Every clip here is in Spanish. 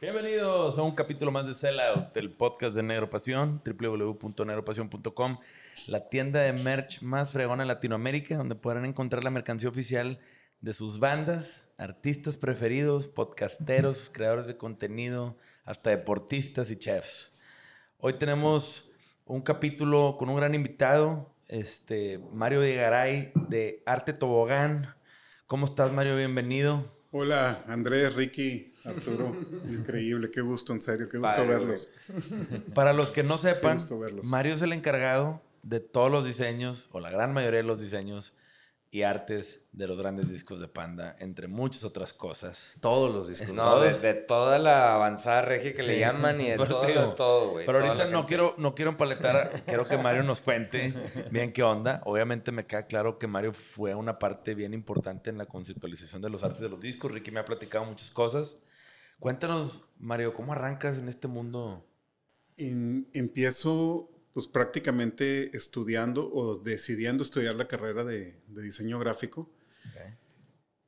Bienvenidos a un capítulo más de Sellout, el podcast de Negro Pasión, www.negropasión.com, la tienda de merch más fregona en Latinoamérica, donde podrán encontrar la mercancía oficial de sus bandas, artistas preferidos, podcasteros, creadores de contenido, hasta deportistas y chefs. Hoy tenemos un capítulo con un gran invitado, este Mario de Garay de Arte Tobogán. ¿Cómo estás, Mario? Bienvenido. Hola, Andrés, Ricky, Arturo. Increíble, qué gusto, en serio, qué gusto verlos. Para los que no sepan, Mario es el encargado de todos los diseños, o la gran mayoría de los diseños y artes de los grandes discos de Panda, entre muchas otras cosas. Todos los discos. No, de, toda la avanzada regia que le llaman y de todo, todo, güey. Pero ahorita no quiero, no quiero empaletar, quiero que Mario nos cuente bien qué onda. Obviamente me queda claro que Mario fue una parte bien importante en la conceptualización de los artes de los discos. Ricky me ha platicado muchas cosas. Cuéntanos, Mario, ¿cómo arrancas en este mundo? empiezo pues prácticamente estudiando o decidiendo estudiar la carrera de, diseño gráfico.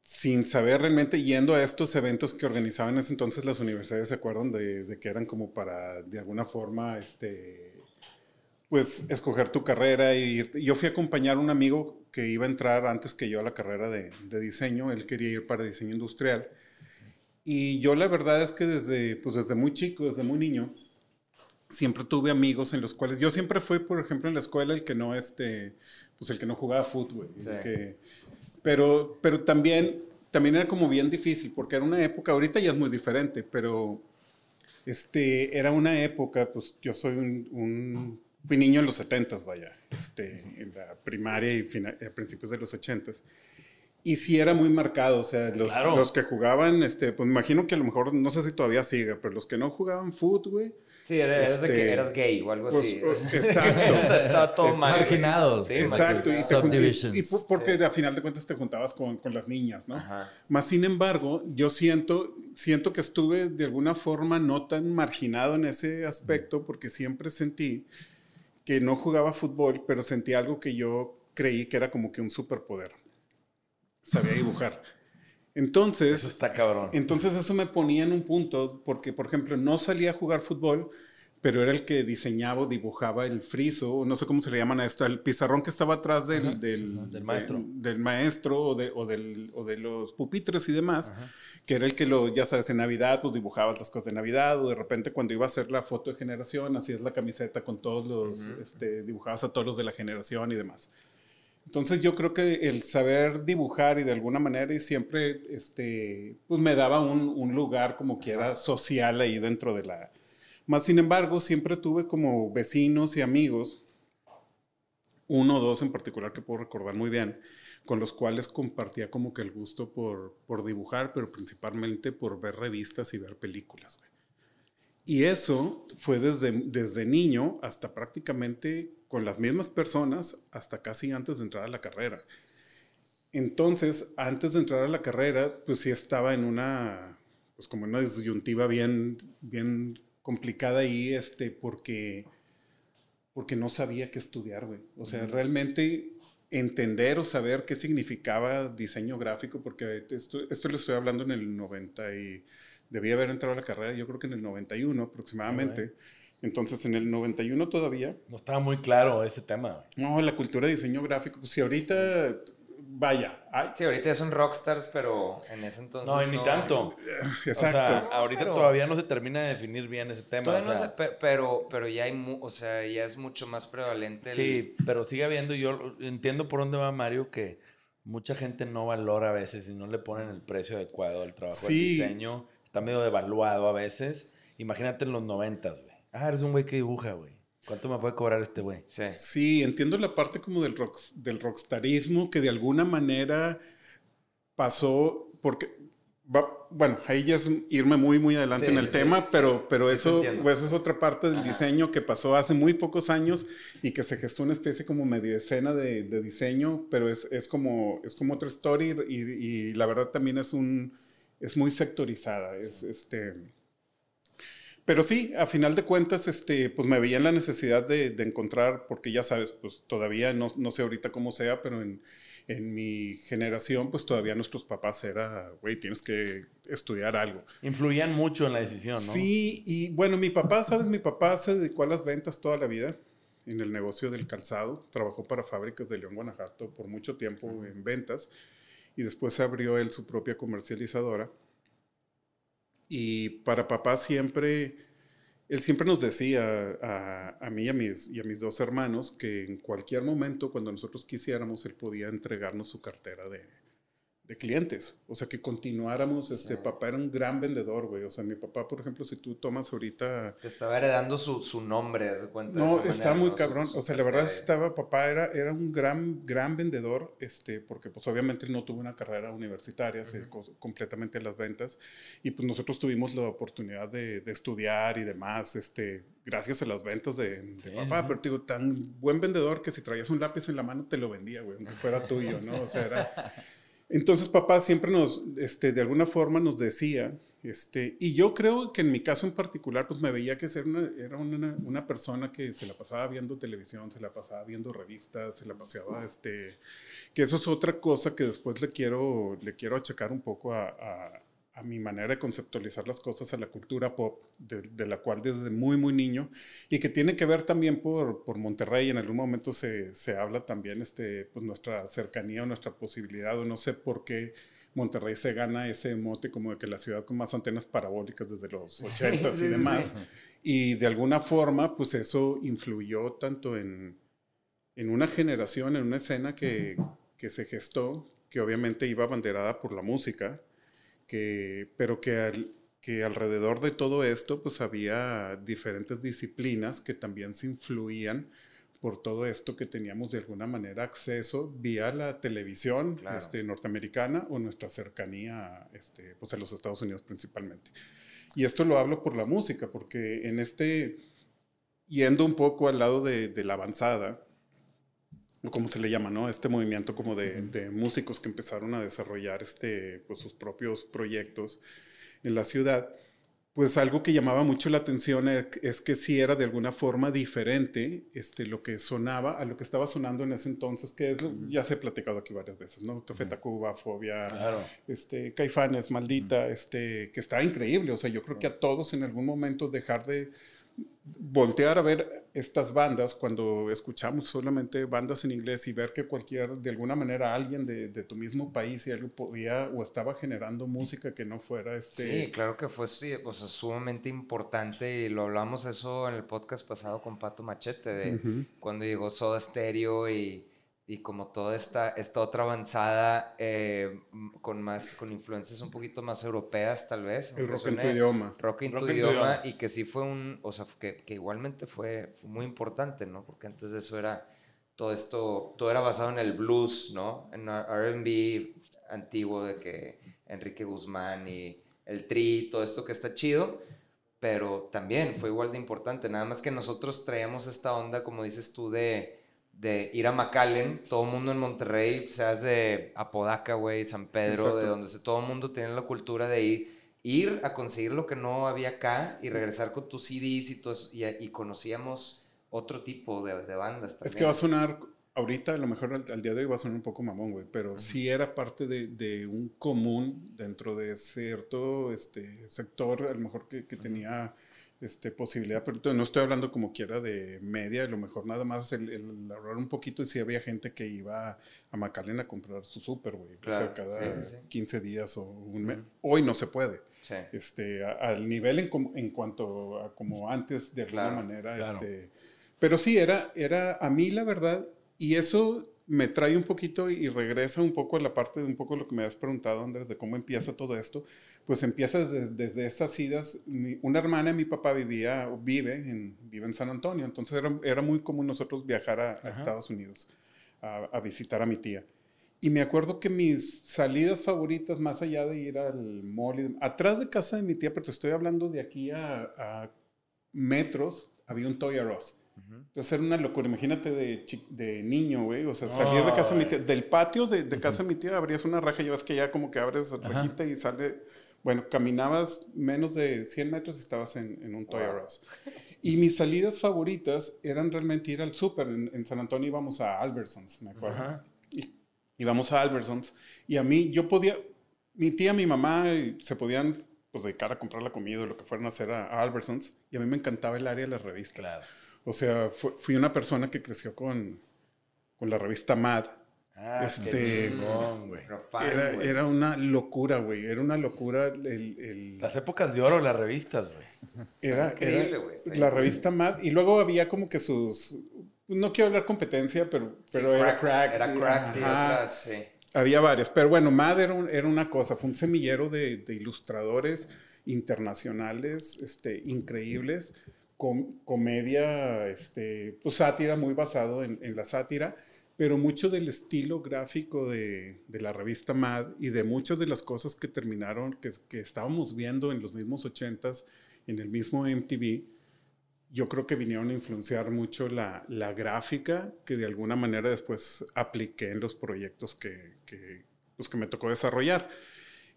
Sin saber realmente, yendo a estos eventos que organizaban en ese entonces las universidades, ¿se acuerdan? De, que eran como para, de alguna forma, este, pues, escoger tu carrera. Y yo fui a acompañar a un amigo que iba a entrar antes que yo a la carrera de, de diseño. Él quería ir para diseño industrial. Y yo la verdad es que desde, pues desde muy chico, desde muy niño, siempre tuve amigos en los cuales yo siempre fui, por ejemplo, en la escuela el que no, este, pues el que no jugaba fútbol. pero, pero también, también era como bien difícil porque era una época, ahorita ya es muy diferente, pero este, era una época, pues yo soy un, fui niño en los 70 vaya, este, en la primaria y a principios de los 80 y sí era muy marcado, o sea, los, los, que jugaban, este, pues me imagino que a lo mejor, no sé si todavía sigue, pero los que no jugaban fútbol, güey, Sí, eras, de que este, eras gay o algo así. Pues, pues, exacto. Estaba todo mal. Marginados. Sí, exacto. Y, Subdivisions. y, porque a final de cuentas te juntabas con, con las niñas, ¿no? Ajá. Más sin embargo, yo siento, siento que estuve de alguna forma no tan marginado en ese aspecto porque siempre sentí que no jugaba fútbol, pero sentí algo que yo creí que era como que un superpoder. Sabía dibujar. Entonces, eso está cabrón. Entonces eso me ponía en un punto porque, por ejemplo, no salía a jugar fútbol, pero era el que diseñaba o dibujaba el friso, no sé cómo se le llaman a esto, el pizarrón que estaba atrás del, del, maestro, del maestro o de, o, del, o de los pupitres y demás, que era el que lo, ya sabes, en Navidad, pues dibujabas las cosas de Navidad, o de repente cuando iba a hacer la foto de generación, hacías la camiseta con todos los, este, dibujabas a todos los de la generación y demás. Entonces yo creo que el saber dibujar y de alguna manera y siempre, este, pues me daba un, un lugar como quiera social ahí dentro de la... Más sin embargo, siempre tuve como vecinos y amigos, uno o dos en particular que puedo recordar muy bien, con los cuales compartía como que el gusto por, por dibujar, pero principalmente por ver revistas y ver películas. Y eso fue desde, desde niño hasta prácticamente con las mismas personas hasta casi antes de entrar a la carrera. Entonces, antes de entrar a la carrera, pues sí estaba en una, pues como una disyuntiva bien, bien complicada ahí, este, porque, porque no sabía qué estudiar, güey. O sea, realmente entender o saber qué significaba diseño gráfico, porque esto, esto le estoy hablando en el 90 y debía haber entrado a la carrera, yo creo que en el 91 aproximadamente. Entonces, en el 91 todavía. No estaba muy claro ese tema. No, la cultura de diseño gráfico, pues si ahorita. Vaya. Sí, ahorita son rockstars, pero en ese entonces. No, ni tanto. Exacto. ahorita todavía no se termina de definir bien ese tema. pero, pero ya hay. o sea, ya es mucho más prevalente. Sí, pero sigue habiendo. Yo entiendo por dónde va Mario que mucha gente no valora a veces y no le ponen el precio adecuado al trabajo de diseño. Está medio devaluado a veces. Imagínate en los noventas, güey. Ah, eres un güey que dibuja, güey. ¿Cuánto me puede cobrar este güey? Sí. sí, entiendo la parte como del, rock, del rockstarismo que de alguna manera pasó, porque, bueno, ahí ya es irme muy, muy adelante en el tema, pero, pero eso, pues, eso es otra parte del diseño que pasó hace muy pocos años y que se gestó una especie como medio escena de, diseño, pero es, es, como, es como otra story y, y la verdad también es un es muy sectorizada. Es, este, pero sí, a final de cuentas, este, pues me veía en la necesidad de, de encontrar, porque ya sabes, pues todavía no, no, sé ahorita cómo sea, pero en, en mi generación, pues todavía nuestros papás era, güey, tienes que estudiar algo. Influían mucho en la decisión, ¿no? Sí, y bueno, mi papá, ¿sabes? Mi papá se dedicó a las ventas toda la vida en el negocio del calzado. Trabajó para fábricas de León, Guanajuato por mucho tiempo en ventas y después abrió él su propia comercializadora. Y para papá siempre él siempre nos decía a, mí y a, mis, y a mis dos hermanos que en cualquier momento, cuando nosotros quisiéramos, él podía entregarnos su cartera de, de clientes. O sea, que continuáramos. Este papá era un gran vendedor, güey. O sea, mi papá, por ejemplo, si tú tomas ahorita. Estaba heredando su, su nombre, ¿hace cuenta? No, está muy cabrón. o sea, la verdad estaba, papá era, era un gran, gran vendedor, este, porque pues obviamente él no tuvo una carrera universitaria, se dedicó completamente a las ventas. Y pues nosotros tuvimos la oportunidad de, de estudiar y demás, este, gracias a las ventas de, de papá. Pero digo, tan buen vendedor que si traías un lápiz en la mano te lo vendía, güey, aunque fuera tuyo, ¿no? O sea, era. Entonces papá siempre nos, este, de alguna forma nos decía, este, y yo creo que en mi caso en particular, pues me veía que ser una, era una, persona que se la pasaba viendo televisión, se la pasaba viendo revistas, se la pasaba, este, que eso es otra cosa que después le quiero, le quiero achacar un poco a mi manera de conceptualizar las cosas a la cultura pop, de, la cual desde muy, muy niño, y que tiene que ver también por, por Monterrey, en algún momento se, se, habla también este, pues nuestra cercanía o nuestra posibilidad, o no sé por qué Monterrey se gana ese mote como de que la ciudad con más antenas parabólicas desde los 80 y demás, y de alguna forma, pues eso influyó tanto en, en una generación, en una escena que, que se gestó, que obviamente iba abanderada por la música, pero que, que alrededor de todo esto pues había diferentes disciplinas que también se influían por todo esto que teníamos de alguna manera acceso vía la televisión este, norteamericana o nuestra cercanía este, pues a los Estados Unidos principalmente. Y esto lo hablo por la música, porque en este, yendo un poco al lado de, de la avanzada, como se le llama, ¿no? Este movimiento como de, de, músicos que empezaron a desarrollar este, pues, sus propios proyectos en la ciudad, pues algo que llamaba mucho la atención es que sí era de alguna forma diferente este, lo que sonaba a lo que estaba sonando en ese entonces, que es, ya se ha platicado aquí varias veces, ¿no? Café Tacuba, Fobia, este, Caifanes, Maldita, este, que está increíble, o sea, yo creo que a todos en algún momento dejar de voltear a ver estas bandas cuando escuchamos solamente bandas en inglés y ver que cualquier, de alguna manera, alguien de, de tu mismo país y algo podía o estaba generando música que no fuera este... Sí, claro que fue sí, o sea, sumamente importante y lo hablamos eso en el podcast pasado con Pato Machete, de cuando llegó Soda Stereo y y como toda esta, esta otra avanzada eh, con más con influencias un poquito más europeas tal vez el rock en tu idioma. rock en tu idioma, y que sí fue un o sea que, que igualmente fue, muy importante no porque antes de eso era todo esto todo era basado en el blues no en R&B antiguo de que Enrique Guzmán y el Tri todo esto que está chido pero también fue igual de importante nada más que nosotros traíamos esta onda como dices tú de de ir a McAllen, todo el mundo en Monterrey, seas de Apodaca, güey, San Pedro, de donde se, todo el mundo tiene la cultura de ir, ir a conseguir lo que no había acá y regresar con tus CDs y, todo y, conocíamos otro tipo de, de, bandas también. Es que va a sonar, ahorita a lo mejor al, día de hoy va a sonar un poco mamón, güey, pero sí era parte de, de, un común dentro de cierto este, sector, a lo mejor que, que tenía este, posibilidad, pero no estoy hablando como quiera de media, a lo mejor nada más el, el ahorrar un poquito y si había gente que iba a McAllen a comprar su súper, güey, o sea, cada 15 días o un mes. Hoy no se puede. Este, al nivel en, en, cuanto a como antes, de alguna manera. Este, pero sí, era, era a mí la verdad, y eso me trae un poquito y regresa un poco a la parte de un poco lo que me has preguntado, Andrés, de cómo empieza todo esto pues empieza desde, esas idas. una hermana de mi papá vivía, vive en, vive en San Antonio, entonces era, era muy común nosotros viajar a, Estados Unidos a, visitar a mi tía. Y me acuerdo que mis salidas favoritas, más allá de ir al mall, atrás de casa de mi tía, pero te estoy hablando de aquí a, metros, había un Toy R Us. Entonces era una locura. Imagínate de, de niño, güey. O sea, salir de casa de mi tía, del patio de, de casa de mi tía, abrías una raja y vas que ya como que abres la rajita y sale Bueno, caminabas menos de 100 metros y estabas en, un Toy R Us. Y mis salidas favoritas eran realmente ir al súper. En, San Antonio íbamos a Albertsons, me acuerdo. Y, íbamos a Albertsons. Y a mí, yo podía, mi tía, mi mamá se podían pues, dedicar a comprar la comida o lo que fueran a hacer a, Albertsons. Y a mí me encantaba el área de las revistas. O sea, fui una persona que creció con, con la revista Mad Ah, este, güey. Era, era, una locura, güey. Era una locura el, Las épocas de oro, las revistas, güey. Era, era la revista Mad. Y luego había como que sus... No quiero hablar competencia, pero, pero era crack. Era crack y otras, sí. Había varias. Pero bueno, Mad era, era una cosa. Fue un semillero de, de ilustradores internacionales este, increíbles. Com, comedia, este, pues sátira, muy basado en, la sátira pero mucho del estilo gráfico de, la revista Mad y de muchas de las cosas que terminaron, que, que estábamos viendo en los mismos 80s, en el mismo MTV, yo creo que vinieron a influenciar mucho la, la gráfica que de alguna manera después apliqué en los proyectos que, que, pues, que me tocó desarrollar.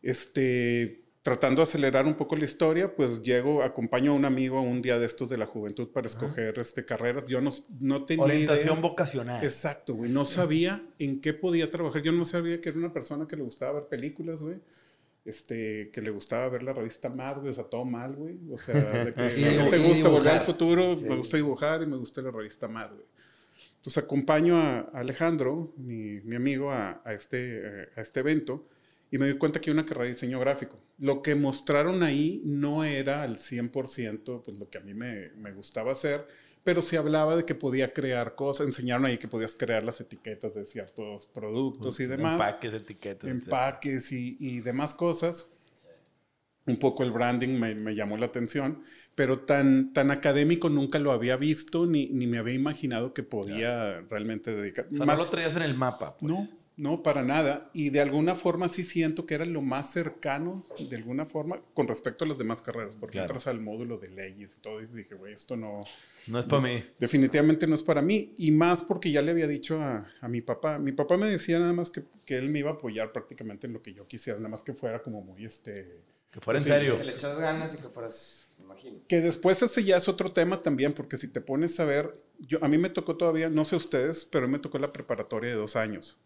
Este, tratando de acelerar un poco la historia, pues llego, acompaño a un amigo un día de estos de la juventud para escoger este, carreras. Yo no, no tenía Orientación vocacional. Exacto, güey. No sabía en qué podía trabajar. Yo no sabía que era una persona que le gustaba ver películas, güey. Este, que le gustaba ver la revista Mad, güey, o sea, todo mal, güey. O sea, de que te gusta volver al futuro, me gusta dibujar y me gusta la revista Mad, güey. Entonces acompaño a Alejandro, mi, mi amigo, a, a, este, a este evento y me di cuenta que hay una carrera de diseño gráfico. Lo que mostraron ahí no era al 100% pues, lo que a mí me, me gustaba hacer, pero se hablaba de que podía crear cosas, enseñaron ahí que podías crear las etiquetas de ciertos productos y demás. Empaques, etiquetas. Empaques y, y, demás cosas. Un poco el branding me, me, llamó la atención, pero tan, tan académico nunca lo había visto ni, ni me había imaginado que podía realmente dedicar. O sea, no lo traías en el mapa. Pues. No, no, para nada. Y de alguna forma sí siento que era lo más cercano, de alguna forma, con respecto a las demás carreras, porque entras al módulo de leyes y todo, y dije, güey, esto no... No es para mí. Definitivamente no es para mí. Y más porque ya le había dicho a, mi papá, mi papá me decía nada más que, que, él me iba a apoyar prácticamente en lo que yo quisiera, nada más que fuera como muy, este... Que fuera en serio. Que le echas ganas y que fueras, imagino. Que después ese ya es otro tema también, porque si te pones a ver, yo, a mí me tocó todavía, no sé ustedes, pero me tocó la preparatoria de dos años.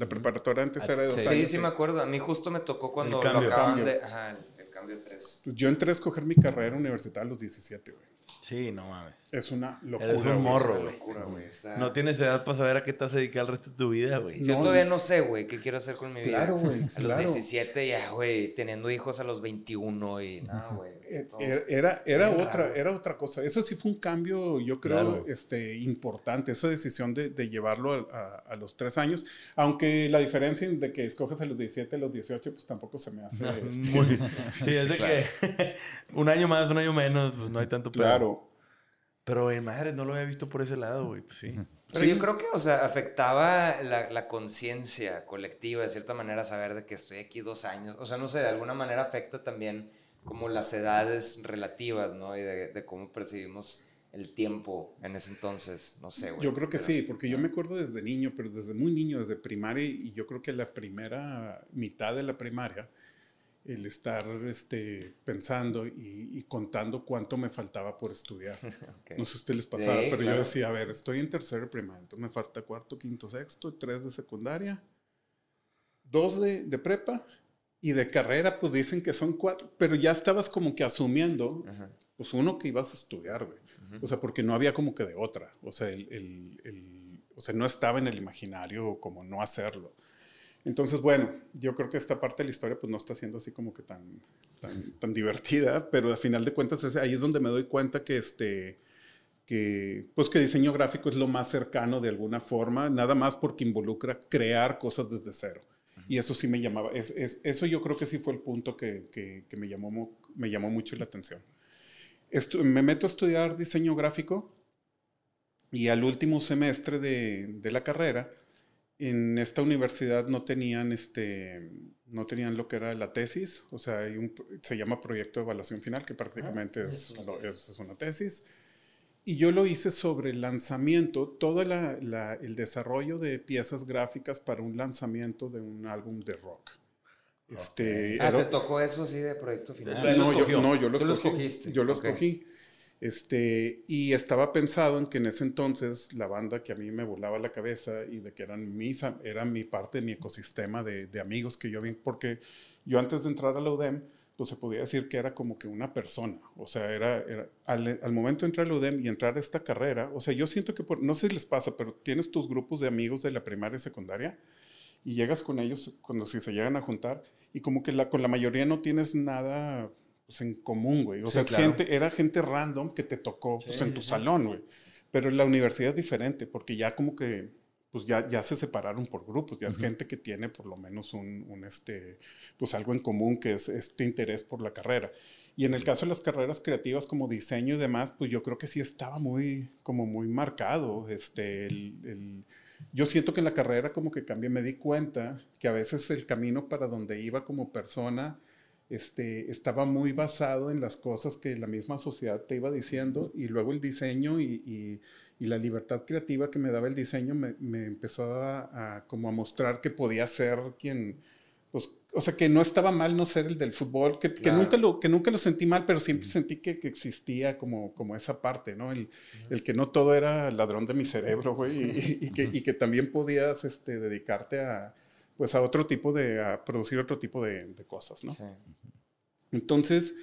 La preparatoria antes era de dos sí, años. Sí, sí me acuerdo. A mí justo me tocó cuando lo acaban de... Ajá, el, cambio de tres. Yo entré a escoger mi carrera universitaria a los 17, güey. Sí, no mames. Es una locura. Eres un morro, güey. No tienes edad para saber a qué te vas a dedicar el resto de tu vida, güey. Yo todavía no sé, güey, qué quiero hacer con mi vida. Claro, güey. A los 17 ya, güey, teniendo hijos a los 21 y nada, güey. Eh, era, era, otra, era otra cosa. Eso sí fue un cambio, yo creo, este, importante. Esa decisión de, de llevarlo a, a, los tres años. Aunque la diferencia de que escoges a los 17 a los 18, pues tampoco se me hace. Este, Muy, sí, es de que un año más, un año menos, pues no hay tanto pedo. Claro. Pero en madre no lo había visto por ese lado, güey. Pues sí. Pero yo creo que, o sea, afectaba la, la conciencia colectiva, de cierta manera, saber de que estoy aquí dos años. O sea, no sé, de alguna manera afecta también como las edades relativas, ¿no? Y de, de cómo percibimos el tiempo en ese entonces, no sé, güey. Yo creo que sí, porque yo me acuerdo desde niño, pero desde muy niño, desde primaria, y yo creo que la primera mitad de la primaria, el estar este, pensando y, contando cuánto me faltaba por estudiar. No sé si a ustedes les pasaba, pero yo decía, a ver, estoy en tercero primaria, entonces me falta cuarto, quinto, sexto, tres de secundaria, dos de, de prepa y de carrera, pues dicen que son cuatro, pero ya estabas como que asumiendo, pues uno que ibas a estudiar, güey. O sea, porque no había como que de otra. O sea, el, el, el, o sea, no estaba en el imaginario como no hacerlo. Entonces, bueno, yo creo que esta parte de la historia pues no está siendo así como que tan, tan, tan divertida, pero al final de cuentas ahí es donde me doy cuenta que este que pues que diseño gráfico es lo más cercano de alguna forma, nada más porque involucra crear cosas desde cero. Y eso sí me llamaba, es, es, eso yo creo que sí fue el punto que, que, que me, llamó, me llamó mucho la atención. me meto a estudiar diseño gráfico y al último semestre de, de la carrera, en esta universidad no tenían, este, no tenían lo que era la tesis, o sea, hay un, se llama proyecto de evaluación final, que prácticamente ah, es, es, una tesis. Y yo lo hice sobre el lanzamiento, todo la, el desarrollo de piezas gráficas para un lanzamiento de un álbum de rock. Este, Ah, era- ¿te tocó eso sí de proyecto final? No, yo, no, yo lo Tú lo escogí. escogiste. Yo lo Ok. escogí. Este, y estaba pensado en que en ese entonces la banda que a mí me volaba la cabeza y de que eran mis, era mi parte de mi ecosistema de, de amigos que yo vi, porque yo antes de entrar a la UDEM, pues se podía decir que era como que una persona, o sea, era, era- al, momento de entrar a la UDEM y entrar a esta carrera, o sea, yo siento que, no sé si les pasa, pero tienes tus grupos de amigos de la primaria y secundaria y llegas con ellos cuando si se llegan a juntar y como que con la mayoría no tienes nada pues, en común, güey. O Sí, sea, claro. gente, era gente random que te tocó pues, en tu salón, güey. Pero en la universidad es diferente porque ya como que pues ya, ya se separaron por grupos, ya es gente que tiene por lo menos un, un, este, pues algo en común que es este interés por la carrera. Y en el caso de las carreras creativas como diseño y demás, pues yo creo que sí estaba muy, como muy marcado. Este, el, el- yo siento que en la carrera como que cambié, me di cuenta que a veces el camino para donde iba como persona este, estaba muy basado en las cosas que la misma sociedad te iba diciendo y luego el diseño y, y- y la libertad creativa que me daba el diseño me, me empezó a, a como a mostrar que podía ser quien, pues, o sea, que no estaba mal no ser el del fútbol, que, que Claro. nunca, lo, que nunca lo sentí mal, pero siempre sentí que, que existía como, como esa parte, ¿no? El, el que no todo era ladrón de mi cerebro, güey, y, y que, y que también podías este, dedicarte a, pues, a otro tipo de, a producir otro tipo de, de cosas, ¿no? Sí. Entonces,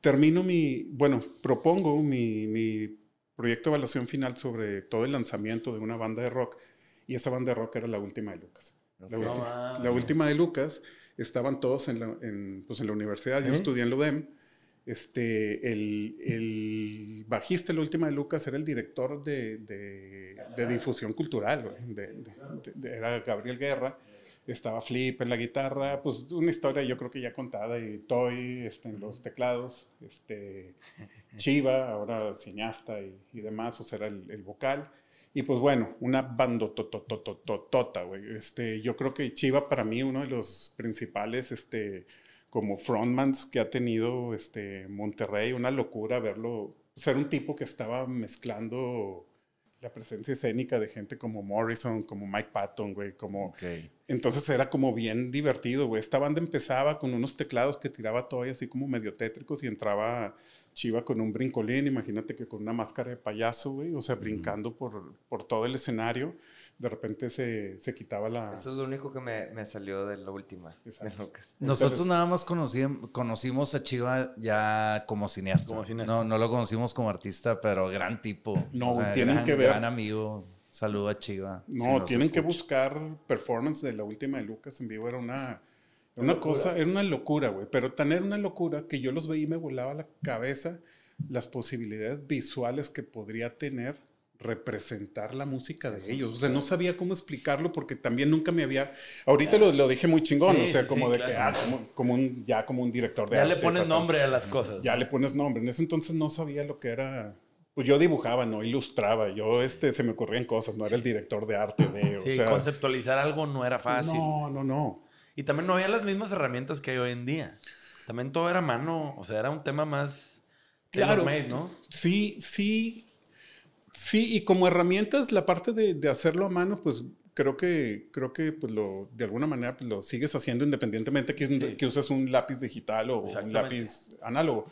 termino mi, bueno, propongo mi, mi proyecto de evaluación final sobre todo el lanzamiento de una banda de rock, y esa banda de rock era la última de Lucas. La, última, No mames. la última de Lucas, estaban todos en la, en, pues en la universidad, yo ¿Sí? estudié en la UDEM, este, el, el bajista de la última de Lucas era el director de, de, de difusión cultural, güey, de- de- de- era Gabriel Guerra, estaba Flip en la guitarra, pues una historia yo creo que ya contada, y Toy este, en los teclados, este, Chiva, ahora cineasta y, y demás, o sea, era el, el vocal. Y pues bueno, una banda tota, güey. Este, yo creo que Chiva para mí uno de los principales, este, como frontmans que ha tenido este, Monterrey, una locura verlo, ser un tipo que estaba mezclando la presencia escénica de gente como Morrison, como Mike Patton, güey, como... Ok. Entonces era como bien divertido, güey. Esta banda empezaba con unos teclados que tiraba todavía así como medio tétricos y entraba Chiva con un brincolín, imagínate que con una máscara de payaso, güey, o sea, brincando por, por todo el escenario. De repente se, se quitaba la... Eso es lo único que me, me salió de la última. De. Lucas. Nosotros Entonces- nada más conocíamos, conocimos a Chiva ya como cineasta. Como cineasta. No, no lo conocimos como artista, pero gran tipo. No, tienen gran- que ver- Gran amigo. Saludo a Chiva. No, tienen que buscar performance de la última de Lucas en vivo. Era una, era una cosa, era una locura, güey. Pero tan era una locura que yo los veía y me volaba la cabeza las posibilidades visuales que podría tener representar la música de ellos. O sea, no sabía cómo explicarlo porque también nunca me había... Ahorita lo, lo dije muy chingón, Sí, o sea, sí, como sí, de claro. que, ah, como, como un, ya como un director de Ya arte. le pones nombre a las cosas. Ya le pones nombre. En ese entonces no sabía lo que era. Pues yo dibujaba, no ilustraba. Yo este, se me ocurrían cosas, no era el director de arte de. Sí, o sea, conceptualizar algo no era fácil. No, no, no. Y también no había las mismas herramientas que hay hoy en día. También todo era mano, o sea, era un tema más Claro. tailor-made, ¿no? Sí, sí. Sí, y como herramientas, la parte de, de hacerlo a mano, pues creo que, creo que pues, lo, de alguna manera pues, lo sigues haciendo independientemente que, Sí. que uses un lápiz digital o un lápiz análogo.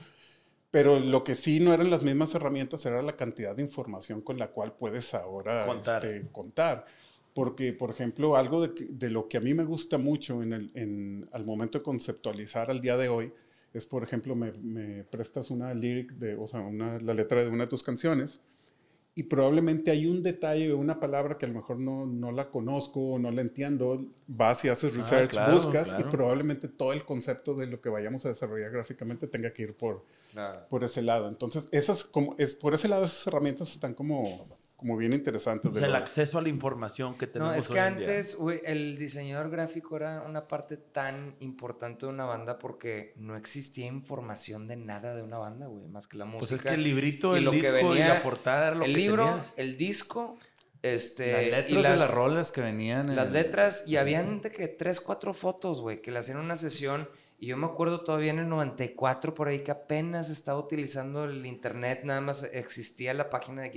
Pero lo que sí no eran las mismas herramientas era la cantidad de información con la cual puedes ahora Contar. este, contar. Porque, por ejemplo, algo de, de lo que a mí me gusta mucho en el, en, al momento de conceptualizar al día de hoy es, por ejemplo, me, me prestas una lyric, de, o sea, una, la letra de una de tus canciones y probablemente hay un detalle o una palabra que a lo mejor no, no la conozco o no la entiendo, vas y haces research, claro, buscas claro. y probablemente todo el concepto de lo que vayamos a desarrollar gráficamente tenga que ir por, Claro. por ese lado. Entonces, esas como es por ese lado esas herramientas están como, como bien interesantes. O de sea, el lo- acceso a la información que tenemos No, es que hoy en día. antes, güey, el diseñador gráfico era una parte tan importante de una banda porque no existía información de nada de una banda, güey, más que la música. Pues es que el librito, y el lo que disco y venía- la portada era lo el que libro, tenías. el disco, este... Las y letras de las rolas que venían. en Las el- letras, y habían de que tres, cuatro fotos, güey, que le hacían una sesión. Y yo me acuerdo todavía en el 94, por ahí que apenas estaba utilizando el internet, nada más existía la página de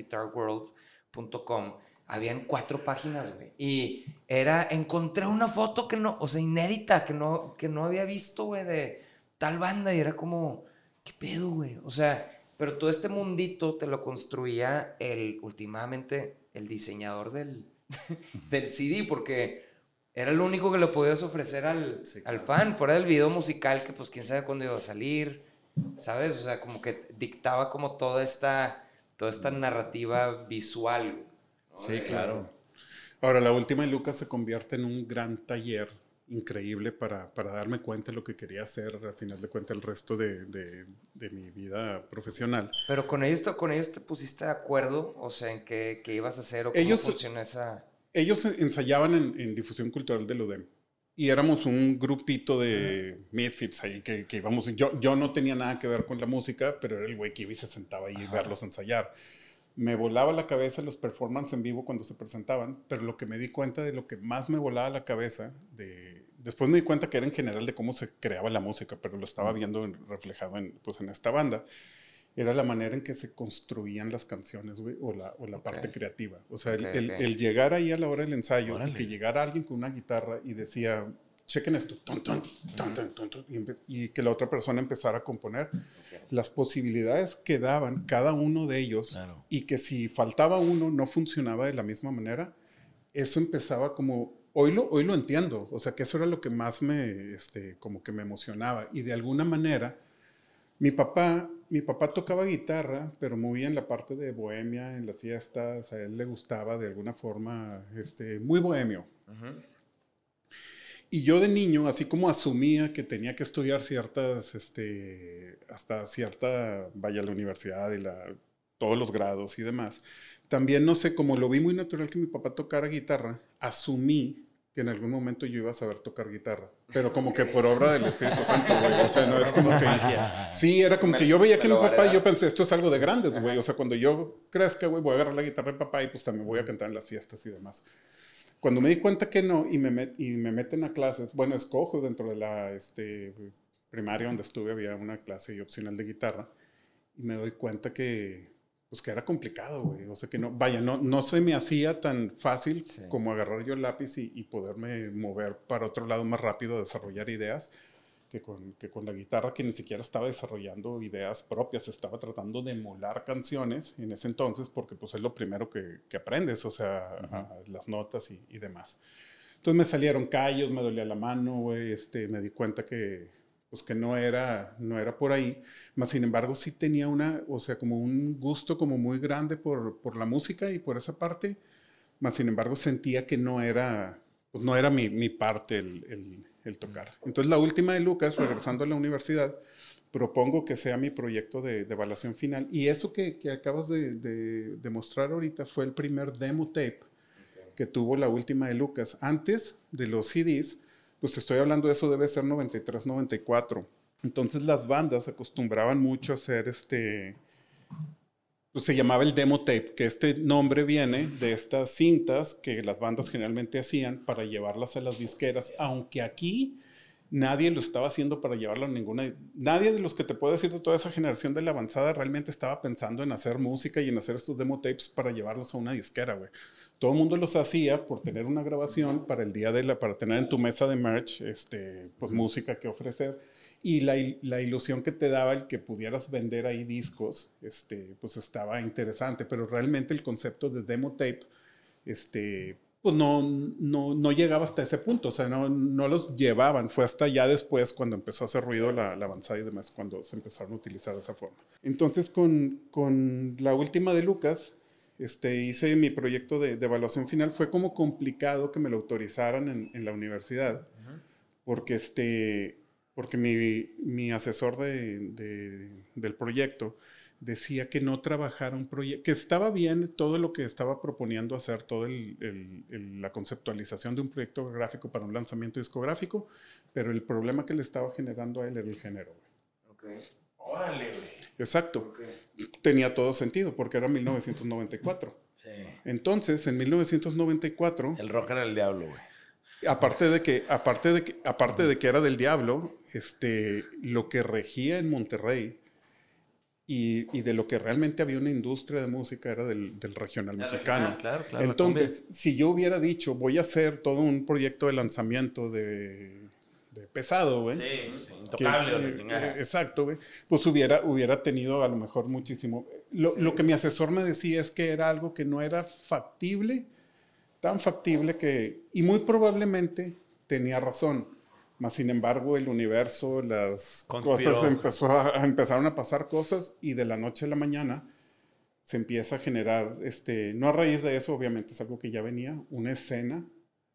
habían cuatro páginas, güey. Y era, encontré una foto que no, o sea, inédita, que no, que no había visto, güey, de tal banda. Y era como, ¿qué pedo, güey? O sea, pero todo este mundito te lo construía el, últimamente, el diseñador del, del CD, porque era lo único que le podías ofrecer al, al fan, fuera del video musical, que pues quién sabe cuándo iba a salir, ¿sabes? O sea, como que dictaba como toda esta, toda esta narrativa visual. ¿no? Sí, De- claro. Ahora, la última de Lucas se convierte en un gran taller increíble para, para darme cuenta de lo que quería hacer, al final de cuentas, el resto de, de- de mi vida profesional. Pero con ellos, te- con ellos te pusiste de acuerdo, o sea, en qué, qué ibas a hacer o cómo Ellos- funciona esa... Ellos ensayaban en, en difusión cultural del UDEM. Y éramos un grupito de misfits ahí que, que íbamos. Yo, yo no tenía nada que ver con la música, pero era el güey que iba y se sentaba ahí a verlos ensayar. Me volaba la cabeza los performances en vivo cuando se presentaban, pero lo que me di cuenta de lo que más me volaba la cabeza, de, después me di cuenta que era en general de cómo se creaba la música, pero lo estaba viendo en- reflejado en, pues, en esta banda, era la manera en que se construían las canciones, güey, o la, o la parte Ok. creativa. O sea, el- Ok, el, ok. el llegar ahí a la hora del ensayo y Órale. que llegara alguien con una guitarra y decía, chequen esto, tun, tun, tun, tun, tun, tun, y, empe- y que la otra persona empezara a componer, las posibilidades que daban cada uno de ellos Claro. y que si faltaba uno no funcionaba de la misma manera, eso empezaba como, hoy lo, hoy lo entiendo, o sea que eso era lo que más me, este, como que me emocionaba y de alguna manera mi papá, mi papá tocaba guitarra, pero muy en la parte de bohemia, en las fiestas, a él le gustaba de alguna forma, este, muy bohemio. Y yo de niño, así como asumía que tenía que estudiar ciertas, este, hasta cierta, vaya, la universidad y la, todos los grados y demás, también no sé, como lo vi muy natural que mi papá tocara guitarra, asumí que en algún momento yo iba a saber tocar guitarra, pero como que por obra del Espíritu Santo, güey, o sea, no es como que... Sí, era como que yo veía que mi papá, heredar. yo pensé, esto es algo de grandes, güey, o sea, cuando yo crezca, güey, voy a agarrar la guitarra de papá y pues también voy a cantar en las fiestas y demás. Cuando me di cuenta que no y me, met- y me meten a clases, bueno, escojo dentro de la este, primaria donde estuve, había una clase opcional de guitarra y me doy cuenta que, pues que era complicado, güey. O sea, que no, vaya, no, no se me hacía tan fácil Sí. como agarrar yo el lápiz y, y poderme mover para otro lado más rápido, desarrollar ideas. Que con, que con la guitarra que ni siquiera estaba desarrollando ideas propias, estaba tratando de emular canciones en ese entonces porque pues es lo primero que, que aprendes, o sea, a- las notas y, y demás. Entonces me salieron callos, me dolía la mano, güey, este, me di cuenta que, pues que no era, no era por ahí, más sin embargo sí tenía una, o sea, como un gusto como muy grande por, por la música y por esa parte, más sin embargo sentía que no era, pues no era mi, mi parte el, el- el tocar. Entonces la última de Lucas, regresando a la universidad, propongo que sea mi proyecto de, de evaluación final y eso que, que acabas de, de, de mostrar ahorita fue el primer demo tape que tuvo la última de Lucas. Antes de los CDs, pues estoy hablando de eso, debe ser 93, 94. Entonces las bandas acostumbraban mucho a hacer este, pues se llamaba el demo tape, que este nombre viene de estas cintas que las bandas generalmente hacían para llevarlas a las disqueras, aunque aquí nadie lo estaba haciendo para llevarlo a ninguna... Nadie de los que te puedo decir de toda esa generación de la avanzada realmente estaba pensando en hacer música y en hacer estos demo tapes para llevarlos a una disquera, güey. Todo el mundo los hacía por tener una grabación para el día de la... para tener en tu mesa de merch, este, pues música que ofrecer. Y la, la ilusión que te daba el que pudieras vender ahí discos, este, pues estaba interesante, pero realmente el concepto de demo tape, este, pues no, no, no llegaba hasta ese punto, o sea, no, no los llevaban, fue hasta ya después cuando empezó a hacer ruido la, la avanzada y demás, cuando se empezaron a utilizar de esa forma. Entonces, con, con la última de Lucas, este, hice mi proyecto de, de evaluación final, fue como complicado que me lo autorizaran en, en la universidad, porque, este, porque mi, mi asesor de, de- del proyecto decía que no trabajara un proyecto, que estaba bien todo lo que estaba proponiendo hacer, toda la conceptualización de un proyecto gráfico para un lanzamiento discográfico, pero el problema que le estaba generando a él era el género. güey. Ok, Órale, güey. Exacto, tenía todo sentido porque era 1994. Sí. Entonces, en 1994, El rock era el diablo, güey. aparte de que, aparte de que, aparte de que era del diablo, este, lo que regía en Monterrey y, y, de lo que realmente había una industria de música era del, del regional mexicano. claro, claro, Entonces, si yo hubiera dicho, voy a hacer todo un proyecto de lanzamiento de, de pesado, güey. Sí, intocable. Que, eh, exacto, güey. Pues hubiera, hubiera tenido a lo mejor muchísimo. Lo, sí. lo, que mi asesor me decía es que era algo que no era factible, tan factible que, y muy probablemente tenía razón más sin embargo, el universo, las Conspiró. cosas empezó a, empezaron a pasar cosas y de la noche a la mañana se empieza a generar, este, no a raíz de eso, obviamente es algo que ya venía, una escena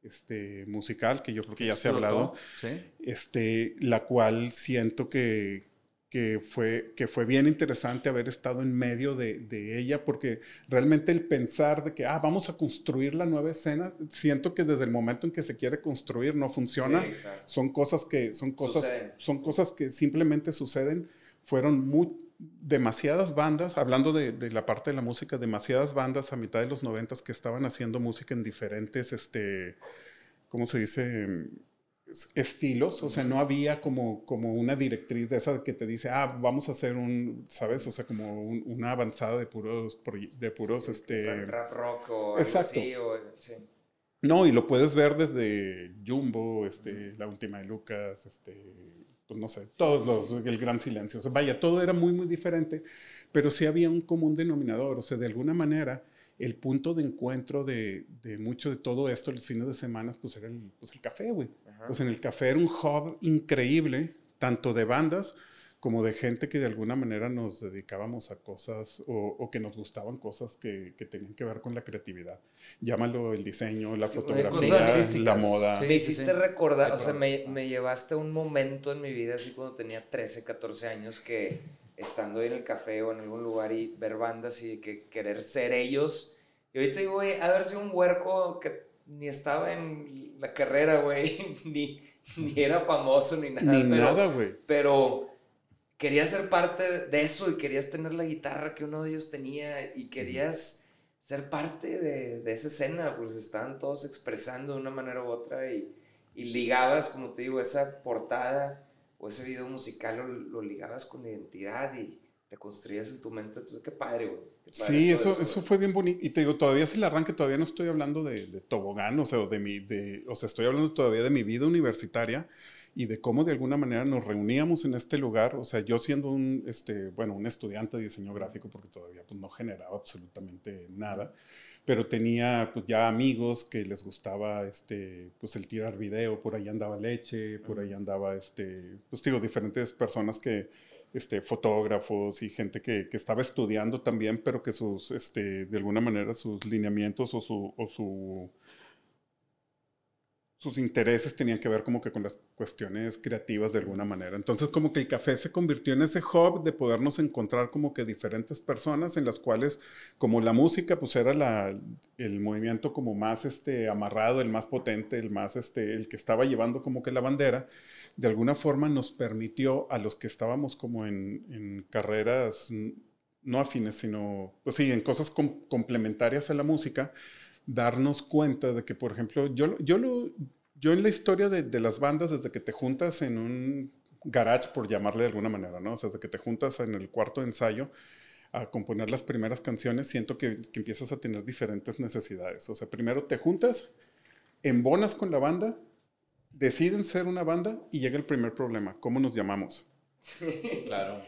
este, musical que yo creo que ya se ha hablado, ¿Sí? este, la cual siento que, que fue, que fue bien interesante haber estado en medio de, de, ella, porque realmente el pensar de que, ah, vamos a construir la nueva escena, siento que desde el momento en que se quiere construir no funciona. Sí, claro. Son cosas que, son cosas, son cosas que simplemente suceden. Fueron muy, demasiadas bandas, hablando de, de, la parte de la música, demasiadas bandas a mitad de los noventas que estaban haciendo música en diferentes, este, ¿cómo se dice? Estilos, o sea, no había como, como una directriz de esa que te dice, ah, vamos a hacer un, ¿sabes? O sea, como un, una avanzada de puros, de puros, sí, este... Rap rock o Exacto. Así, o, sí. No, y lo puedes ver desde Jumbo, este, La Última de Lucas, este, pues no sé, todos los, El Gran Silencio, o sea, vaya, todo era muy, muy diferente, pero sí había un común denominador, o sea, de alguna manera el punto de encuentro de, de, mucho de todo esto los fines de semana, pues era el, pues el café, güey. Pues en el café era un hub increíble, tanto de bandas como de gente que de alguna manera nos dedicábamos a cosas o, o que nos gustaban cosas que, que, tenían que ver con la creatividad. Llámalo el diseño, la sí, fotografía, la moda. Sí, me hiciste sí, recordar, o sea, me, me llevaste a un momento en mi vida, así cuando tenía 13, 14 años, que estando en el café o en algún lugar y ver bandas y que querer ser ellos. Y ahorita digo, güey, haber sido un huerco que ni estaba en la carrera, güey, ni, ni era famoso ni nada. Ni pero, nada, güey. Pero querías ser parte de eso y querías tener la guitarra que uno de ellos tenía y querías ser parte de, de esa escena, pues estaban todos expresando de una manera u otra y, y ligabas, como te digo, esa portada o ese video musical lo, lo, ligabas con identidad y te construías en tu mente. Entonces, qué padre, güey. Sí, eso, eso, eso, fue bien bonito. Y te digo, todavía es el arranque, todavía no estoy hablando de, de tobogán, o sea, de mi, de, o sea, estoy hablando todavía de mi vida universitaria y de cómo de alguna manera nos reuníamos en este lugar. O sea, yo siendo un, este, bueno, un estudiante de diseño gráfico, porque todavía pues, no generaba absolutamente nada pero tenía pues ya amigos que les gustaba este pues el tirar video, por ahí andaba Leche, por ahí andaba este, pues digo, diferentes personas que este, fotógrafos y gente que, que, estaba estudiando también, pero que sus, este, de alguna manera sus lineamientos o su, o su sus intereses tenían que ver como que con las cuestiones creativas de alguna manera. Entonces como que el café se convirtió en ese hub de podernos encontrar como que diferentes personas en las cuales como la música pues era la, el movimiento como más este, amarrado, el más potente, el más este, el que estaba llevando como que la bandera, de alguna forma nos permitió a los que estábamos como en, en carreras no afines, sino pues sí, en cosas com complementarias a la música, darnos cuenta de que, por ejemplo, yo, yo, lo, yo en la historia de, de, las bandas, desde que te juntas en un garage, por llamarle de alguna manera, ¿no? O sea, desde que te juntas en el cuarto de ensayo a componer las primeras canciones, siento que, que empiezas a tener diferentes necesidades. O sea, primero te juntas, embonas con la banda, deciden ser una banda y llega el primer problema. ¿Cómo nos llamamos? Claro.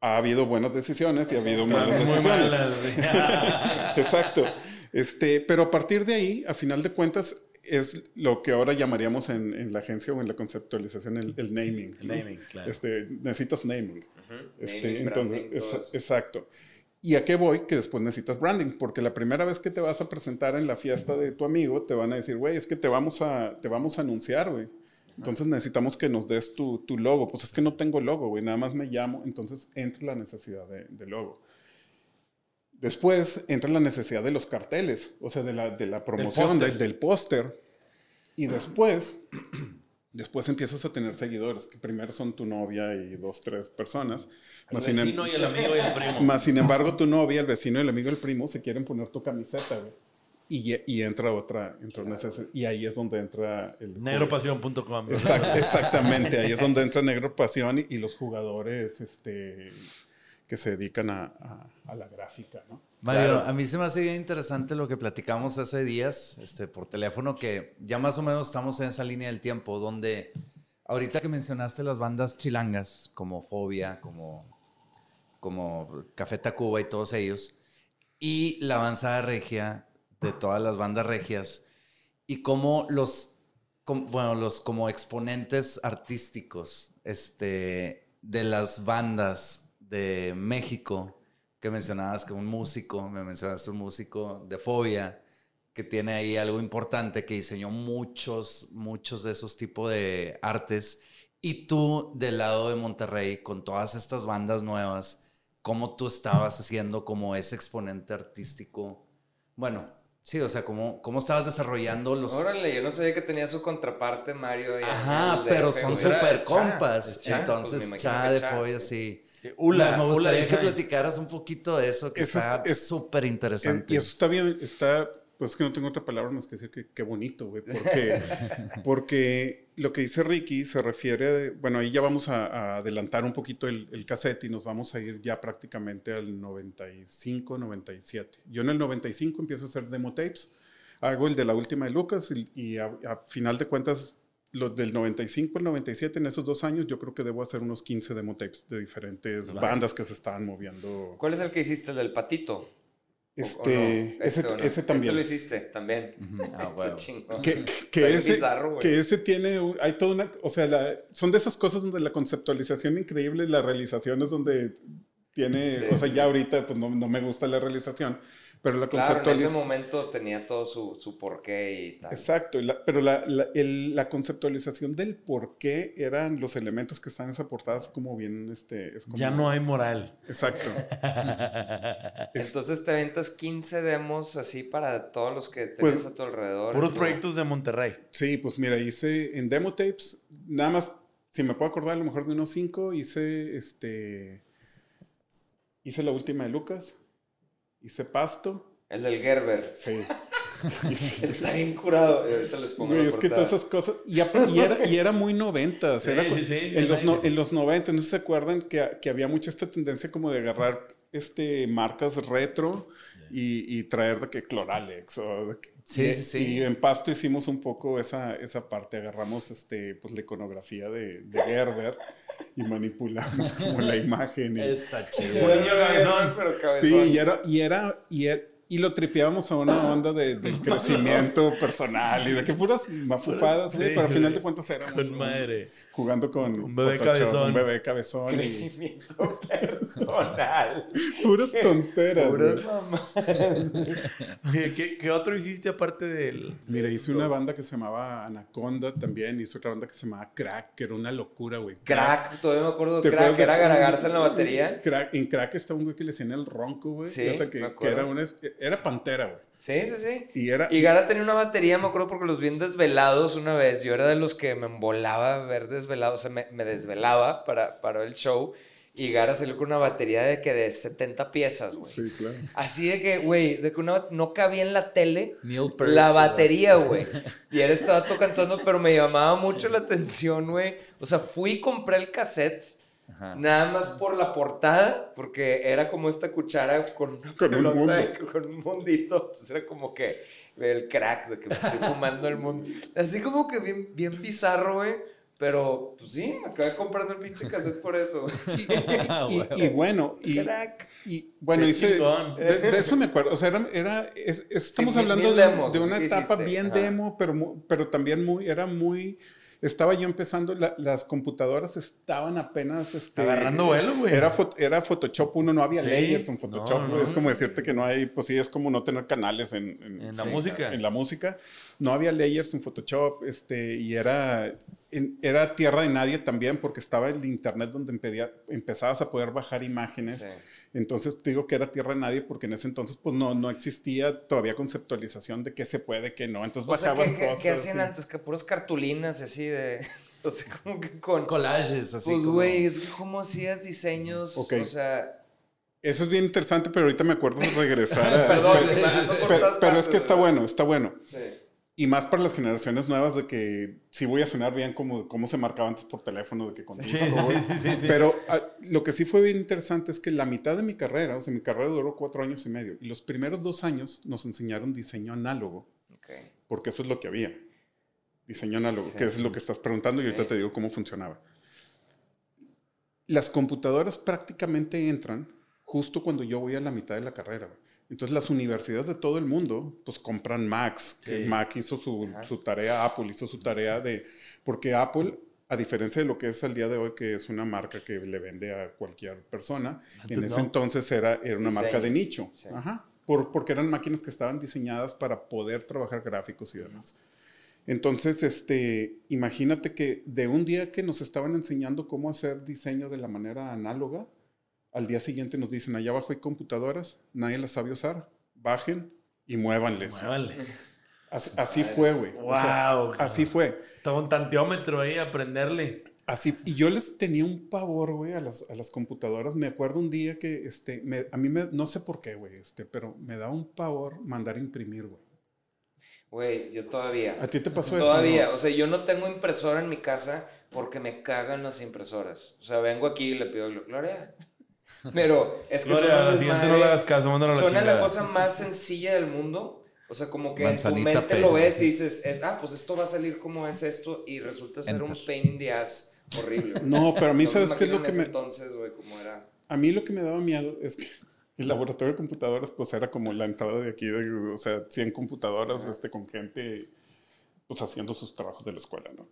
Ha habido buenas decisiones y ha habido malas decisiones. Exacto. Este, pero a partir de ahí, a final de cuentas, es lo que ahora llamaríamos en, en la agencia o en la conceptualización el, el naming. El naming, claro. Este, necesitas naming. Uh -huh. este, naming entonces, branding, es, exacto. ¿Y a qué voy? Que después necesitas branding, porque la primera vez que te vas a presentar en la fiesta de tu amigo, te van a decir, güey, es que te vamos a, te vamos a anunciar, güey. Entonces necesitamos que nos des tu, tu, logo. Pues es que no tengo logo, güey, nada más me llamo. Entonces entra la necesidad de, de logo. Después entra la necesidad de los carteles, o sea, de la, de la promoción, de, del póster. Y después, después empiezas a tener seguidores, que primero son tu novia y dos, tres personas. El más vecino sin, y el amigo y el primo. Más sin embargo, tu novia, el vecino, el amigo y el primo se quieren poner tu camiseta, güey. Y, y, entra otra, entra una y ahí es donde entra el... Negropasión.com. Exact, exactamente, ahí es donde entra Negro Pasión y, y los jugadores, este que se dedican a, a- a la gráfica, ¿no? Mario, Claro. a mí se me hace bien interesante lo que platicamos hace días este, por teléfono, que ya más o menos estamos en esa línea del tiempo, donde ahorita que mencionaste las bandas chilangas, como Fobia, como, como Café Tacuba y todos ellos, y la avanzada regia de todas las bandas regias, y cómo los, com- bueno, los como exponentes artísticos este, de las bandas de México, que mencionabas que un músico, me mencionaste un músico de Fobia, que tiene ahí algo importante, que diseñó muchos, muchos de esos tipos de artes. Y tú, del lado de Monterrey, con todas estas bandas nuevas, ¿cómo tú estabas haciendo como ese exponente artístico? Bueno, sí, o sea, ¿cómo, cómo estabas desarrollando los... Órale, yo no sabía que tenía su contraparte Mario. ahí Ajá, pero son súper compas. el Cha, pues, Entonces, Cha de Fobia, sí. sí. Ula, me gustaría Ula que platicaras un poquito de eso, que Eso está es- súper Eh, interesante. y eso está bien, está, pues que no tengo otra palabra más que decir que qué bonito, güey, porque, porque lo que dice Ricky se refiere, a- bueno, ahí ya vamos a, a adelantar un poquito el, el cassette y nos vamos a ir ya prácticamente al 95, 97. Yo en el 95 empiezo a hacer demo tapes, hago el de la última de Lucas y, y a, a final de cuentas, los del 95 al 97, en esos dos años, yo creo que debo hacer unos 15 demo tapes de diferentes Claro. bandas que se estaban moviendo. ¿Cuál es el que hiciste, el del patito? ¿O- o Este, no? ese, Este, ¿o no? ese también. Este lo hiciste, también. Ujú, ah, Ese bueno. chingón. que, que, ese, bizarro, que ese tiene, un- hay toda una, o sea, la- son de esas cosas donde la conceptualización increíble y la realización es donde tiene, Sí, o sea, sí. ya ahorita pues no, no me gusta la realización, pero la Claro, en ese conceptualización... momento tenía todo su, su porqué y tal. Exacto, y la- pero la, la, el- la conceptualización del por qué eran los elementos que están en esa portada es como bien, este, es como- Ya no hay moral. Exacto. Es- Entonces te ventas 15 demos así para todos los que Pues, tenías a tu alrededor. Puros proyectos de Monterrey. Sí, pues mira, hice en demo tapes, nada más, si me puedo acordar, a lo mejor de unos cinco, hice este. Hice la última de Lucas, hice Pasto, El del Gerber. sí. Está bien curado. Y ahorita les pongo Güey, es que todas esas cosas. Y, a- y era, y era muy noventas. Sí, era sí, sí, en, los no- en los 90, no sé si se acuerdan que, que había mucha esta tendencia como de agarrar este, marcas retro y, y traer de que Cloralex. O de que- Sí, y, sí, sí. y en Pasto hicimos un poco esa, esa parte. Agarramos este, pues, la iconografía de, de Gerber y manipulamos como la imagen. y- Está chido. Bueno, Niño cabezón. pero cabezón. Sí, y era, y era, y era- y lo tripeábamos a una onda de, del crecimiento personal y de que puras mafufadas, güey, Sí, pero al final de cuentas éramos Con madre. Jugando con Un bebé Photoshop, cabezón. un bebé cabezón y Crecimiento personal. puras tonteras. Puras mamás. Oye, ¿qué, qué otro hiciste aparte del...? Mira, hice una banda que se llamaba Anaconda también, hice otra banda que se llamaba Crack, que era una locura, güey. Crack, todavía me acuerdo ¿Te de Crack, de- era Garagarza en la batería. Crack, en Crack está un güey que le decían el ronco, güey. Sí, o sea, que, me que era una, era pantera, güey. Sí, sí, sí. Y era, Y Gara tenía una batería, me acuerdo, porque los vi en desvelados una vez. Yo era de los que me embolaba ver desvelados, o sea, me, me desvelaba para, para el show. Y Gara salió con una batería de que de 70 piezas, güey. Sí, claro. Así de que, güey, de que una, no cabía en la tele Neil Peart, la batería, güey. Y él estaba tocando, pero me llamaba mucho la atención, güey. O sea, fui y compré el cassette. Ajá. Nada más por la portada, porque era como esta cuchara con una Con un pelota mundo. de- con un mundito. Entonces era como que el crack de que me estoy fumando el mundo. Así como que bien, bien bizarro, güey. Pero, pues sí, me acabé comprando el pinche cassette por eso. Y, y bueno, y, Crack. y bueno, hice, de, de eso me acuerdo, o sea, era, era- es- es- estamos mil- hablando mil de, demos, de una sí etapa hiciste, bien ajá. demo, pero, pero también muy, era muy, estaba yo empezando, la- las computadoras estaban apenas, este, Agarrando vuelo, güey. Era, fo- era Photoshop 1, no había Sí. layers en Photoshop, No, no. es como decirte que no hay, pues sí, es como no tener canales en, En la Sí, música. en la música. No había layers en Photoshop, este, y era, en- era tierra de nadie también, porque estaba el internet donde empezabas a poder bajar imágenes. Sí. Entonces te digo que era tierra de nadie, porque en ese entonces pues no, no existía todavía conceptualización de qué se puede, qué no. Entonces O sea, bajabas ¿qué, qué- cosas. qué hacían y- antes? Que puras cartulinas así de... O sea, como que con... Collages, así pues, como- güey, es que cómo hacías diseños, Ok. o sea... Eso es bien interesante, pero ahorita me acuerdo de regresar a... Perdón, pero, pero- es que está bueno, está bueno. Sí. Y más para las generaciones nuevas de que sí voy a sonar bien como cómo se marcaba antes por teléfono, de que con Sí, sí, sí, sí, sí. Pero ah, lo que sí fue bien interesante es que la mitad de mi carrera, o sea, mi carrera duró cuatro años y medio, y los primeros dos años nos enseñaron diseño análogo, Ok. porque eso es lo que había. Diseño análogo, Sí. que es lo que estás preguntando y ahorita te digo cómo funcionaba. Las computadoras prácticamente entran justo cuando yo voy a la mitad de la carrera. Entonces las universidades de todo el mundo pues compran Macs, que Sí. Mac hizo su, su tarea, Apple hizo su tarea de... Porque Apple, a diferencia de lo que es al día de hoy, que es una marca que le vende a cualquier persona, en ese no. entonces era, era una marca de nicho. Sí. Ajá. Por- porque eran máquinas que estaban diseñadas para poder trabajar gráficos y demás. Entonces, este, imagínate que de un día que nos estaban enseñando cómo hacer diseño de la manera análoga, al día siguiente nos dicen, allá abajo hay computadoras, nadie las sabe usar, bajen y muévanles. Muévale. Así, así fue, güey. O sea, Wow. así fue. Estaba un tanteómetro ahí, aprenderle. Así, y yo les tenía un pavor, güey, a las, a las computadoras. Me acuerdo un día que, este, me- a mí me, no sé por qué, güey, este, pero me da un pavor mandar imprimir, güey. Güey, yo todavía. ¿A ti te pasó eso? Todavía, no? o sea, yo no tengo impresora en mi casa porque me cagan las impresoras. O sea, vengo aquí y le pido Gloria. Pero es que Gloria, son un la siguiente no le hagas caso, mándalo a la Suena la cosa más sencilla del mundo. O sea, como que en tu Manzanita mente P. lo ves y dices, es- ah, pues esto va a salir como es esto y resulta ser un Enter. pain in the ass horrible. No, pero a mí, No me ¿sabes qué es lo que me... entonces, güey, cómo era. A mí lo que me daba miedo es que el laboratorio de computadoras, pues era como la entrada de aquí, de, o sea, 100 computadoras Ajá. este, con gente, pues haciendo sus trabajos de la escuela, ¿no?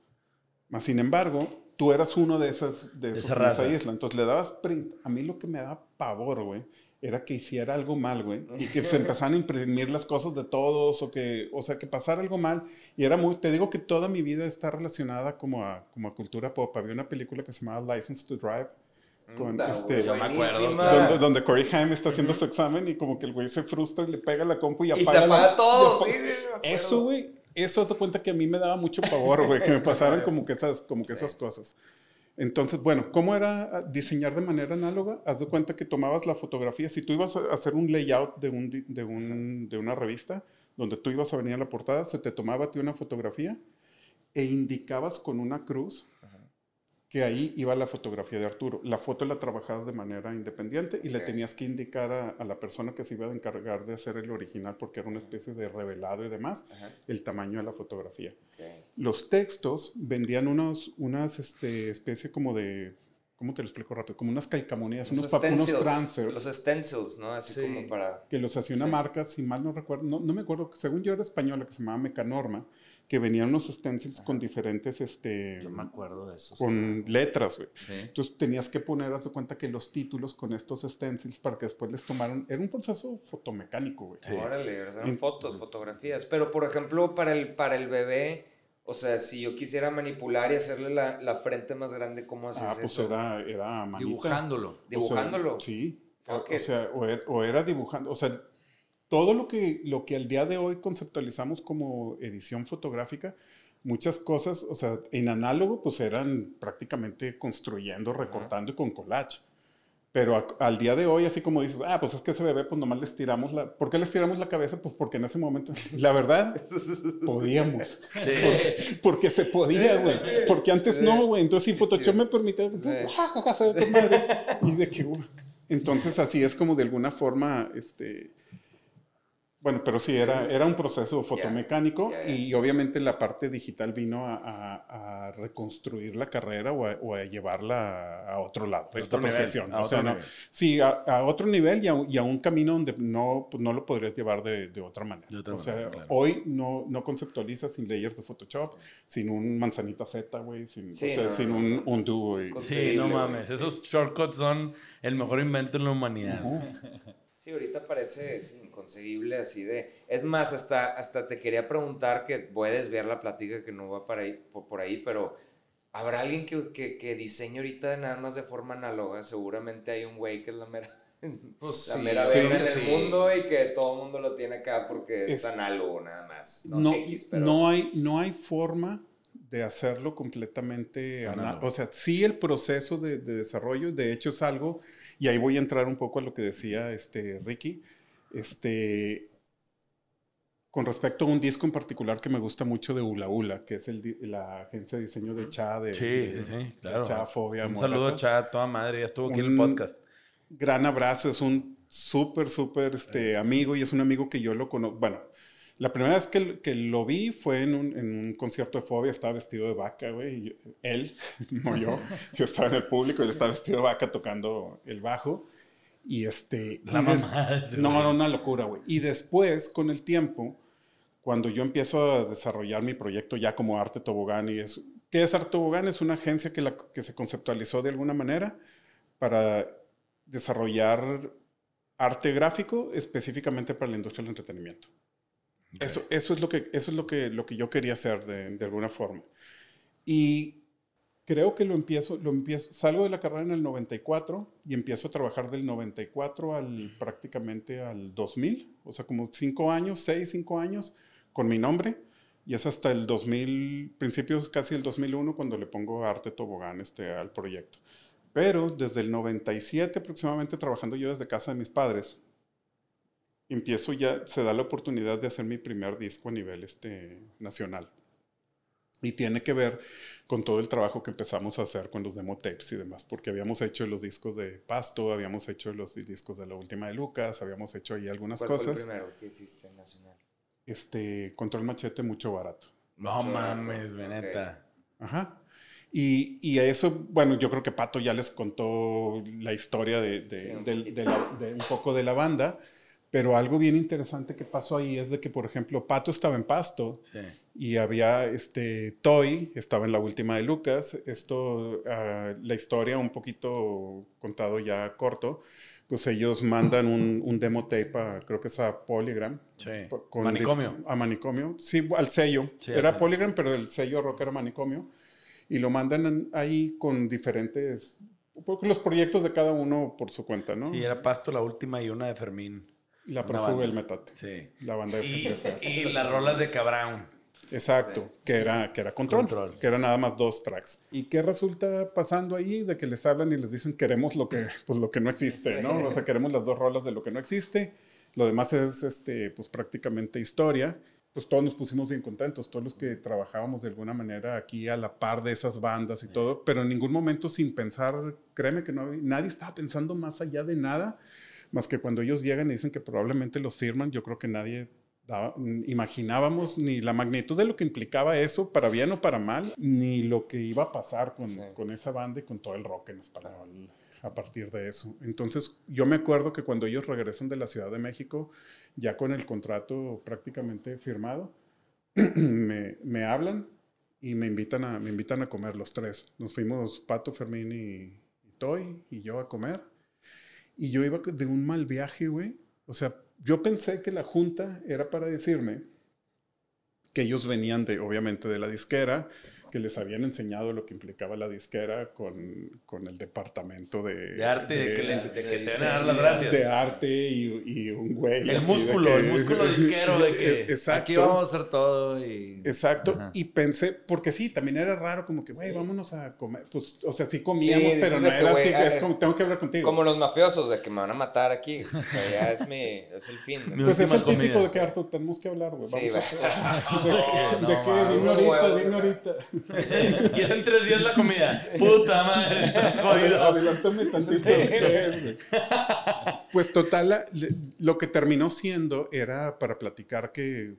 Más sin embargo, tú eras uno de esas, de De esos esa en esa isla. Entonces le dabas print. A mí lo que me daba pavor, güey, era que hiciera algo mal, güey, y que se empezaran a imprimir las cosas de todos, o que, o sea, que pasara algo mal. Y era muy, te digo que toda mi vida está relacionada como a, como a cultura pop. Había una película que se llamaba License to Drive, Con Puta, este- Yo me acuerdo, donde, donde Corey Haim está haciendo su examen y como que el güey se frustra y le pega la compu y Y apaga se apaga la- todo. y sí, apaga- sí, acuerdo. Eso, güey, eso se cuenta que a mí me daba mucho pavor, güey, que me pasaran como que esas, como que Sí. esas cosas. Entonces, bueno, ¿cómo era ah, diseñar de manera análoga? Haz de cuenta que tomabas la fotografía. Si tú ibas a hacer un layout de, un, de, un- de una revista, donde tú ibas a venir a la portada, se te tomaba a ti una fotografía e indicabas con una cruz que ahí iba la fotografía de Arturo. La foto la trabajabas de manera independiente y le Ok. tenías que indicar a, a la persona que se iba a encargar de hacer el original, porque era una especie de revelado y demás, Ajá, el tamaño de la fotografía. ok. Los textos vendían unos, unas este, especie como de, ¿cómo te lo explico rápido? Como unas calcamonías, unos, pa- unos stencils, transfers Los stencils, ¿no? Así Sí. como para... que los hacía una Sí. marca, si mal no recuerdo, no, no me acuerdo, según yo era española, que se llamaba Mecanorma, que venían unos stencils con diferentes, este, Yo me acuerdo de eso. con letras, güey. Sí. Entonces tenías que poner, haz de cuenta que los títulos con estos stencils para que después les tomaran. Era un proceso fotomecánico, güey. Sí. Órale, eran En- fotos, fotografías. Pero, por ejemplo, para el, para el bebé, o sea, si yo quisiera manipular y hacerle la, la frente más grande, ¿cómo haces Ah, pues eso? era, era manita. Dibujándolo. O sea, Dibujándolo. sí. O, Fuck o it. sea, o era, o era dibujando. O sea, todo lo que, lo que al día de hoy conceptualizamos como edición fotográfica, muchas cosas, o sea, en análogo, pues eran prácticamente construyendo, recortando y con collage. Pero a- al día de hoy, así como dices, ah, pues es que ese bebé, pues nomás les tiramos la... ¿Por qué les tiramos la cabeza? Pues porque en ese momento, la verdad, podíamos. Porque, porque se podía, güey. Porque antes no, güey. Entonces, si Photoshop me permitía, pues, Sí. jajaja, se ve con madre. Y de que, güey. Entonces, así es como de alguna forma, este... Bueno, pero sí, era, era un proceso fotomecánico ya, ya. y obviamente la parte digital vino a, a- a reconstruir la carrera o a, o a llevarla a otro lado, A esta otro nivel, profesión. a o sea, no, nivel. Sí, a, a otro nivel y a, un- y a un camino donde no, pues, no lo podrías llevar de, de otra manera. De otra o sea, manera, claro. hoy no, no conceptualizas sin layers de Photoshop, sin un manzanita Z, güey, sin, Sí, o sea, no, sin no, un no. undo, güey. Sí, Sí, no mames. sí. Esos shortcuts son el mejor invento en la humanidad. Ujú. Sí, ahorita parece sí, inconcebible así de... Es más, hasta, hasta te quería preguntar, que voy a desviar la plática que no va para ahí, por, por ahí, pero ¿habrá alguien que, que, que diseñe ahorita nada más de forma análoga? Seguramente hay un güey que es la mera, Pues la sí, mera sí, en el mundo y que todo el mundo lo tiene acá porque es, Es- análogo nada más. No, no, X, pero... no, hay, no hay forma de hacerlo completamente Análogo. análogo. O sea, sí el proceso de, de desarrollo, de hecho es algo, y ahí voy a entrar un poco a lo que decía este Ricky, este, con respecto a un disco en particular que me gusta mucho de Ula Ula, que es el, la agencia de diseño de Cha, de, Sí, de- sí, sí, claro. Cha Fobia. Un saludo a Morata. Chad, toda madre, ya estuvo aquí en el Un- podcast. Gran abrazo, es un súper, súper este, amigo y es un amigo que yo lo conozco. Bueno, la primera vez que, que lo vi fue en un, en un concierto de Fobia, estaba vestido de vaca, güey. Él, no yo. Yo estaba en el público él estaba vestido de vaca tocando el bajo. Y este. La y mamá No, no, una locura, güey. Y después, con el tiempo, cuando yo empiezo a desarrollar mi proyecto ya como Arte Tobogán, y es. ¿Qué es Arte Tobogán? Es una agencia que, la, que se conceptualizó de alguna manera para desarrollar arte gráfico específicamente para la industria del entretenimiento. Eso, eso es, lo que, eso es lo, que, lo que yo quería hacer de, de alguna forma. Y creo que lo empiezo, lo empiezo, salgo de la carrera en el 94 y empiezo a trabajar del 94 al prácticamente al 2000, o sea, como cinco años, seis, cinco años con mi nombre. Y es hasta el 2000, principios casi el 2001 cuando le pongo Arte Tobogán este, al proyecto. Pero desde el 97 aproximadamente trabajando yo desde casa de mis padres, empiezo ya, se da la oportunidad de hacer mi primer disco a nivel este, nacional. Y tiene que ver con todo el trabajo que empezamos a hacer con los demo tapes y demás, porque habíamos hecho los discos de Pasto, habíamos hecho los discos de la última de Lucas, habíamos hecho ahí algunas ¿Cuál fue cosas. el primero que hiciste en Nacional? Este, Control Machete, mucho barato. No Mucho mames, rato, neta. Ajá. Y, y a eso, bueno, yo creo que Pato ya les contó la historia de, de- Sí, un del- poquito. de la- de un poco de la banda, pero algo bien interesante que pasó ahí es de que, por ejemplo, Pato estaba en Pasto Sí. y había este Toy, estaba en la última de Lucas. Esto, ah, la historia un poquito contado ya corto, pues ellos mandan un, un demo tape, a, creo que es a Polygram. Sí. con Manicomio. A Manicomio. Sí, al sello. Sí, era ajá. Polygram, pero el sello rock era Manicomio. Y lo mandan ahí con diferentes, porque los proyectos de cada uno por su cuenta, ¿no? Sí, era Pasto la última y una de Fermín. La prófuga del metate. Sí. La banda de, Y, y las rolas de Cabrón. Exacto, que era, que era control, Control. que era nada más dos tracks. ¿Y qué resulta pasando ahí? De que les hablan y les dicen queremos lo que, pues, lo que no existe, Sí. ¿no? O sea, queremos las dos rolas de lo que no existe. Lo demás es este, pues, prácticamente historia. Pues todos nos pusimos bien contentos, todos los que trabajábamos de alguna manera aquí a la par de esas bandas y todo, pero en ningún momento sin pensar, créeme que no, nadie estaba pensando más allá de nada, más que cuando ellos llegan y dicen que probablemente los firman, yo creo que nadie daba- imaginábamos ni la magnitud de lo que implicaba eso, para bien o para mal, ni lo que iba a pasar con, Sí. con esa banda y con todo el rock en español a partir de eso. Entonces, yo me acuerdo que cuando ellos regresan de la Ciudad de México, ya con el contrato prácticamente firmado, me, me hablan y me invitan, a, me invitan a comer los tres. Nos fuimos Pato, Fermín y, y Toy y yo a comer. Y yo iba de un mal viaje, güey. O sea, yo pensé que la junta era para decirme que ellos venían de, obviamente, de la disquera, que les habían enseñado lo que implicaba la disquera con, con el departamento de, De arte, de, que, le- de- de que te van a dar las gracias. de arte y, y un güey. El músculo, que- el músculo disquero de que Exacto. Aquí vamos a hacer todo y... Exacto, Ajá. y pensé, porque sí, también era raro, como que, güey, vámonos a comer. Pues, o sea, sí comíamos, Sí, pero no que, era güey, así, ah, es es- como, tengo que hablar contigo. Como los mafiosos, de que me van a matar aquí. O sea, ya es mi, es el fin. Mi pues es el típico de que, Arthur, tenemos que hablar, güey. Sí, Vamos va. a... No, ¿De no, qué? mames. Dime ahorita, dime ¿no? ahorita. Y es en tres días la comida. Puta madre, jodido. Adelántame. Pues total, la- lo que terminó siendo era para platicar que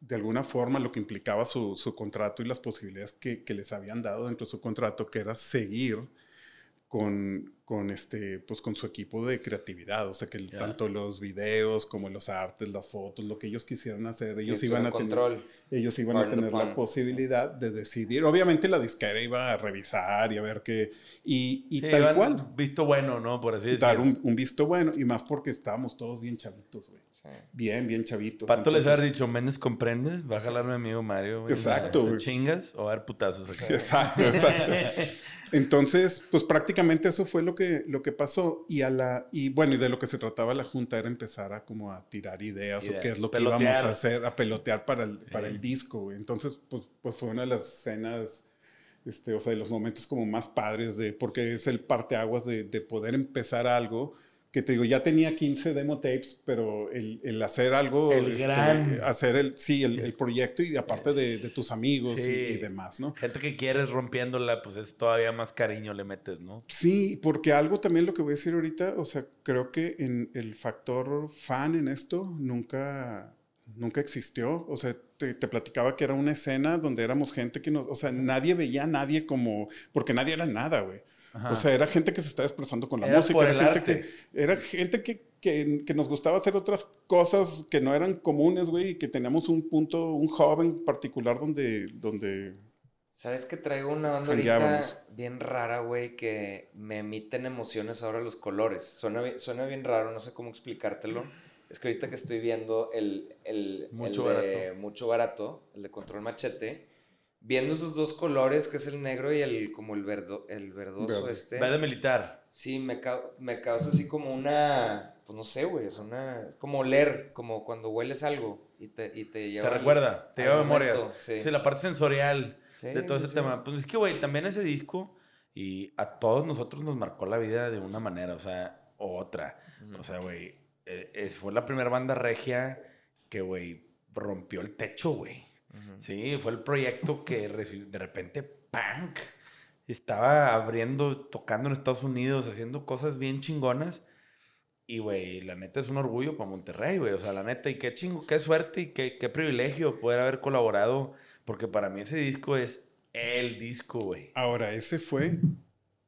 de alguna forma lo que implicaba su, su contrato y las posibilidades que, que les habían dado dentro de su contrato, que era seguir con, con, este, pues con su equipo de creatividad, o sea que tanto los videos como los artes, las fotos, lo que ellos quisieran hacer, ellos Sí, iban a su tener, control. ellos iban a tener la posibilidad de decidir. Obviamente la disquera iba a revisar y a ver qué, y, y Sí, tal cual, Visto bueno, ¿no? Por así dar decirlo. un, un visto bueno, y más porque estábamos todos bien chavitos, güey. Sí. Bien, bien chavitos. Pato les Entonces- haber dicho, Méndez, ¿comprendes? Va a jalar mi amigo Mario. güey. Exacto, ¿Te güey. chingas o a dar putazos acá? Exacto, exacto. Entonces, pues prácticamente eso fue lo que, lo que pasó. Y, a la, y bueno, y de lo que se trataba la junta era empezar a como a tirar ideas Ideas. o qué es lo que íbamos a hacer, a pelotear para el, para Sí. el disco. güey. Entonces, pues, pues fue una de las escenas, este, o sea, de los momentos como más padres de, porque es el parteaguas de, de poder empezar algo que te digo, ya tenía 15 demo tapes, pero el, el hacer algo, El este, gran- hacer el, sí, el, el proyecto y aparte de, de tus amigos y- Sí. y, demás, ¿no? Gente que quieres rompiéndola, pues es todavía más cariño le metes, ¿no? Sí, porque algo también lo que voy a decir ahorita, o sea, creo que en el factor fan en esto nunca, nunca existió. O sea, te, te platicaba que era una escena donde éramos gente que nos, o sea, nadie veía a nadie como, porque nadie era nada, güey. Ajá. O sea, era gente que se estaba expresando con la Era música, era gente, que, era gente que, que, que nos gustaba hacer otras cosas que no eran comunes, güey, y que teníamos un punto, un hub en particular donde, donde ¿Sabes que traigo una onda ahorita bien rara, güey, que me emiten emociones ahora los colores? Suena, suena bien raro, no sé cómo explicártelo. Es que ahorita que estoy viendo el, el, Mucho el de Barato. Mucho Barato, el de Control Machete, viendo esos dos colores, que es el negro y el como el, verdo, el verdoso Verde. este. Verde militar. Sí, me, me causa así como una, pues no sé, güey, es una, como oler, como cuando hueles algo y te, y te lleva Te al- recuerda, te lleva memorias. sí. Sí, la parte sensorial Sí, de todo sí, ese sí. tema. Pues es que, güey, también ese disco y a todos nosotros nos marcó la vida de una manera, o sea, o otra. O sea, güey, eh, fue la primera banda regia que, güey, rompió el techo, güey. Sí, fue el proyecto que de repente, ¡punk! Estaba abriendo, tocando en Estados Unidos, haciendo cosas bien chingonas. Y, güey, la neta es un orgullo para Monterrey, güey. O sea, la neta, y qué chingo, qué suerte y qué, qué privilegio poder haber colaborado. Porque para mí ese disco es el disco, güey. Ahora, ese fue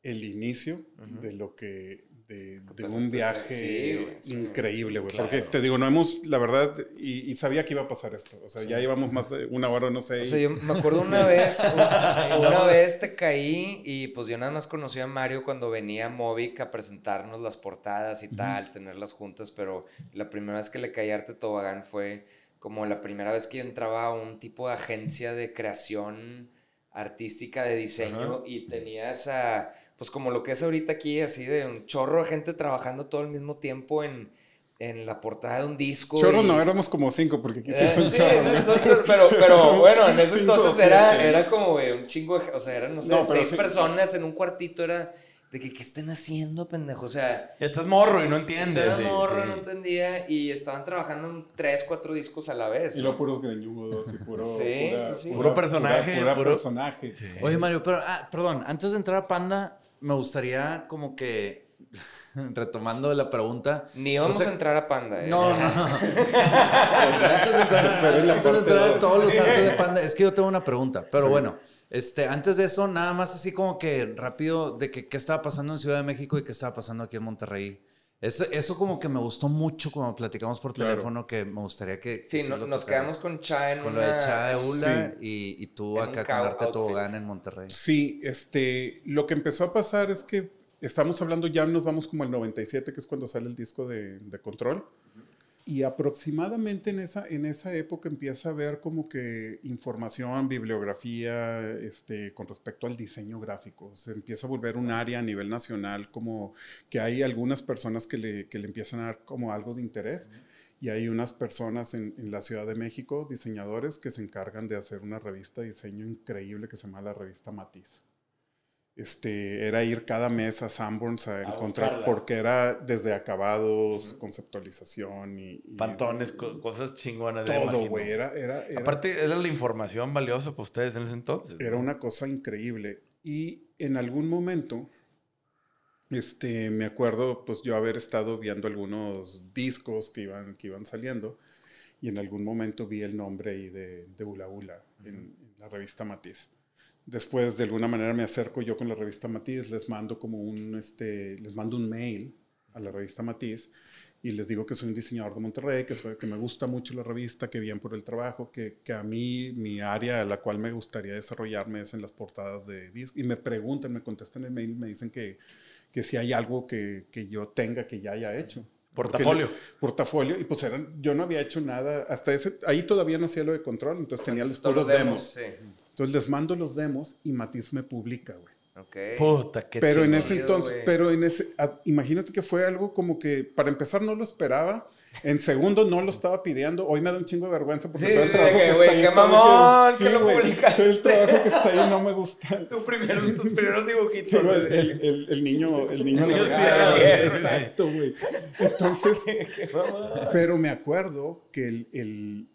el inicio de lo que, de, un a viaje sí, increíble, güey. Claro. Porque te digo, no hemos, la verdad, y, y sabía que iba a pasar esto. O sea, ya llevamos más de una hora, no sé. O sea, yo me acuerdo una vez, una, una vez te caí y pues yo nada más conocí a Mario cuando venía a Movic a presentarnos las portadas y tal, tenerlas juntas, pero la primera vez que le caí a Arte Tobagán fue como la primera vez que yo entraba a un tipo de agencia de creación artística, de diseño y tenía esa, pues como lo que es ahorita aquí, así de un chorro de gente trabajando todo al mismo tiempo en, en la portada de un disco. Chorros y- no, éramos como cinco, porque aquí sí eh, son sí, son chorros, pero, pero bueno, en ese Cinco, entonces era, era como güey, un chingo, de- o sea, eran, no sé, No, seis sí. personas en un cuartito, era de que, ¿qué están haciendo, pendejo? O sea, Ya estás morro y no entiendes. estaba sí, morro, sí. no entendía, y estaban trabajando en tres, cuatro discos a la vez. Y ¿no? luego puros greñudos y puro, Sí, pura- sí, sí. Puro personaje, Pura, pura puro- personaje. Sí. Oye, Mario, pero, ah, perdón, antes de entrar a Panda, me gustaría como que, retomando la pregunta. Ni vamos o sea, a entrar a Panda, ¿eh? No, no, no. antes de entrar, antes de entrar a dos. todos los artes de Panda, es que yo tengo una pregunta, pero Sí. bueno. Este, antes de eso, nada más así como que rápido de que qué estaba pasando en Ciudad de México y qué estaba pasando aquí en Monterrey. Eso, eso como que me gustó mucho cuando platicamos por Claro. teléfono, que me gustaría que... Sí, no- nos quedamos con Cha en con una... lo de de Ula Sí. y, y tú En un acá con Arte. Tobogán en Monterrey. Sí, este, lo que empezó a pasar es que estamos hablando, ya nos vamos como al 97, que es cuando sale el disco de, de Control. Y aproximadamente en esa, en esa época empieza a haber como que información, bibliografía este, con respecto al diseño gráfico. Se empieza a volver un área a nivel nacional como que hay algunas personas que le, que le empiezan a dar como algo de interés. Y hay unas personas en, en la Ciudad de México, diseñadores, que se encargan de hacer una revista de diseño increíble que se llama la revista Matiz. Este, era ir cada mes a Sanborns a encontrar, buscarla. porque era desde acabados, conceptualización y... y Pantones, co- cosas chingonas. todo, güey. Era, era, era, Aparte, era la información valiosa para ustedes en ese entonces. era ¿no? una cosa increíble. Y en algún momento, este, me acuerdo, pues yo haber estado viendo algunos discos que iban, que iban saliendo y en algún momento vi el nombre ahí de, de Ula Ula en, en la revista Matiz. Después, de alguna manera, me acerco yo con la revista Matiz, les mando como un, este, les mando un mail a la revista Matiz y les digo que soy un diseñador de Monterrey, que, soy, que me gusta mucho la revista, que bien por el trabajo, que, que a mí mi área a la cual me gustaría desarrollarme es en las portadas de discos. Y me preguntan, me contestan el mail, me dicen que, que si hay algo que, que yo tenga que ya haya hecho. Portafolio. Portafolio, y pues eran, yo no había hecho nada, hasta ese, ahí todavía no hacía lo de control, entonces tenía los puros demos. Sí. Entonces les mando los demos y Matiz me publica, güey. Ok. Puta, qué pero en ese entonces, pero en ese, a- imagínate que fue algo como que para empezar no lo esperaba. En segundo no lo estaba pidiendo. Hoy me da un chingo de vergüenza porque Sí, todo el trabajo que, está ahí qué mamón, sí, que lo publicaste. Todo el trabajo que está ahí no me gusta. Tu primero, tus primeros dibujitos. El, el- el- el niño, el niño estirado, Exacto, güey. Entonces, pero me acuerdo que el,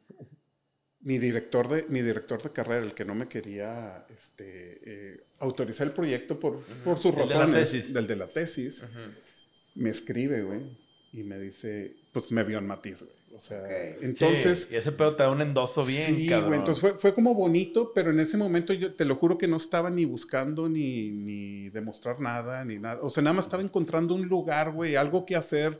mi director de mi director de carrera, el que no me quería este, eh, autorizar el proyecto por, por sus razones, del de la tesis, me escribe, güey, y me dice, pues me vio en Matiz, güey. O sea, Ok. entonces. Sí, y ese pedo te da un endoso bien, sí, cabrón. güey. Entonces fue, fue como bonito, pero en ese momento yo te lo juro que no estaba ni buscando ni, ni demostrar nada, ni nada. O sea, nada más estaba encontrando un lugar, güey, algo que hacer.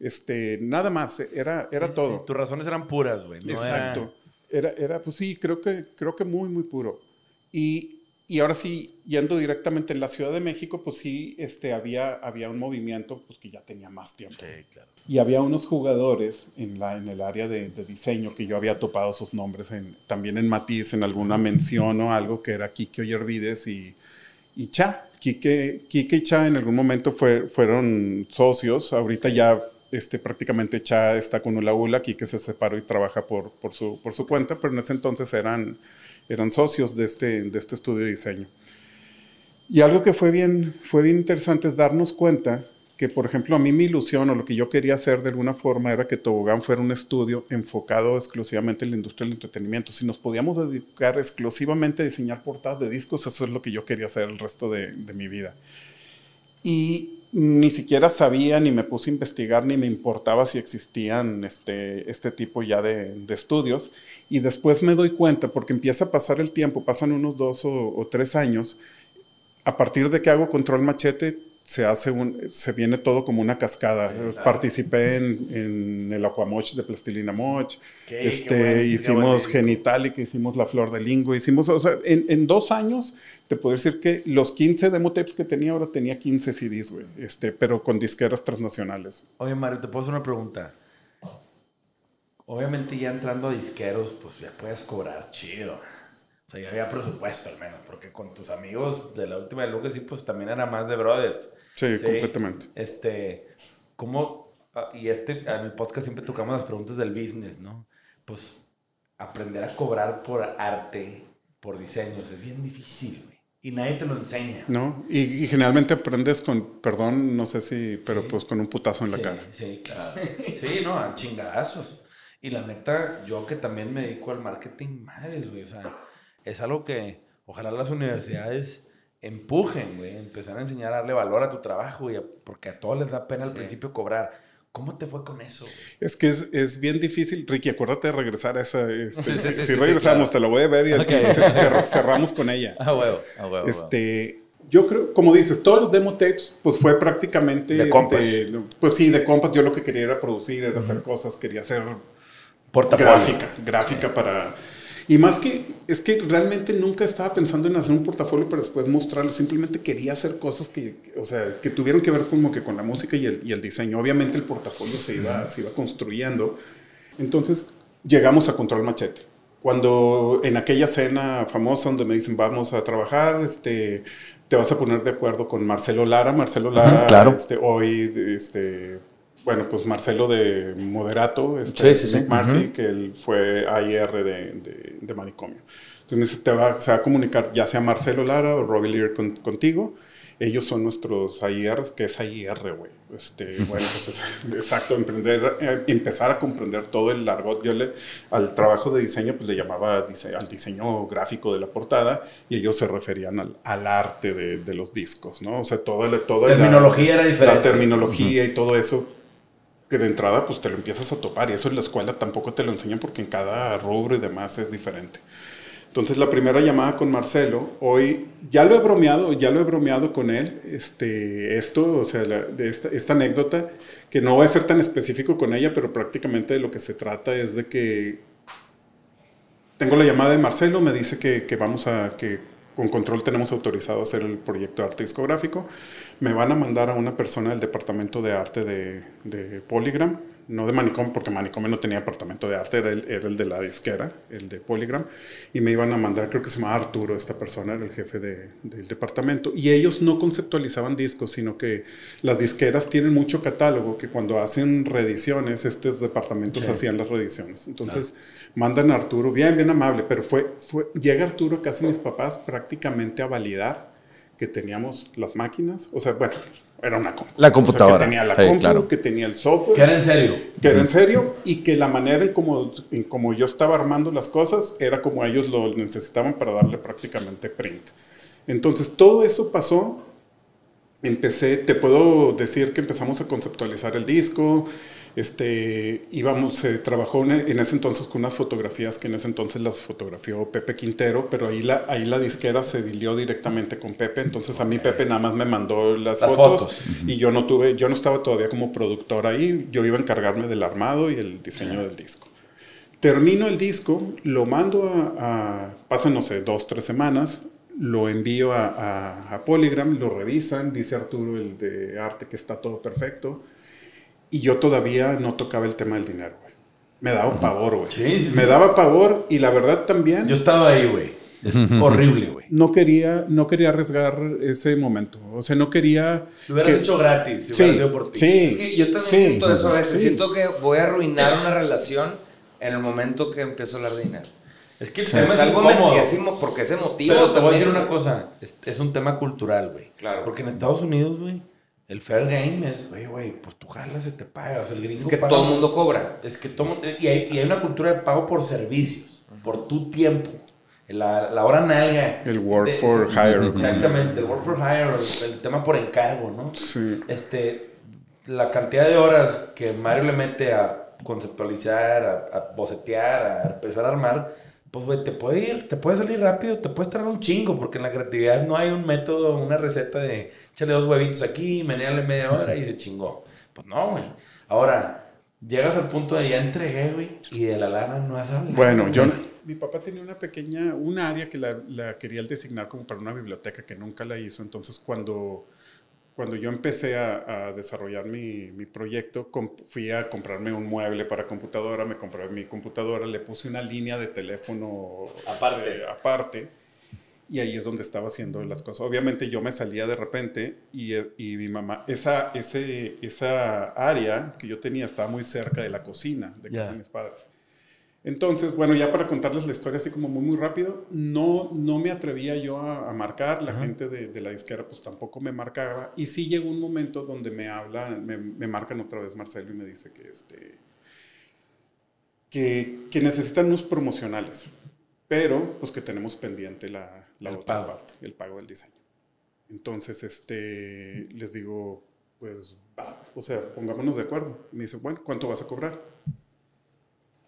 Este, nada más, era, era Sí, todo. sí, Tus razones eran puras, güey. no Exacto. Era, era, pues sí, creo que, creo que muy, muy puro. Y, y ahora sí, yendo directamente en la Ciudad de México, pues sí, este, había, había un movimiento pues, que ya tenía más tiempo. Sí, claro. Y había unos jugadores en, la, en el área de, de diseño que yo había topado sus nombres en, también en Matiz, en alguna mención o algo que era Kike Oyervides y, y Cha. Kike, Kike y Cha en algún momento fue, fueron socios. Ahorita ya este, prácticamente Cha está con Ula Ula. Kike se separó y trabaja por, por, su, por su cuenta, pero en ese entonces eran, eran socios de este, de este estudio de diseño. Y algo que fue bien, fue bien interesante es darnos cuenta que, por ejemplo, a mí mi ilusión o lo que yo quería hacer de alguna forma era que Tobogán fuera un estudio enfocado exclusivamente en la industria del entretenimiento. Si nos podíamos dedicar exclusivamente a diseñar portadas de discos, eso es lo que yo quería hacer el resto de, mi vida. Y ni siquiera sabía, ni me puse a investigar, ni me importaba si existían este, este tipo ya de, estudios. Y después me doy cuenta, porque empieza a pasar el tiempo, pasan unos dos o tres años, a partir de que hago control machete, se hace un, se viene todo como una cascada. Participé en, en el Aquamoch de Plastilina Moch, Qué- este, qué buen- qué hicimos Genitalic, hicimos La Flor de Lingo, hicimos, o sea, en, en dos años te puedo decir que los 15 demo tapes que tenía ahora tenía 15 CDs, güey, este, pero con disqueras transnacionales. Oye, Mario, te puedo hacer una pregunta. Obviamente ya entrando a disqueros, pues ya puedes cobrar chido. O sea, ya había presupuesto al menos, porque con tus amigos de la última de Lucas sí, pues también era más de brothers. Sí, completamente. Este, ¿cómo? ah, Y este, en el podcast siempre tocamos las preguntas del business, ¿no? Pues aprender a cobrar por arte, por diseños, es bien difícil, güey. Y nadie te lo enseña. ¿No? Y, y generalmente aprendes con, perdón, no sé si, pero Sí. pues con un putazo en la sí, cara. Sí, claro. Sí, no, a chingadazos. Y la neta, yo que también me dedico al marketing, madres, güey. O sea, es algo que ojalá las universidades empujen, güey. Empezar a enseñar a darle valor a tu trabajo, güey. Porque a todos les da pena al Sí. principio cobrar. ¿Cómo te fue con eso, güey? Es que es, es bien difícil. Ricky, acuérdate de regresar a esa. este, Sí, sí, si sí, si sí, regresamos, claro. te lo voy a ver y Ok. y cer- cer- cerramos con ella. A huevo, a huevo. Este, yo creo, como dices, todos los demo tapes, pues fue prácticamente. De compas. este, pues sí, de compas. Yo lo que quería era producir, era hacer cosas, quería hacer Portafolio. gráfica, gráfica para... Y más que, es que realmente nunca estaba pensando en hacer un portafolio para después mostrarlo, simplemente quería hacer cosas que, o sea, que tuvieran que ver como que con la música y el, y el diseño. Obviamente el portafolio se iba, se iba construyendo. Entonces llegamos a Control Machete. Cuando en aquella cena famosa donde me dicen vamos a trabajar, este, te vas a poner de acuerdo con Marcelo Lara. Marcelo Lara, claro. este, hoy, este, bueno, pues Marcelo de Moderato, este, Sí, sí, sí. Marcy, Ujú. que él fue AIR de, de, de Manicomio. Entonces te va, se va a comunicar ya sea Marcelo Lara o Robbie Lear con- contigo. Ellos son nuestros AIRs, que es AIR, güey. Este, bueno, pues es- exacto, emprender, eh, empezar a comprender todo el largot. Yo le, al trabajo de diseño, pues le llamaba dise- al diseño gráfico de la portada y ellos se referían al, al arte de, de los discos, ¿no? O sea, todo el, todo el- Terminología era diferente. La terminología y todo eso que de entrada pues te lo empiezas a topar y eso en la escuela tampoco te lo enseñan porque en cada rubro y demás es diferente. Entonces la primera llamada con Marcelo, hoy ya lo he bromeado, ya lo he bromeado con él, este, esto, o sea, la- de esta, anécdota, que no voy a ser tan específico con ella, pero prácticamente de lo que se trata es de que tengo la llamada de Marcelo, me dice que, que vamos a, que con control tenemos autorizado hacer el proyecto de arte discográfico. Me van a mandar a una persona del departamento de arte de, de Polygram, no de Manicomio, porque Manicomio no tenía departamento de arte, era el, era el de la disquera, el de Polygram, y me iban a mandar, creo que se llamaba Arturo, esta persona era el jefe de, del departamento, y ellos no conceptualizaban discos, sino que las disqueras tienen mucho catálogo, que cuando hacen reediciones, estos departamentos Sí. hacían las reediciones. Entonces mandan a Arturo, bien, bien amable, pero fue, fue, llega Arturo de mis papás prácticamente a validar que teníamos las máquinas, o sea, bueno, era una compu. La O sea, computadora. que tenía la Sí, compu, claro. que tenía el software Que era en serio. que era en serio y que la manera en como, en como yo estaba armando las cosas era como ellos lo necesitaban para darle prácticamente print. Entonces todo eso pasó, empecé, te puedo decir que empezamos a conceptualizar el disco, este, íbamos, se trabajó en, en ese entonces con unas fotografías que en ese entonces las fotografió Pepe Quintero, pero ahí la, ahí la disquera se dilió directamente con Pepe, entonces a mí Pepe nada más me mandó las, Las fotos, fotos. y yo no tuve, yo no estaba todavía como productor ahí, yo iba a encargarme del armado y el diseño del disco. Termino el disco, lo mando a, a- pasan no sé, dos, tres semanas, lo envío a, a, a Polygram, lo revisan, dice Arturo, el de arte, que está todo perfecto, y yo todavía no tocaba el tema del dinero, güey. Me daba pavor, güey. Sí, sí, sí. Me daba pavor y la verdad también Yo estaba ahí, güey. Es horrible, güey. no quería, no quería arriesgar ese momento. O sea, no quería... Lo hubieras que- hecho gratis. Si Sí, por ti. sí. Es que yo también Sí. siento eso a veces. Sí. Siento que voy a arruinar una relación en el momento que empiezo a hablar de dinero. Es que el tema es, algo incómodo. me- es emo- porque es emotivo. Pero te voy a decir también. una cosa. Es, es un tema cultural, güey. Claro. Porque en Estados Unidos, güey, el fair game es, güey, güey, pues tú jalas y te pagas. O sea, el gringo Es que paga- todo el mundo cobra. Es que todo, y, hay, y hay una cultura de pago por servicios, por tu tiempo. La, la hora nalga. El work De- for hire. Exactamente, el work for hire, el, el tema por encargo, ¿no? Sí. Este, la cantidad de horas que Mario le mete a conceptualizar, a, a bocetear, a empezar a armar, pues, güey, te puede ir, te puede salir rápido, te puedes traer un chingo, porque en la creatividad no hay un método, una receta de échale dos huevitos aquí, meneale media hora y se chingó. Pues no, güey. Ahora, llegas al punto de ya entregué, güey, y de la lana no has hablado. Bueno, yo... Mi papá tenía una pequeña, un área que la, la quería designar como para una biblioteca que nunca la hizo. Entonces, cuando, cuando yo empecé a, a desarrollar mi, mi proyecto, fui a comprarme un mueble para computadora, me compré mi computadora, le puse una línea de teléfono Aparte. este, aparte y ahí es donde estaba haciendo las cosas. Obviamente yo me salía de repente y, eh, y mi mamá, esa, ese, esa área que yo tenía estaba muy cerca de la cocina de casa Ya. de mis padres. Entonces, bueno, ya para contarles la historia así como muy, muy rápido, no, no me atrevía yo a, a marcar, la gente de, de la disquera pues tampoco me marcaba, y sí llegó un momento donde me hablan, me, me marcan otra vez Marcelo y me dice que, este, que, que necesitan unos promocionales, pero pues que tenemos pendiente la, la El otra pago. parte, el pago del diseño. Entonces, este, les digo, pues, va, o sea, pongámonos de acuerdo. Y me dice, bueno, ¿cuánto vas a cobrar?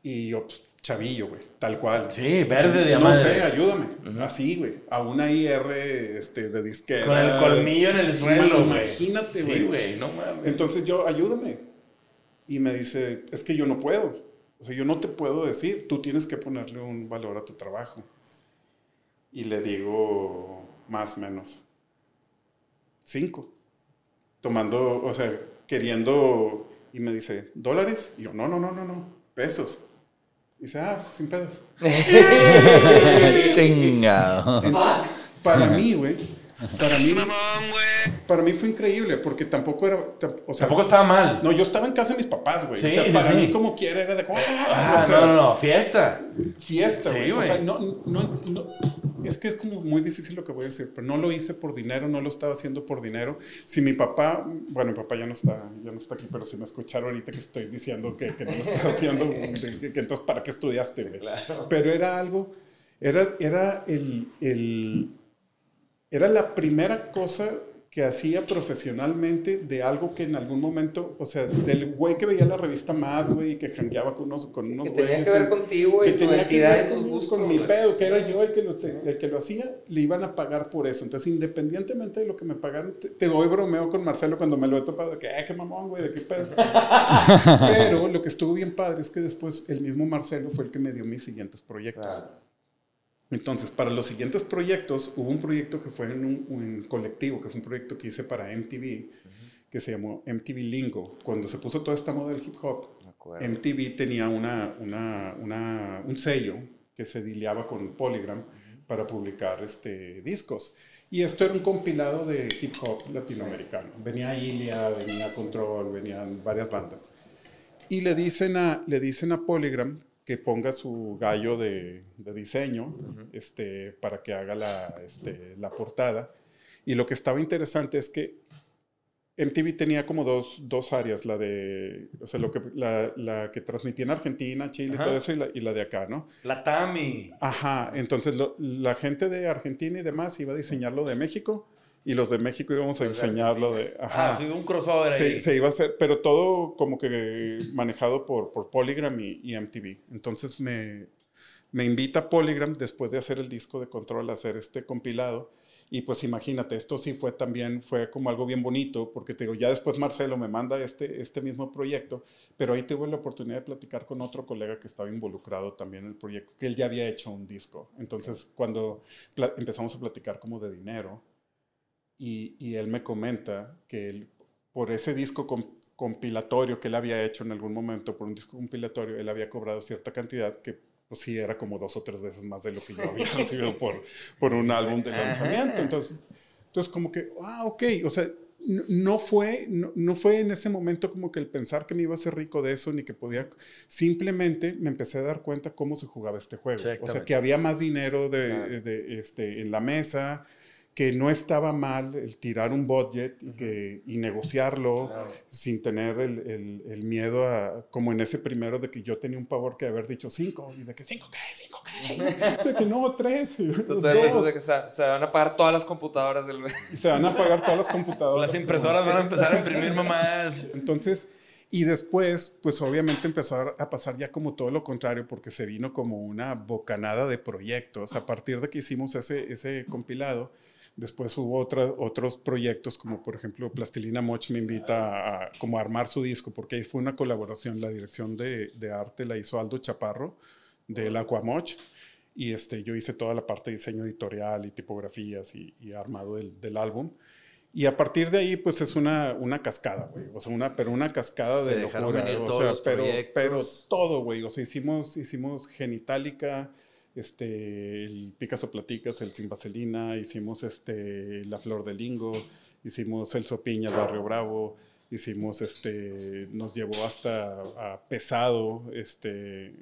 Y yo, pues, chavillo, güey, tal cual. Sí, verde, No diamante. sé, ayúdame. Así, güey. A una IR este, de disquera. Con el colmillo en el suelo, güey. Imagínate, güey. Sí, güey, no mames. Entonces yo, ayúdame. Y me dice, es que yo no puedo. O sea, yo no te puedo decir, tú tienes que ponerle un valor a tu trabajo. Y le digo, más o menos, cinco. Tomando, o sea, queriendo, y me dice, ¿dólares? Y yo, no, no, no, no, no, pesos. Y dice, ah, sin pedos. Chinga. Para mí, güey, para mí, para mí fue increíble, porque tampoco era, o sea, Tampoco estaba mal. No, yo estaba en casa de mis papás, güey. Sí, o sea, sí, para sí. mí como quiera era de ¡ah! Ah, o sea, no, no, no, fiesta. fiesta, Sí, güey. o sea, no, no, no- es que es como muy difícil lo que voy a decir, pero no lo hice por dinero, no lo estaba haciendo por dinero. Si mi papá, bueno, mi papá ya no está, ya no está aquí, pero si me escucharon ahorita que estoy diciendo que, que no lo estaba haciendo, que, que entonces, ¿para qué estudiaste, güey? Pero era algo, era, era el, el, era la primera cosa que hacía profesionalmente de algo que en algún momento, o sea, del güey que veía la revista Mad, güey, y que jangueaba con unos, con unos que tenía güeyes que ver contigo que y tu tenía que ver y tus con- gustos. Con mi pedo, que era yo el que, lo, el que lo hacía, le iban a pagar por eso. Entonces, independientemente de lo que me pagaron, te, te doy bromeo con Marcelo cuando me lo he topado, de que, ay, qué mamón, güey, de qué pedo. Pero lo que estuvo bien padre es que después el mismo Marcelo fue el que me dio mis siguientes proyectos. Claro. Entonces, para los siguientes proyectos, hubo un proyecto que fue en un, un colectivo, que fue un proyecto que hice para MTV, que se llamó MTV Lingo, cuando se puso toda esta moda del hip hop. MTV tenía una, una, una, un sello que se dileaba con Polygram para publicar este, discos. Y esto era un compilado de hip hop latinoamericano. Venía Ilia, venía Control, venían varias bandas. Y le dicen a, le dicen a Polygram que ponga su gallo de, de diseño este, para que haga la, este, la portada. Y lo que estaba interesante es que MTV tenía como dos, dos áreas, la de, o sea, lo que, la, la que transmitía en Argentina, Chile y todo eso, y la, y la de acá, ¿no? La Tami. Ajá, entonces lo- la gente de Argentina y demás iba a diseñar lo de México y los de México íbamos a diseñar lo de... Ajá. Ah, sí, un crossover Se, ahí. se iba a hacer, pero todo como que manejado por, por Polygram y, y MTV. Entonces me, me invita Polygram después de hacer el disco de Control a hacer este compilado. Y pues imagínate, esto sí fue también, fue como algo bien bonito, porque te digo, ya después Marcelo me manda este, este mismo proyecto, pero ahí tuve la oportunidad de platicar con otro colega que estaba involucrado también en el proyecto, que él ya había hecho un disco. Entonces, cuando empezamos a platicar como de dinero, y, y él me comenta que él, por ese disco com- compilatorio que él había hecho en algún momento, por un disco compilatorio, él había cobrado cierta cantidad que pues sí era como dos o tres veces más de lo que yo había recibido por, por un álbum de Ajá. lanzamiento. Entonces, entonces como que, ah, ok, o sea, no, no fue, no, no fue en ese momento como que el pensar que me iba a hacer rico de eso, ni que podía, simplemente me empecé a dar cuenta cómo se jugaba este juego. O sea, que había más dinero de, Claro. de, este, en la mesa, que no estaba mal el tirar un budget y, que, y negociarlo Claro. sin tener el, el- el miedo a, como en ese primero de que yo tenía un pavor que haber dicho cinco y de que cinco qué, cinco qué, de que no, tres, dices de que se, se van a apagar todas las computadoras del... y se van a apagar todas las computadoras. Las impresoras van a empezar a imprimir mamás. Entonces, y después, pues obviamente empezó a- a pasar ya como todo lo contrario, porque se vino como una bocanada de proyectos. A partir de que hicimos ese, ese compilado, después hubo otra- otros proyectos, como por ejemplo Plastilina Moch me invita a, a como a armar su disco, porque ahí fue una colaboración. La dirección de, de arte la hizo Aldo Chaparro, del Aquamoch. Y este, yo hice toda la parte de diseño editorial y tipografías y, y armado del, del álbum. Y a partir de ahí, pues es una, una cascada, güey. O sea, una, pero una cascada Se de locura. venir o todos sea, los pero, proyectos. pero todo, güey. O sea, hicimos, hicimos Genitalica, este, el Picasso Platicas, el Sin Vaselina, hicimos este, La Flor de Lingo, hicimos El Sopiña, el Barrio Bravo, hicimos este, nos llevó hasta a Pesado, este,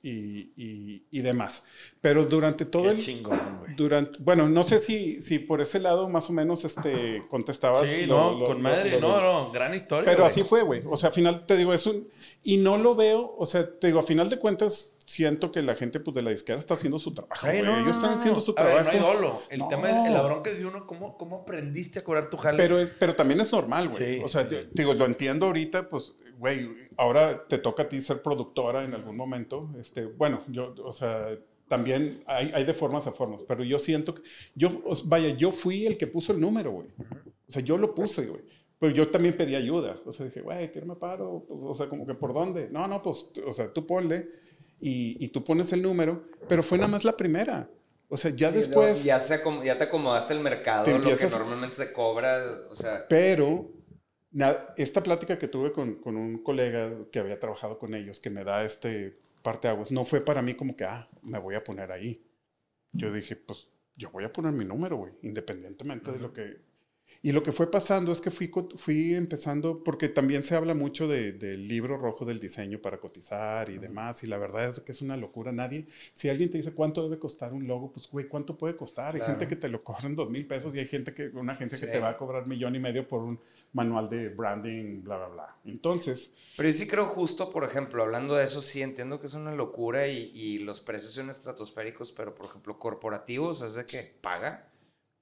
y, y, y demás. Pero durante todo Qué el... chingón. Durante, bueno, no sé si, si por ese lado más o menos este, contestaba. Sí, lo- no, lo- con lo- madre. no, no, gran historia. Pero güey. así fue, güey. O sea, al final te digo, es un... Y no lo veo, o sea, te digo, a final de cuentas, siento que la gente pues, de la disquera está haciendo su trabajo. Ay, no, Ellos están haciendo su A ver, trabajo. no hay dolo. El tema es, la bronca es de uno, ¿cómo, cómo aprendiste a cobrar tu jale? Pero, pero también es normal, güey. Sí, o sea, sí. te digo, lo entiendo ahorita, pues, güey, ahora te toca a ti ser productora en algún momento. Este, bueno, yo, o sea, también hay, hay de formas a formas, pero yo siento que, yo, vaya, yo fui el que puso el número, güey. O sea, yo lo puse, güey. Pero yo también pedí ayuda. O sea, dije, güey, tírame paro. Pues, o sea, como que, ¿por dónde? No, no, pues, o sea, tú ponle y, y tú pones el número. Pero fue nada más la primera. O sea, ya Sí, después... ya, se ya te acomodaste el mercado, Te lo que empiezas- normalmente se cobra, o sea... Pero esta plática que tuve con, con un colega que había trabajado con ellos, que me da este parte aguas, no fue para mí como que, ah, me voy a poner ahí. Yo dije, pues yo voy a poner mi número, güey, independientemente de lo que... Y lo que fue pasando es que fui, fui empezando, porque también se habla mucho de- del libro rojo del diseño para cotizar y demás, y la verdad es que es una locura. Nadie, si alguien te dice cuánto debe costar un logo, pues, güey, ¿cuánto puede costar? Hay Claro. gente que te lo cobran dos mil pesos y hay gente que, una agencia que Sí. te va a cobrar millón y medio por un manual de branding, bla, bla, bla. Entonces, Pero yo sí creo justo, por ejemplo, hablando de eso, sí entiendo que es una locura y, y los precios son estratosféricos, pero por ejemplo, corporativos, es de que paga.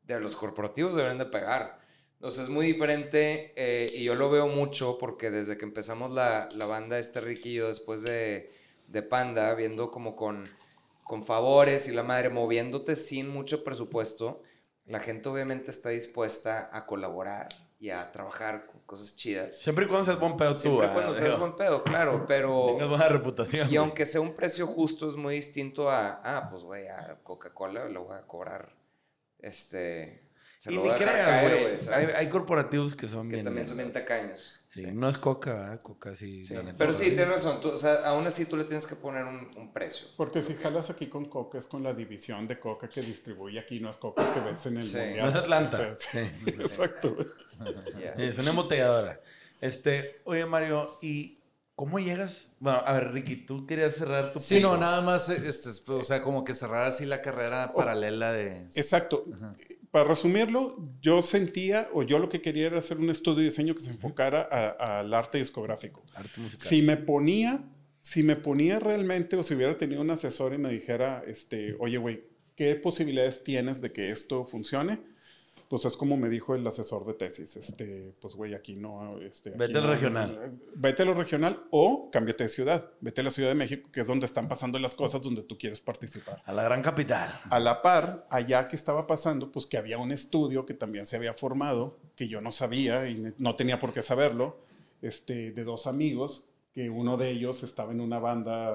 De los corporativos deben de pagar. Entonces es muy diferente eh, y yo lo veo mucho porque desde que empezamos la, la banda este Riquillo después de, de Panda, viendo como con, con favores y la madre, moviéndote sin mucho presupuesto, la gente obviamente está dispuesta a colaborar y a trabajar con cosas chidas. Siempre y cuando seas buen pedo tú. Siempre ah, cuando seas digo, buen pedo, claro, pero... Tengas buena reputación. Y aunque sea un precio justo, es muy distinto a, ah, pues güey, a Coca-Cola le voy a cobrar, este, Se y lo ni voy a dejar creas, caer, güey. Hay, hay corporativos que son Que bien. también son bien tacaños. Sí, no es coca. Coca sí. Pero sí, tienes razón. tú- o sea, aún así tú le tienes que poner un, un precio. Porque si jalas aquí con Coca es con la división de Coca que distribuye aquí, no es Coca que ves en el Sí. mundial. No es Atlanta. O sea, sí, Sí. Exacto. Es una embotelladora. Este, oye, Mario, ¿y cómo llegas? Bueno, a ver, Ricky, tú querías cerrar tu Sí, no, nada más, este, o sea, como que cerrar así la carrera paralela de... Exacto. Para resumirlo, yo sentía o yo lo que quería era hacer un estudio de diseño que se enfocara al arte discográfico. Arte musical. Si me ponía, si me ponía realmente o si hubiera tenido un asesor y me dijera, este, oye, güey, ¿qué posibilidades tienes de que esto funcione? Pues es como me dijo el asesor de tesis, este, pues güey, aquí no, este, aquí Vete al no- regional. Vete a lo regional o cámbiate de ciudad, vete a la Ciudad de México, que es donde están pasando las cosas, donde tú quieres participar. A la gran capital. A la par, allá que estaba pasando, pues que había un estudio que también se había formado, que yo no sabía y no tenía por qué saberlo, este, de dos amigos, que uno de ellos estaba en una banda,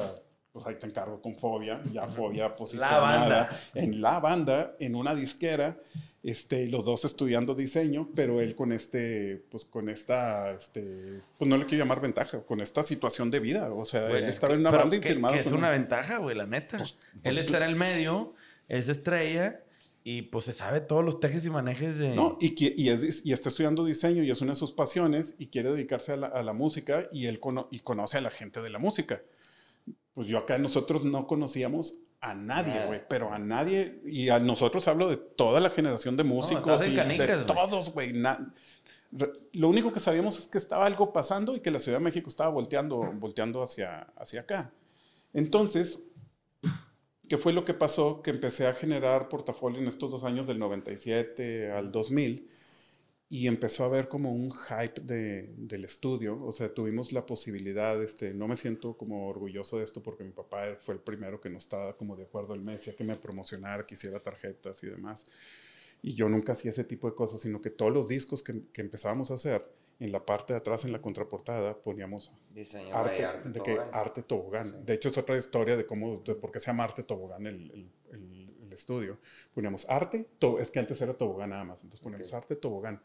pues ahí te encargo con Fobia, ya Fobia posicionada banda. en la banda, en una disquera, este, los dos estudiando diseño, pero él con este, pues con esta, este, pues no le quiero llamar ventaja, con esta situación de vida, o sea, Güey, él estaba en una banda y firmado que es una un- ventaja, güey, la neta. Pues- Él pues está en el medio, es estrella y pues se sabe todos los tejes y manejes de... No, y, y, es- y está estudiando diseño y es una de sus pasiones y quiere dedicarse a la, a la música y él cono- y conoce a la gente de la música. Pues yo acá nosotros no conocíamos a nadie, güey, pero a nadie, y a nosotros hablo de toda la generación de músicos en y canicas, de todos, güey. Lo único que sabíamos es que estaba algo pasando y que la Ciudad de México estaba volteando, volteando hacia, hacia acá. Entonces, ¿qué fue lo que pasó? Que empecé a generar portafolio en estos dos años, del 97 al 2000, y empezó a haber como un hype de- del estudio. O sea, tuvimos la posibilidad, este, no me siento como orgulloso de esto porque mi papá fue el primero que no estaba como de acuerdo, él me decía que me promocionara, que hiciera tarjetas y demás. Y yo nunca hacía ese tipo de cosas, sino que todos los discos que, que empezábamos a hacer, en la parte de atrás, en la contraportada, poníamos Diseño arte, de arte. de todo, que ¿eh? arte tobogán. De hecho, es otra historia de cómo, de por qué se llama arte tobogán el, el- el- estudio. Poníamos arte, es que antes era tobogán nada más, entonces poníamos Ok. arte tobogán.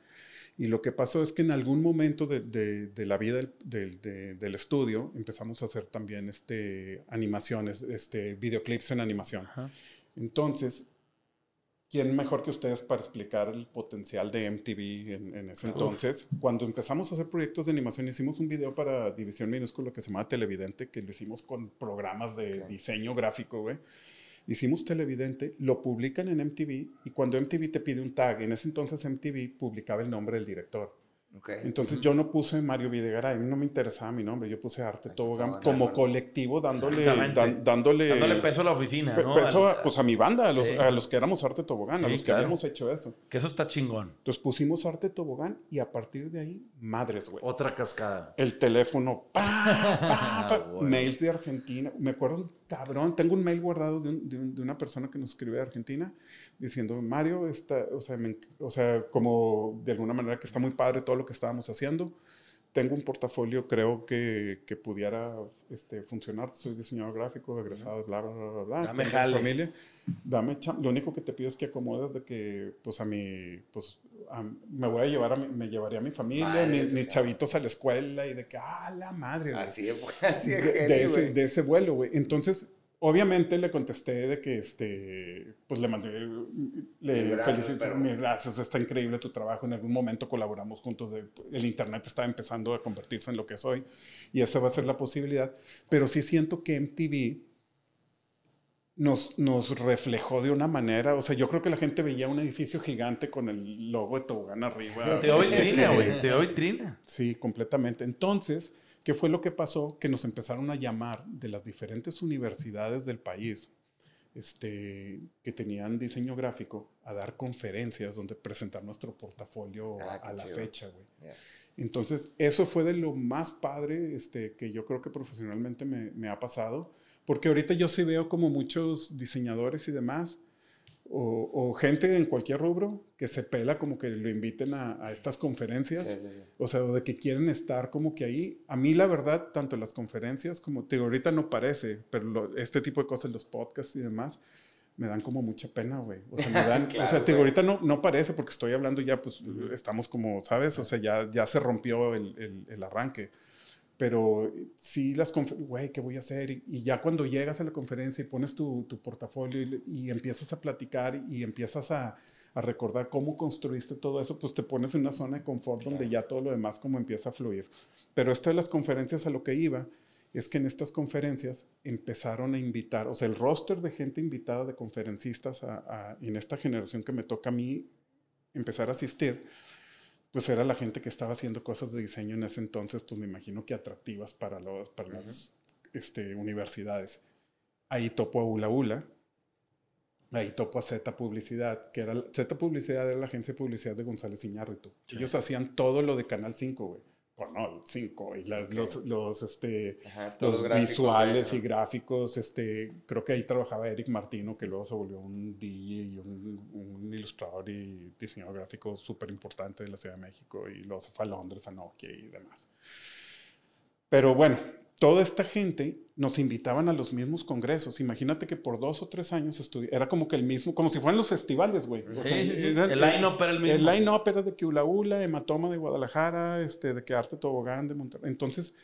Y lo que pasó es que en algún momento de, de- de la vida del, del- de- del estudio empezamos a hacer también este, animaciones, este, videoclips en animación. Ajá. Entonces, ¿quién mejor que ustedes para explicar el potencial de MTV en, en ese Uf. entonces? Cuando empezamos a hacer proyectos de animación, hicimos un video para División Minúscula que se llama Televidente, que lo hicimos con programas de Ok. diseño gráfico, güey. Hicimos Televidente, lo publican en MTV y cuando MTV te pide un tag, en ese entonces MTV publicaba el nombre del director. Ok. Entonces yo no puse Mario Videgaray, a mí no me interesaba mi nombre, yo puse Arte Tobogán como bueno. colectivo dándole, dan- dándole, Dándole peso a la oficina, Pe- ¿no? peso a, pues a mi banda, a los, Sí. a los que éramos Arte Tobogán, a Sí, los que claro. habíamos hecho eso. Que eso está chingón. Entonces pusimos Arte Tobogán y a partir de ahí, madres, güey. Otra cascada. El teléfono, pa, pa, pa, Bueno. mails de Argentina. Me acuerdo, cabrón, tengo un mail guardado de, un- de un- de una persona que nos escribe de Argentina diciendo, Mario, está, o, o sea, como de alguna manera que está muy padre todo lo que estábamos haciendo. Tengo un portafolio, creo que, que pudiera este, funcionar. Soy diseñador gráfico, egresado, bla, bla, bla, bla. Dame Tengo jale. familia. Dame Lo único que te pido es que acomodes de que, pues, a mi, pues, a- me voy a llevar a mi, me llevaría a mi familia, Madres, mi- mis chavitos a la escuela y de que, ah, la madre, güey". Así es, así de, es. de heavy, ese, de ese vuelo, güey. Entonces, obviamente le contesté de que, este, pues le mandé, le pero- mil gracias, está increíble tu trabajo. En algún momento colaboramos juntos, de- el internet está empezando a convertirse en lo que es hoy y esa va a ser la posibilidad. Pero sí siento que MTV nos, nos reflejó de una manera, o sea, yo creo que la gente veía un edificio gigante con el logo de Tobogán arriba. Te doy vitrina, sí. güey. Te doy vitrina. Sí, completamente. Entonces, ¿qué fue lo que pasó? Que nos empezaron a llamar de las diferentes universidades del país este, que tenían diseño gráfico a dar conferencias donde presentar nuestro portafolio Ah, a, la chido. fecha, güey. Entonces, eso fue de lo más padre este, que yo creo que profesionalmente me, me ha pasado, porque ahorita yo sí veo como muchos diseñadores y demás, o, o gente en cualquier rubro, que se pela como que lo inviten a, a estas conferencias. Sí, sí, sí. O sea, de que quieren estar como que ahí. A mí, la verdad, tanto las conferencias como, te digo, ahorita no parece, pero lo- este tipo de cosas, los podcasts y demás, me dan como mucha pena, güey. O sea, me dan, o sea, te digo, ahorita no, no parece porque estoy hablando ya, pues estamos como, ¿sabes? O sea, ya, ya se rompió el, el, el arranque. Pero sí las conferencias, güey, ¿qué voy a hacer? Y, ya cuando llegas a la conferencia y pones tu, tu portafolio y, y, empiezas a platicar y empiezas a, a, recordar cómo construiste todo eso, pues te pones en una zona de confort donde ya todo lo demás como empieza a fluir. Pero esto de las conferencias a lo que iba es que en estas conferencias empezaron a invitar, o sea, el roster de gente invitada de conferencistas a, en esta generación que me toca a mí empezar a asistir, pues era la gente que estaba haciendo cosas de diseño en ese entonces, pues me imagino que atractivas para, los, para las este, universidades. Ahí topo a Ula Ula, ahí topo a Z Publicidad, que era, Z Publicidad era la agencia de publicidad de González Iñárritu. Ellos hacían todo lo de Canal 5, güey no, cinco, y las, los, los, este, los, visuales y gráficos, este, creo que ahí trabajaba Eric Martino, que luego se volvió un DJ y un, un ilustrador y diseñador gráfico súper importante de la Ciudad de México, y luego se fue a Londres, a Nokia y demás. Pero bueno, toda esta gente nos invitaban a los mismos congresos. Imagínate que por dos o tres años era como que el mismo, como si fueran los festivales, güey. el line-up era el mismo. El line-up era de que Ula Ula, Hematoma de Guadalajara, este, de que Arte Tobogán de Monterrey. Entonces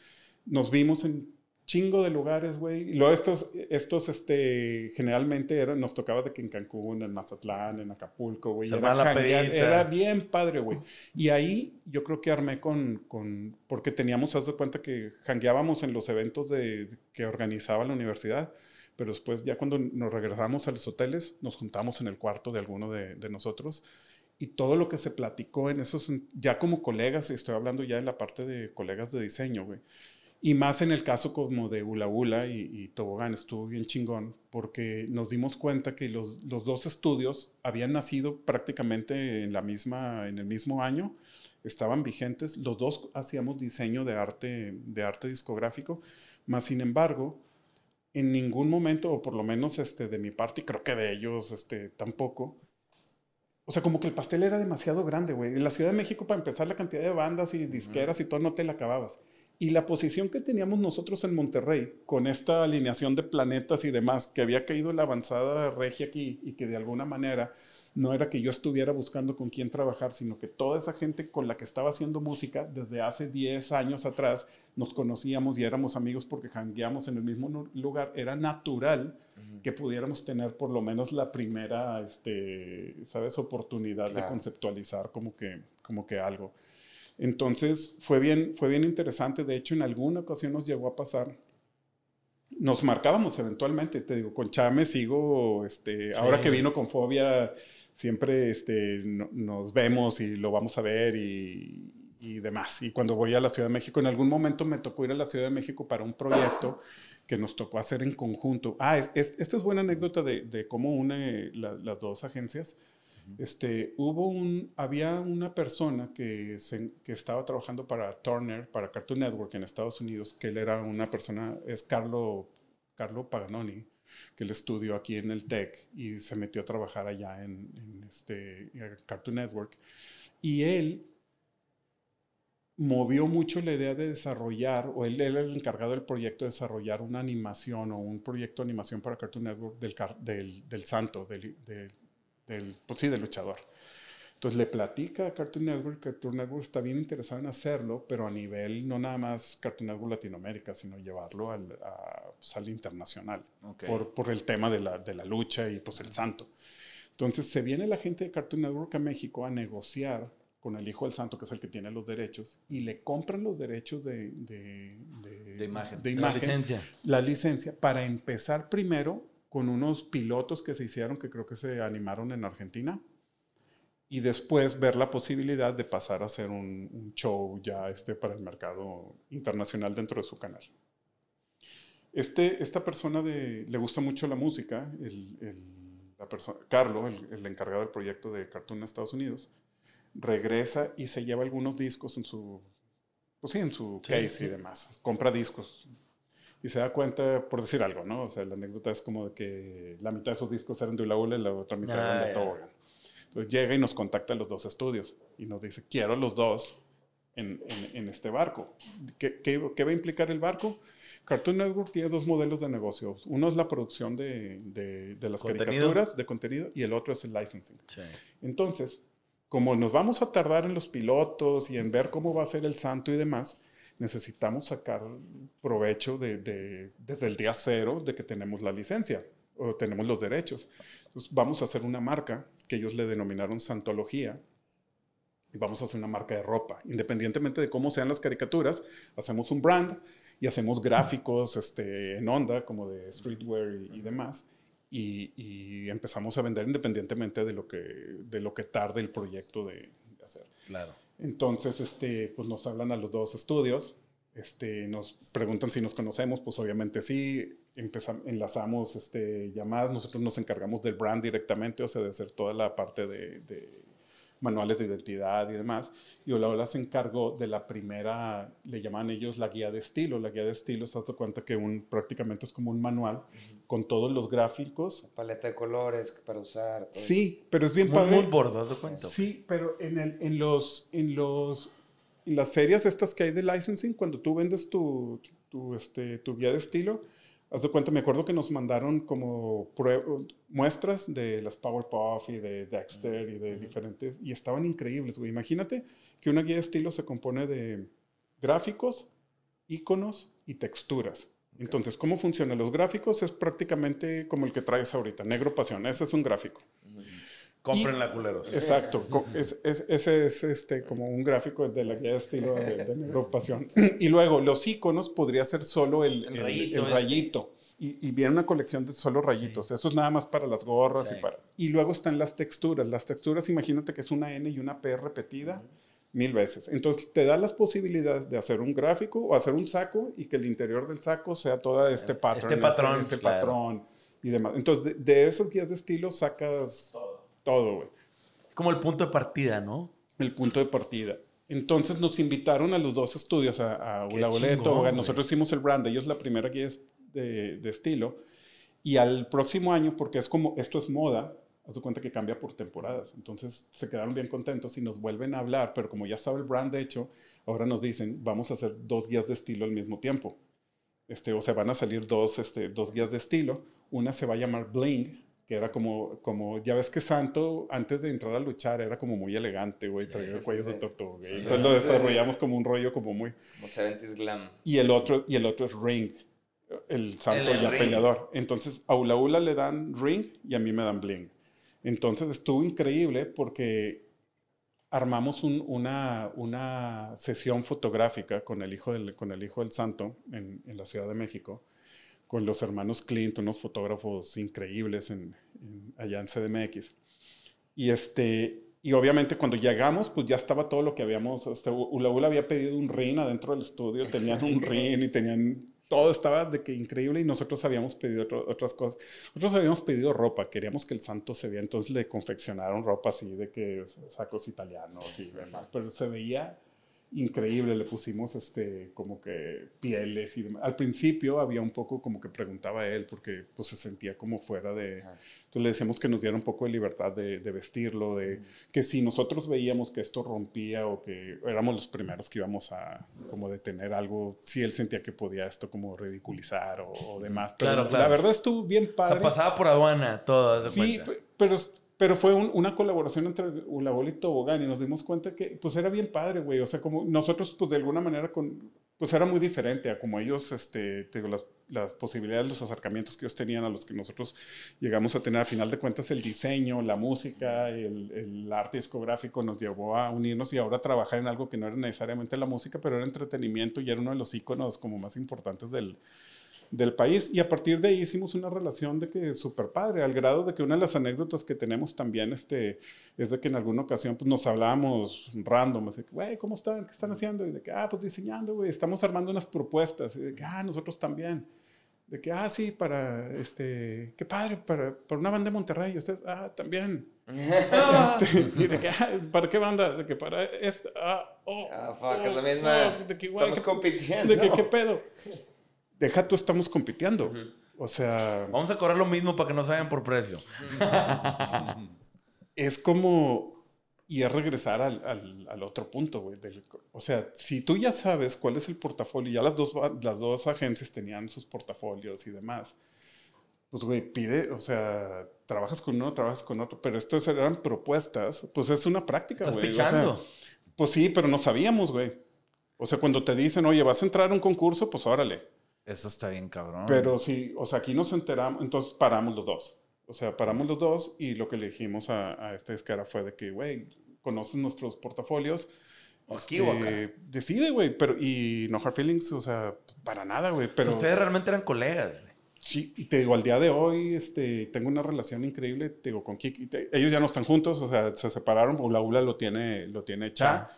nos vimos en chingo de lugares, güey. Y luego estos, estos, este, generalmente eran, nos tocaba de que en Cancún, en Mazatlán, en Acapulco, güey. Era, era, bien padre, güey. Y ahí yo creo que armé con, con porque teníamos, haz de cuenta que jangueábamos en los eventos de, que organizaba la universidad. Pero después, ya cuando nos regresamos a los hoteles, nos juntamos en el cuarto de alguno de, de nosotros y todo lo que se platicó en esos, ya como colegas, estoy hablando ya de la parte de colegas de diseño, güey y más en el caso como de Ula Ula y, Tobogán, estuvo bien chingón, porque nos dimos cuenta que los, los, dos estudios habían nacido prácticamente en, la misma, en el mismo año, estaban vigentes, los dos hacíamos diseño de arte, de arte discográfico, más sin embargo, en ningún momento, o por lo menos este, de mi parte, y creo que de ellos este, tampoco, o sea, como que el pastel era demasiado grande, güey. En la Ciudad de México, para empezar, la cantidad de bandas y disqueras y todo, no te la acababas. Y la posición que teníamos nosotros en Monterrey, con esta alineación de planetas y demás, que había caído la avanzada regia aquí y que de alguna manera no era que yo estuviera buscando con quién trabajar, sino que toda esa gente con la que estaba haciendo música desde hace 10 años atrás nos conocíamos y éramos amigos porque jangueamos en el mismo lugar, era natural que pudiéramos tener por lo menos la primera, este, ¿sabes?, oportunidad de conceptualizar como que, como que algo. Entonces fue bien, fue bien interesante. De hecho, en alguna ocasión nos llegó a pasar. Nos marcábamos eventualmente, te digo, con Chame sigo, este, ahora que vino con Fobia, siempre este, nos vemos y lo vamos a ver y, y, demás. Y cuando voy a la Ciudad de México, en algún momento me tocó ir a la Ciudad de México para un proyecto que nos tocó hacer en conjunto. Ah, es, esta es buena anécdota de, de cómo une las dos agencias. Este, hubo un, había una persona que, que estaba trabajando para Turner, para Cartoon Network en Estados Unidos, que él era una persona, es Carlo, Carlo Paganoni, que él estudió aquí en el TEC y se metió a trabajar allá en, en este, Cartoon Network. Y él movió mucho la idea de desarrollar, o él, era el encargado del proyecto de desarrollar una animación o un proyecto de animación para Cartoon Network del, del, del santo, del, del del, pues sí, del luchador. Entonces le platica a Cartoon Network que Cartoon Network está bien interesado en hacerlo, pero a nivel no nada más Cartoon Network Latinoamérica, sino llevarlo al, a, pues, al internacional, por, por, el tema de la, de la, lucha y pues el santo. Entonces se viene la gente de Cartoon Network a México a negociar con el hijo del santo, que es el que tiene los derechos, y le compran los derechos de, de, de imagen, de imagen la, licencia. la licencia, para empezar primero con unos pilotos que se hicieron, que creo que se animaron en Argentina, y después ver la posibilidad de pasar a hacer un, show ya este para el mercado internacional dentro de su canal. Este, esta persona de, le gusta mucho la música, el, la persona, Carlos, el, encargado del proyecto de Cartoon en Estados Unidos, regresa y se lleva algunos discos en su, pues sí, en su case y demás. Compra discos, y se da cuenta, por decir algo, ¿no? O sea, la anécdota es como de que la mitad de esos discos eran de Ula y la otra mitad eran de Tobogan. Entonces llega y nos contacta a los dos estudios y nos dice, quiero los dos en, en, este barco. ¿Qué, ¿Qué, va a implicar el barco? Cartoon Network tiene dos modelos de negocios. Uno es la producción de, de, de las Contenido. caricaturas, de contenido, y el otro es el licensing. Sí. Entonces, como nos vamos a tardar en los pilotos y en ver cómo va a ser el santo y demás, necesitamos sacar provecho de, de- desde el día cero de que tenemos la licencia o tenemos los derechos. Entonces, vamos a hacer una marca que ellos le denominaron Santología y vamos a hacer una marca de ropa. Independientemente de cómo sean las caricaturas, hacemos un brand y hacemos gráficos este, en onda, como de streetwear y, y demás. Y, y empezamos a vender independientemente de lo que, de lo que tarde el proyecto de, de hacer. Claro. Entonces, este, pues nos hablan a los dos estudios, este, nos preguntan si nos conocemos, pues obviamente sí, empezamos, enlazamos este, llamadas, nosotros nos encargamos del brand directamente, o sea, de hacer toda la parte de, de manuales de identidad y demás, y Olaola se encargó de la primera, le llaman ellos la guía de estilo, la guía de estilo, se das cuenta que un, prácticamente es como un manual con todos los gráficos. Paleta de colores para usar. todo Sí, pero es bien padre. mood board, ¿das de cuenta? Sí, pero en, el, en, los, en, los, en las ferias estas que hay de licensing, cuando tú vendes tu, tu, este, tu guía de estilo, haz de cuenta, me acuerdo que nos mandaron como muestras de las Powerpuff y de Dexter y de diferentes, y estaban increíbles, güey. Imagínate que una guía de estilo se compone de gráficos, iconos y texturas. Entonces, ¿cómo funcionan los gráficos? Es prácticamente como el que traes ahorita, negro pasión. Ese es un gráfico. Cómprenla, culeros. Exacto, es, es- ese es este, como un gráfico de la guía de estilo de, de Negro Pasión. Y luego los iconos podría ser solo el, El el- rayito el este. rayito. Y, y viene una colección de solo rayitos. Eso es nada más para las gorras Sí. y para... Y luego están las texturas. Las texturas, imagínate que es una N y una P repetida mil veces. Entonces te da las posibilidades de hacer un gráfico o hacer un saco y que el interior del saco sea todo este patrón. patrón, Este, claro. patrón y demás. Entonces de, de esas guías de estilo sacas todo, güey Es como el punto de partida, ¿no? el punto de partida. Entonces nos invitaron a los dos estudios, a, a Ula chingón, güey. Nosotros hicimos el brand, ellos la primera guía de, de estilo. Y al próximo año, porque es como, esto es moda, haz de cuenta que cambia por temporadas. Entonces se quedaron bien contentos y nos vuelven a hablar, pero como ya estaba el brand hecho, ahora nos dicen, vamos a hacer dos guías de estilo al mismo tiempo. Este, o sea, van a salir dos, este, dos guías de estilo. Una se va a llamar Bling, que era como, como, ya ves que Santo, antes de entrar a luchar, era como muy elegante, güey, traía el cuello de sí. tortuga. Sí. Entonces lo desarrollamos como un rollo como muy... Como 70s glam. Y el otro, y el otro es Ring, el Santo El- el ya Ring. peleador. Entonces a Ula Ula le dan Ring y a mí me dan Bling. Entonces estuvo increíble porque armamos un- una, una sesión fotográfica con el hijo del, con el hijo del santo en, en la Ciudad de México, con los hermanos Clint, unos fotógrafos increíbles en, en- allá en CDMX. Y, este, y obviamente cuando llegamos, pues ya estaba todo lo que habíamos, este, Ula Ula había pedido un ring adentro del estudio, tenían un ring y tenían, todo estaba de que increíble y nosotros habíamos pedido otro- otras cosas. Nosotros habíamos pedido ropa, queríamos que el santo se viera, entonces le confeccionaron ropa así de que sacos italianos y demás, pero se veía increíble, le pusimos este, como que pieles y demás. Al principio había un poco como que preguntaba a él porque pues se sentía como fuera de... Entonces le decíamos que nos diera un poco de libertad de, de vestirlo, de que si nosotros veíamos que esto rompía o que éramos los primeros que íbamos a como detener algo, si él sentía que podía esto como ridiculizar o, o demás. Pero Claro, la- claro. la verdad estuvo bien O sea, padre. pasaba por aduana, todo. Sí, cuenta. pe- pero, pero fue un- una colaboración entre Ulabola y Tobogán y nos dimos cuenta que pues era bien padre, güey. O sea, como nosotros pues de alguna manera con, pues era muy diferente a como ellos, este, te digo, las, posibilidades, los acercamientos que ellos tenían a los que nosotros llegamos a tener. A final de cuentas el diseño, la música, el, arte discográfico nos llevó a unirnos y ahora trabajar en algo que no era necesariamente la música, pero era entretenimiento y era uno de los íconos como más importantes del, del país y a partir de ahí hicimos una relación de que súper padre, al grado de que una de las anécdotas que tenemos también este, es de que en alguna ocasión pues, nos hablábamos random, así que, güey, ¿cómo están? ¿Qué están haciendo? Y de que, ah, pues diseñando, güey, estamos armando unas propuestas, y de que, ah, nosotros también. De que, ah, sí, para, este, qué padre, para, para una banda de Monterrey, y ustedes, ah, también. Este, y de que, ah, ¿para qué banda? De que para esta, ah, oh, Ah, fuck, es oh, la misma. fuck, de que, güey, Estamos qué- compitiendo. de que, ¿qué pedo? Deja tú, estamos compitiendo. Ujú. O sea, Vamos a cobrar lo mismo para que no se vayan por precio. es como, Y es regresar al, al, al otro punto, güey. O sea, si tú ya sabes cuál es el portafolio, ya las dos, las dos agencias tenían sus portafolios y demás, pues, güey, pide, o sea, trabajas con uno, trabajas con otro, pero estos eran propuestas, pues es una práctica, güey. o sea, pues sí, pero no sabíamos, güey. O sea, cuando te dicen, oye, vas a entrar a un concurso, pues órale. Eso está bien cabrón. Pero sí, o sea, aquí nos enteramos, entonces paramos los dos. O sea, paramos los dos y lo que le dijimos a, a este escara fue de que, güey, conoces nuestros portafolios. O aquí o acá. este, Decide, güey, pero, y no hard feelings, o sea, para nada, güey, pero... Ustedes realmente eran colegas. güey. Sí, y te digo, al día de hoy, este, tengo una relación increíble, te digo, con Kiki. Te- ellos ya no están juntos, o sea, se separaron, Ula Ula lo tiene, lo tiene Cha,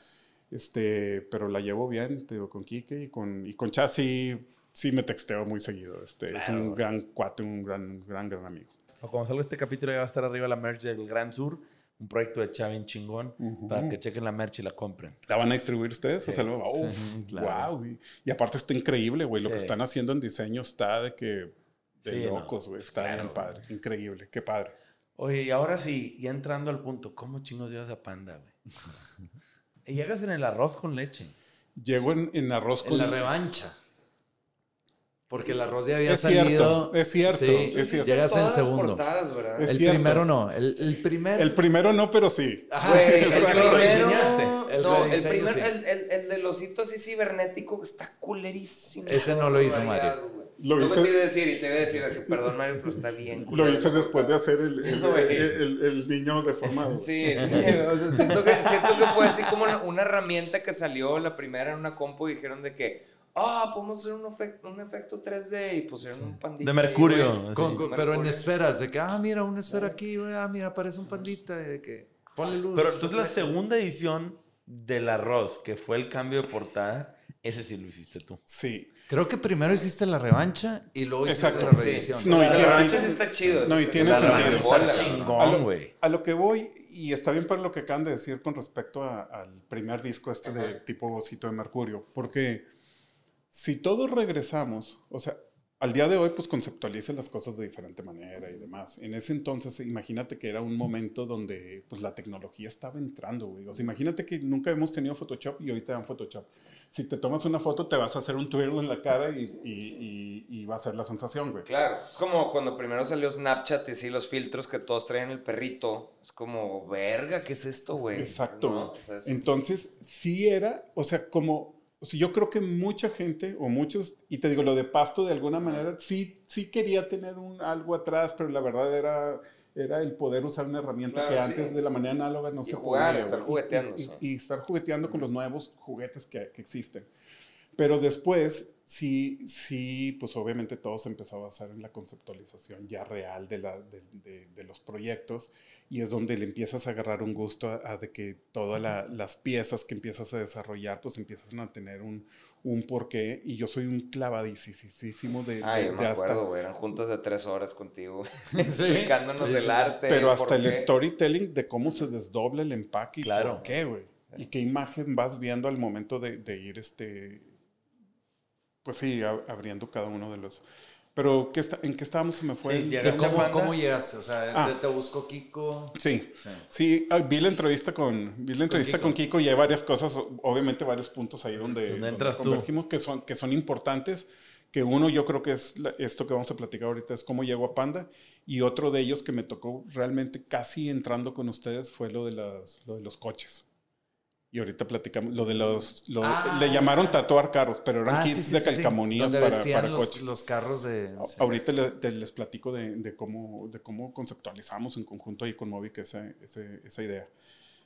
este, pero la llevo bien, te digo, con Kiki y con, y con Cha sí, sí me texteo muy seguido, este, es un gran cuate, un gran, gran, gran amigo. O cuando salga este capítulo ya va a estar arriba la merch del Gran Sur, un proyecto de Chavin chingón, para que chequen la merch y la compren. ¿La van a distribuir ustedes? Sí, o sea, luego, sí, uf, claro. wow, y, y aparte está increíble, güey, lo que Sí. están haciendo en diseño está de que, de Sí, locos, güey, pues está claro, bien güey. padre, increíble, qué padre. Oye, y ahora sí, ya entrando al punto, ¿cómo chingos llevas a Panda, güey? llegas en el arroz con leche. Llego en, en arroz En con... la revancha. Porque el arroz ya había Es cierto, salido. es cierto, Sí, es cierto. Llegas en segundo. portadas, ¿verdad? Es el cierto. primero no. El, el primer. El primero no, pero sí. Ajá, Güey, sí, el primero. El no, el rediseño, primer, sí. el, el, el del osito así cibernético está culerísimo. Ese no lo hizo güey. Lo no hice- me te iba a decir y te iba a decir, de que, perdón Mario, pero está bien. Lo culero. hice después de hacer el, el, el- el- el niño deformado. Sí, sí, o sea, siento, que, siento que fue así como una, una herramienta que salió la primera en una compu y dijeron de que, ah, podemos hacer un, efecto, un efecto 3D y pusieron un pandita. De ahí, Mercurio. así. Con- con- pero en esferas, de que, ah, mira, una esfera aquí, ah, mira, parece un pandita, de que, ponle luz. Pero entonces la segunda edición del arroz, que fue el cambio de portada, ese sí lo hiciste tú. Sí. Creo que primero hiciste la revancha y luego hiciste Exacto. la Sí. reedición. No, y la revancha sí está chido. No, y sí, tiene sentido. Está chingón. A lo, güey. a lo que voy, y está bien para lo que acaban de decir con respecto a- al primer disco este Ajá. de tipo Bocito de Mercurio, porque si todos regresamos, o sea, al día de hoy pues conceptualicen las cosas de diferente manera y demás. En ese entonces imagínate que era un momento donde pues la tecnología estaba entrando, güey. O sea, imagínate que nunca hemos tenido Photoshop y hoy te dan Photoshop. Si te tomas una foto te vas a hacer un twirl en la cara y, y- y- y va a ser la sensación, güey. Claro, es como cuando primero salió Snapchat y sí, los filtros que todos traían el perrito. Es como, verga, ¿qué es esto, güey? Exacto, ¿No? O sea, es- Entonces, sí era, o sea, como, o sea, yo creo que mucha gente, o muchos, y te digo, lo de Pasto de alguna manera, sí, sí quería tener un, algo atrás, pero la verdad era, era el poder usar una herramienta Claro, que antes es- de la manera análoga no y se jugar, podía, estar jugueteando, Y, y- y estar jugueteando con los nuevos juguetes que, que existen. Pero después, sí, sí, pues obviamente todo se empezó a basar en la conceptualización ya real de, la, de, de- de los proyectos y es donde le empiezas a agarrar un gusto a, a de que todas la- las piezas que empiezas a desarrollar, pues empiezan a tener un, un porqué y yo soy un clavadísimo de, de, Ay, yo me de hasta... acuerdo, güey. Eran juntas de tres horas contigo. Sí. explicándonos Sí, el sí, arte. Pero hasta el storytelling de cómo se desdobla el empaque y Claro. por qué, güey. Y qué imagen vas viendo al momento de, de ir, este, pues sí, abriendo cada uno de los... Pero ¿qué está, ¿en qué estábamos? Se me fue. Sí, el- ¿Cómo? ¿Cómo llegaste? O sea, Ah. te, te buscó Kiko. Sí, Sí. sí, ah, vi la entrevista con, vi la entrevista Kiko. con Kiko y hay varias cosas, obviamente varios puntos ahí donde, Donde entras tú. convergimos que son, que son importantes, que uno yo creo que es la- esto que vamos a platicar ahorita, es cómo llego a Panda, y otro de ellos que me tocó realmente casi entrando con ustedes fue lo de, las, lo de los coches. Y ahorita platicamos, lo de los, lo- Ah. le llamaron tatuar carros, pero eran Ah, kits sí, sí, de sí, calcamonías Donde para, para los, coches. los carros de... A-. Ahorita le- te- les platico de, de cómo, de cómo conceptualizamos en conjunto ahí con Movic esa, ese- esa idea.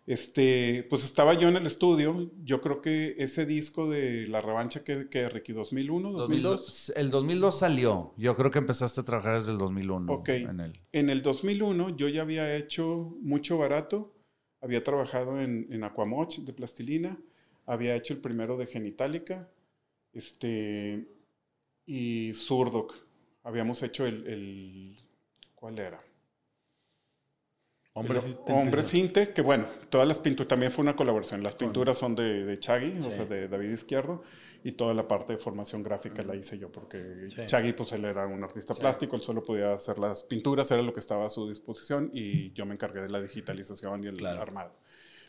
Este, pues estaba yo en el estudio. Yo creo que ese disco de La Revancha que, que Ricky 2001, 2002. 2002. El 2002 salió. Yo creo que empezaste a trabajar desde el 2001 Ok. en él. En el 2001 yo ya había hecho mucho barato. Había trabajado en, en Aquamoch de plastilina. Había hecho el primero de Genitalica. Este, y Surdoc. Habíamos hecho el, el ¿cuál era? Hombre, Hombre Cinte, que bueno, todas las pinturas, también fue una colaboración. Las pinturas son de, de Chagui, Sí. o sea, de David Izquierdo, y toda la parte de formación gráfica la hice yo, porque Sí. Chagui, pues él era un artista Sí. plástico, él solo podía hacer las pinturas, era lo que estaba a su disposición, y yo me encargué de la digitalización y el Claro. armado.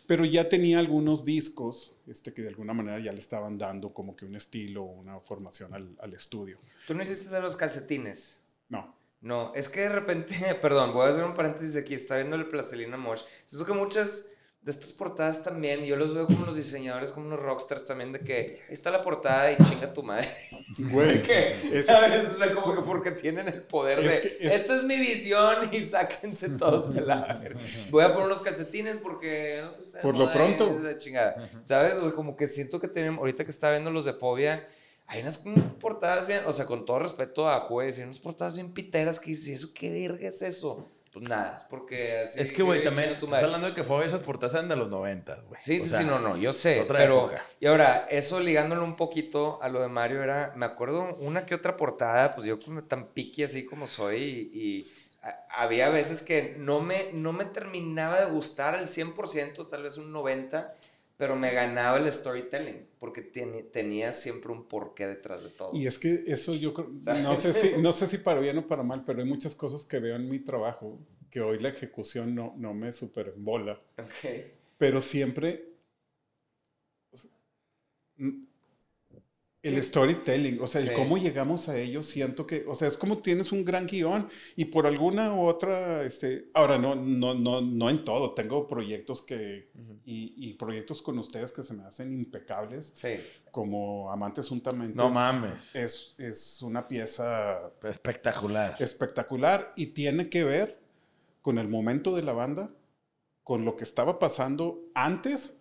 pero ya tenía algunos discos este, que de alguna manera ya le estaban dando como que un estilo, una formación al, al estudio. ¿Tú no hiciste de los calcetines? No. No, es que de repente, perdón, voy a hacer un paréntesis aquí, está viendo el Plastilina Mosh. Siento que muchas de estas portadas también, yo los veo como los diseñadores, como unos rockstars también, de que ahí está la portada y chinga tu madre. Güey, que, es- ¿sabes? O sea, como que porque tienen el poder Es de, que es- esta es mi visión y sáquense todos de la verga. Voy a poner unos calcetines porque... no, pues, Por lo pronto. la chingada. ¿Sabes? O sea, como que siento que tienen, ahorita que está viendo los de Fobia, hay unas portadas bien, o sea, con todo respeto a juez, hay unas portadas bien piteras que dices, ¿eso qué verga es eso? Pues nada, porque así... es que, güey, también estás madre. hablando de que fue esas portadas de los 90, güey. Sí, O sí, sea, sí, no, no, yo sé. otra pero, época. y ahora, eso ligándolo un poquito a lo de Mario era, me acuerdo una que otra portada, pues yo como tan piqui así como soy y, y a- había veces que no me, no me terminaba de gustar al 100%, tal vez un 90%, pero me ganaba el storytelling, porque tenía siempre un porqué detrás de todo. Y es que eso yo creo, ¿Sabes? no sé, si, no sé si para bien o para mal, pero hay muchas cosas que veo en mi trabajo que hoy la ejecución no, no me super embola, Ok. pero siempre el Sí. storytelling, o sea, Sí. el cómo llegamos a ello, siento que, o sea, es como tienes un gran guion y por alguna u otra, este, ahora no, no, no, no en todo, tengo proyectos que, Ujú. y, y proyectos con ustedes que se me hacen impecables, Sí. como Amantes Juntamente. No es- mames. es, es una pieza Espectacular. espectacular y tiene que ver con el momento de la banda, con lo que estaba pasando antes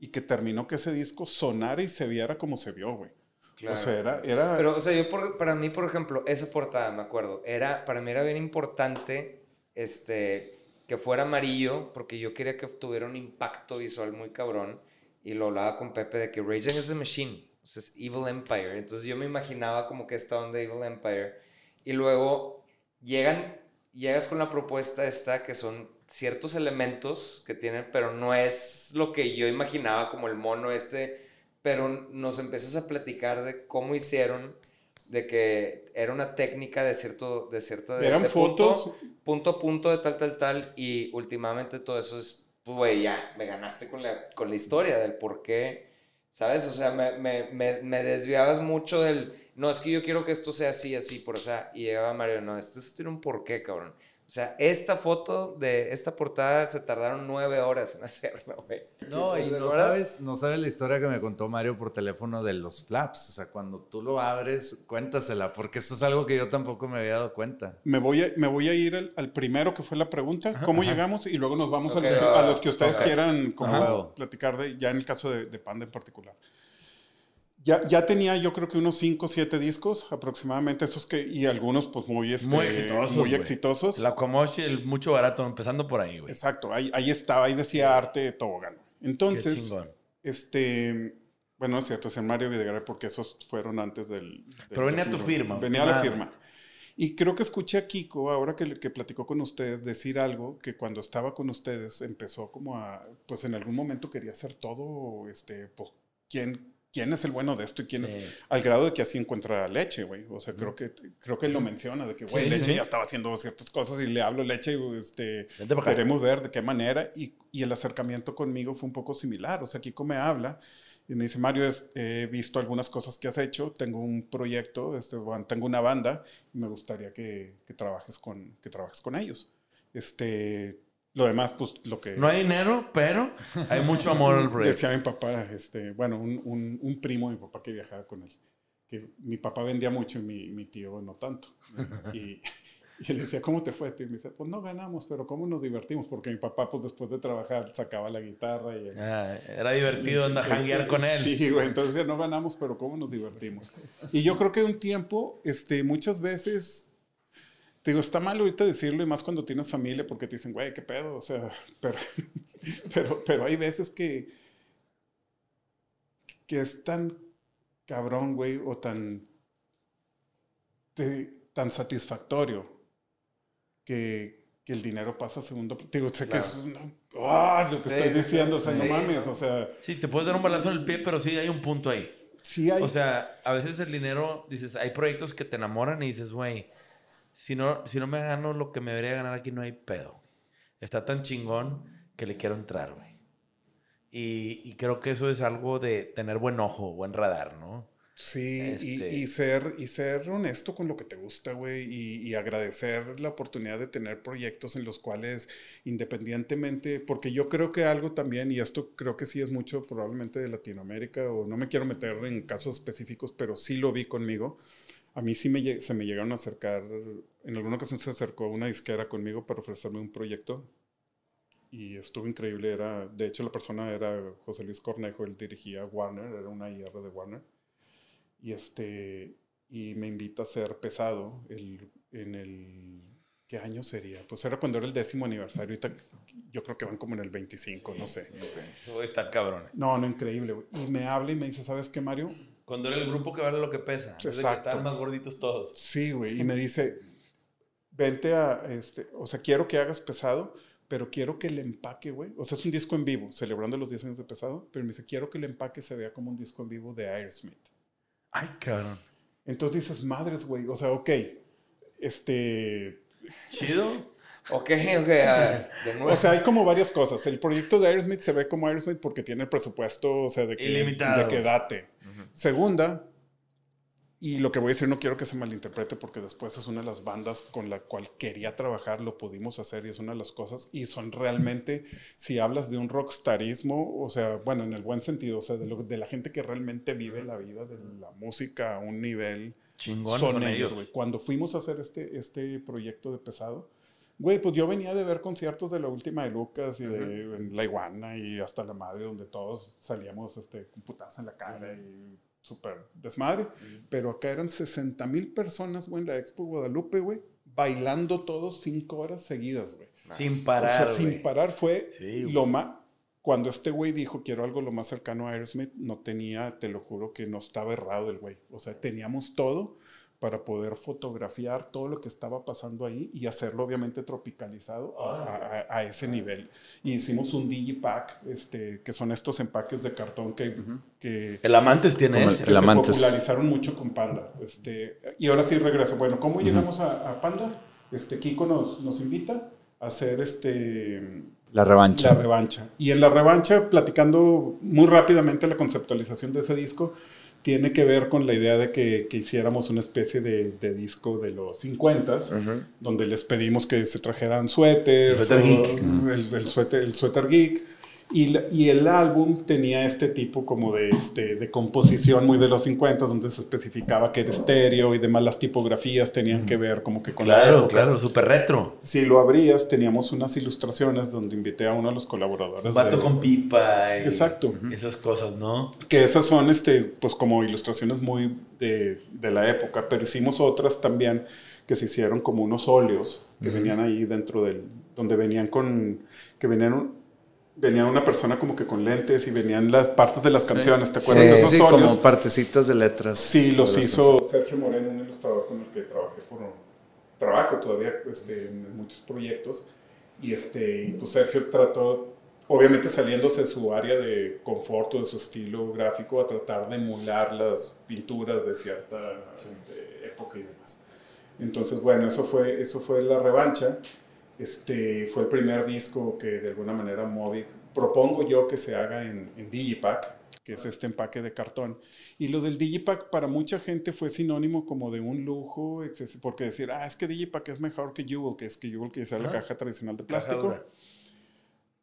y que terminó que ese disco sonara y se viera como se vio, güey. Claro. O sea, era... era Pero, o sea, yo por- para mí, por ejemplo, esa portada, me acuerdo, era, para mí era bien importante, este, que fuera amarillo, porque yo quería que tuviera un impacto visual muy cabrón, y lo hablaba con Pepe de que Rage Against the Machine, o sea, es Evil Empire, entonces yo me imaginaba como que esta onda de Evil Empire, y luego llegan, llegas con la propuesta esta, que son ciertos elementos que tienen, pero no es lo que yo imaginaba como el mono este, pero nos empiezas a platicar de cómo hicieron, de que era una técnica de cierto, de cierta... de- eran de fotos... Punto, punto a punto de tal, tal, tal, y últimamente todo eso es, pues, güey, ya, me ganaste con la, con la historia del por qué, ¿sabes? O sea, me, me, me, me desviabas mucho del, no, es que yo quiero que esto sea así, así, por o sea, y llegaba Mario, no, esto, esto tiene un porqué, cabrón. O sea, esta foto de esta portada se tardaron nueve horas en hacerla, güey. No, y ¿Te no sabes, no sabes la historia que me contó Mario por teléfono de los flaps. O sea, cuando tú lo abres, cuéntasela, porque eso es algo que yo tampoco me había dado cuenta. Me voy, a, me voy a ir al, al primero que fue la pregunta, ¿cómo llegamos? Y luego nos vamos a, los que, va, a los que ustedes quieran como platicar de, ya en el caso de, de Panda en particular. Ya, ya tenía yo creo que unos 5 o 7 discos aproximadamente, esos que, y algunos pues muy, este, Muy exitosos, muy güey. exitosos. La Comoche, el mucho barato, empezando por ahí, güey. Exacto, ahí, ahí estaba, ahí decía arte tobogán. Qué Entonces, chingón. este, bueno, es cierto, es el Mario Videgaray porque esos fueron antes del... del Pero venía tu 2001. firma, Venía la firma. Y creo que escuché a Kiko, ahora que, que platicó con ustedes, decir algo que cuando estaba con ustedes empezó como a, pues en algún momento quería hacer todo, este, pues, ¿quién, quién es el bueno de esto y quién es... Sí. Al grado de que así encuentra leche, güey. O sea, creo que, creo que él lo menciona, de que, güey, Sí, leche sí. ya estaba haciendo ciertas cosas y le hablo leche y, este, queremos ver de qué manera. Y, y el acercamiento conmigo fue un poco similar. O sea, Kiko me habla y me dice, Mario, es- he visto algunas cosas que has hecho, tengo un proyecto, este, tengo una banda y me gustaría que, que trabajes, con, que trabajes con ellos. Este, lo demás, pues lo que... No hay dinero, pero hay mucho amor al proyecto. Decía mi papá, este, bueno, un, un, un primo de mi papá que viajaba con él, que mi papá vendía mucho y mi, mi tío no tanto. Y, y le decía, ¿cómo te fue? Y me dice, pues no ganamos, pero ¿cómo nos divertimos? Porque mi papá, pues después de trabajar, sacaba la guitarra y... Ah, era divertido andar a janguear con él. Sí, güey, entonces decía, no ganamos, pero ¿cómo nos divertimos? Y yo creo que un tiempo, este, muchas veces... Te digo, está mal ahorita decirlo y más cuando tienes familia porque te dicen, güey, qué pedo, o sea, pero, pero, pero hay veces que, que es tan cabrón, güey, o tan, te- tan satisfactorio que, que el dinero pasa a segundo. pl- Digo, sé Claro. que es una- ¡Ah! lo que Sí, estoy sí, diciendo, o sea, sí, no mames, o sea, Sí, te puedes dar un balazo en el pie, pero sí hay un punto ahí. sí hay... O sea, a veces el dinero, dices, hay proyectos que te enamoran y dices, güey, si no, si no me gano lo que me debería ganar aquí, no hay pedo. Está tan chingón que le quiero entrar, güey. Y, y creo que eso es algo de tener buen ojo, buen radar, ¿no? Sí, y, Este- y ser, y ser honesto con lo que te gusta, güey, y, y agradecer la oportunidad de tener proyectos en los cuales, independientemente, porque yo creo que algo también, y esto creo que sí es mucho probablemente de Latinoamérica, o no me quiero meter en casos específicos, pero sí lo vi conmigo. A mí sí me, se me llegaron a acercar, en alguna ocasión se acercó una disquera conmigo para ofrecerme un proyecto y estuvo increíble. Era, de hecho, la persona era José Luis Cornejo, él dirigía Warner, era una IR de Warner y este y me invita a ser pesado el, en el ¿qué año sería? Pues era cuando era el décimo aniversario ahorita yo creo que van como en el 25 no sé Eso está cabrón. no no increíble y me habla y me dice ¿sabes qué Mario? Cuando era el grupo que vale lo que pesa. que Exacto. estaban más gorditos todos. sí güey y me dice vente a este o sea quiero que hagas pesado pero quiero que el empaque, güey. O sea, es un disco en vivo, celebrando los 10 años de pesado. Pero me dice, quiero que el empaque se vea como un disco en vivo de Aerosmith. Ay, cabrón. Entonces dices, madres, güey. O sea, ok. Este. Chido. Ok, ok, a ver, de nuevo. O sea, hay como varias cosas. El proyecto de Aerosmith se ve como Aerosmith porque tiene el presupuesto, o sea, de que, Ilimitado. de que date. Segunda, y lo que voy a decir no quiero que se malinterprete porque después es una de las bandas con la cual quería trabajar, lo pudimos hacer y es una de las cosas. Y son realmente, si hablas de un rockstarismo, o sea, bueno, en el buen sentido, o sea, de, lo- de la gente que realmente vive la vida de la música a un nivel Chingón son, son ellos, ellos. güey. Cuando fuimos a hacer este, este proyecto de pesado, güey, pues yo venía de ver conciertos de la última de Lucas y de en La Iguana y hasta La Madre, donde todos salíamos este, con putaza en la cara y súper desmadre. Pero acá eran 60 mil personas, güey, en la Expo Guadalupe, güey, bailando todos cinco horas seguidas, güey. Sin O parar, sea, sin güey. parar fue Sí, lo más... Cuando este güey dijo quiero algo lo más cercano a Aerosmith, no tenía, te lo juro que no estaba errado el güey. O sea, teníamos todo para poder fotografiar todo lo que estaba pasando ahí y hacerlo obviamente tropicalizado a, a- a ese nivel. Y hicimos un digipack, este, que son estos empaques de cartón que, que, El Amantes tiene ese. que el se Amantes. popularizaron mucho con Panda. Este, y ahora sí regreso. Bueno, ¿cómo llegamos a, a Panda? Este, Kiko nos, nos invita a hacer este, La revancha. la revancha. Y en la revancha, platicando muy rápidamente la conceptualización de ese disco, tiene que ver con la idea de que, que hiciéramos una especie de, de disco de los 50 donde les pedimos que se trajeran suéteres, El suéter o geek. el, el suéter, el suéter geek. Y, y el álbum tenía este tipo como de, este, de composición muy de los 50, donde se especificaba que era estéreo y demás las tipografías tenían que ver como que con la Claro, época. claro, súper retro. Si lo abrías, teníamos unas ilustraciones donde invité a uno de los colaboradores. Vato de- con pipa. y Exacto. Esas cosas, ¿no? Que esas son, este, pues como ilustraciones muy de, de la época, pero hicimos otras también que se hicieron como unos óleos que venían ahí dentro del, donde venían con, que venían, venía una persona como que con lentes y venían las partes de las canciones, ¿te acuerdas Sí, esos sí, como partecitas de letras. Sí, los hizo Sergio Moreno, un ilustrador con el que trabajé por trabajo todavía este, en muchos proyectos. Y este, pues Sergio trató, obviamente saliéndose de su área de confort o de su estilo gráfico, a tratar de emular las pinturas de cierta este, época y demás. Entonces, bueno, eso fue, eso fue la revancha. Este, fue el primer disco que de alguna manera Movic propongo yo que se haga en, en Digipack, que es este empaque de cartón. Y lo del Digipack para mucha gente fue sinónimo como de un lujo, porque decir, ah, es que Digipack es mejor que Jewel, que es que Jewel quiere ser la caja tradicional de plástico.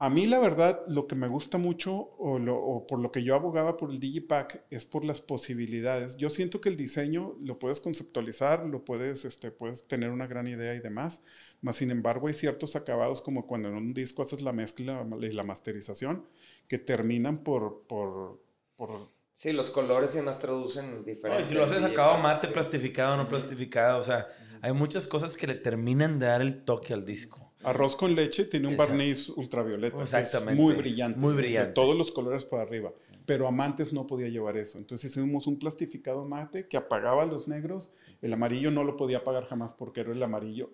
A mí la verdad, lo que me gusta mucho o, lo- o por lo que yo abogaba por el Digipack es por las posibilidades. Yo siento que el diseño lo puedes conceptualizar, lo puedes, este, puedes tener una gran idea y demás, mas sin embargo hay ciertos acabados como cuando en un disco haces la mezcla y la masterización que terminan por, por, por Sí, los colores y demás traducen No, diferente. y si lo haces acabado mate, plastificado, no plastificado, o sea, hay muchas cosas que le terminan de dar el toque al disco. Arroz con leche tiene un Exacto. barniz ultravioleta, que es Exactamente. muy brillante. Muy o sea, brillante. todos los colores por arriba. Pero Amantes no podía llevar eso. Entonces hicimos un plastificado mate que apagaba los negros. El amarillo no lo podía apagar jamás porque era el amarillo.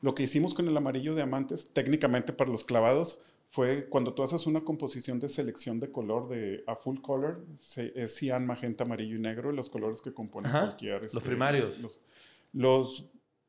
Lo que hicimos con el amarillo de Amantes, técnicamente para los clavados, fue cuando tú haces una composición de selección de color de a full color, se- es cian, magenta, amarillo y negro, los colores que componen Ajá, cualquier... los este, primarios. Los, los-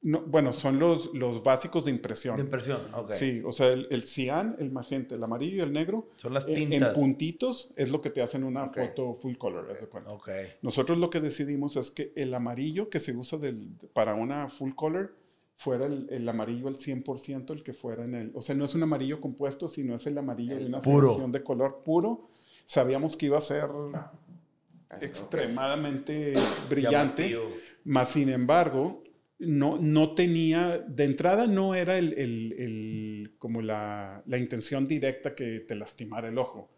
No, bueno, son los, los básicos de impresión. De impresión, ok. Sí, o sea, el, el cian, el magenta, el amarillo y el negro. Son las eh, En tintas. puntitos es lo que te hacen una Ok. foto full color, haz de cuenta. Ok. Nosotros lo que decidimos es que el amarillo que se usa del- para una full color fuera el, el amarillo al 100%, el que fuera en el... O sea, no es un amarillo compuesto, sino es el amarillo de una Puro. selección de color puro. Sabíamos que iba a ser ok. extremadamente brillante, más sin embargo, no, no tenía, de entrada no era el, el- el- como la, la intención directa que te lastimara el ojo.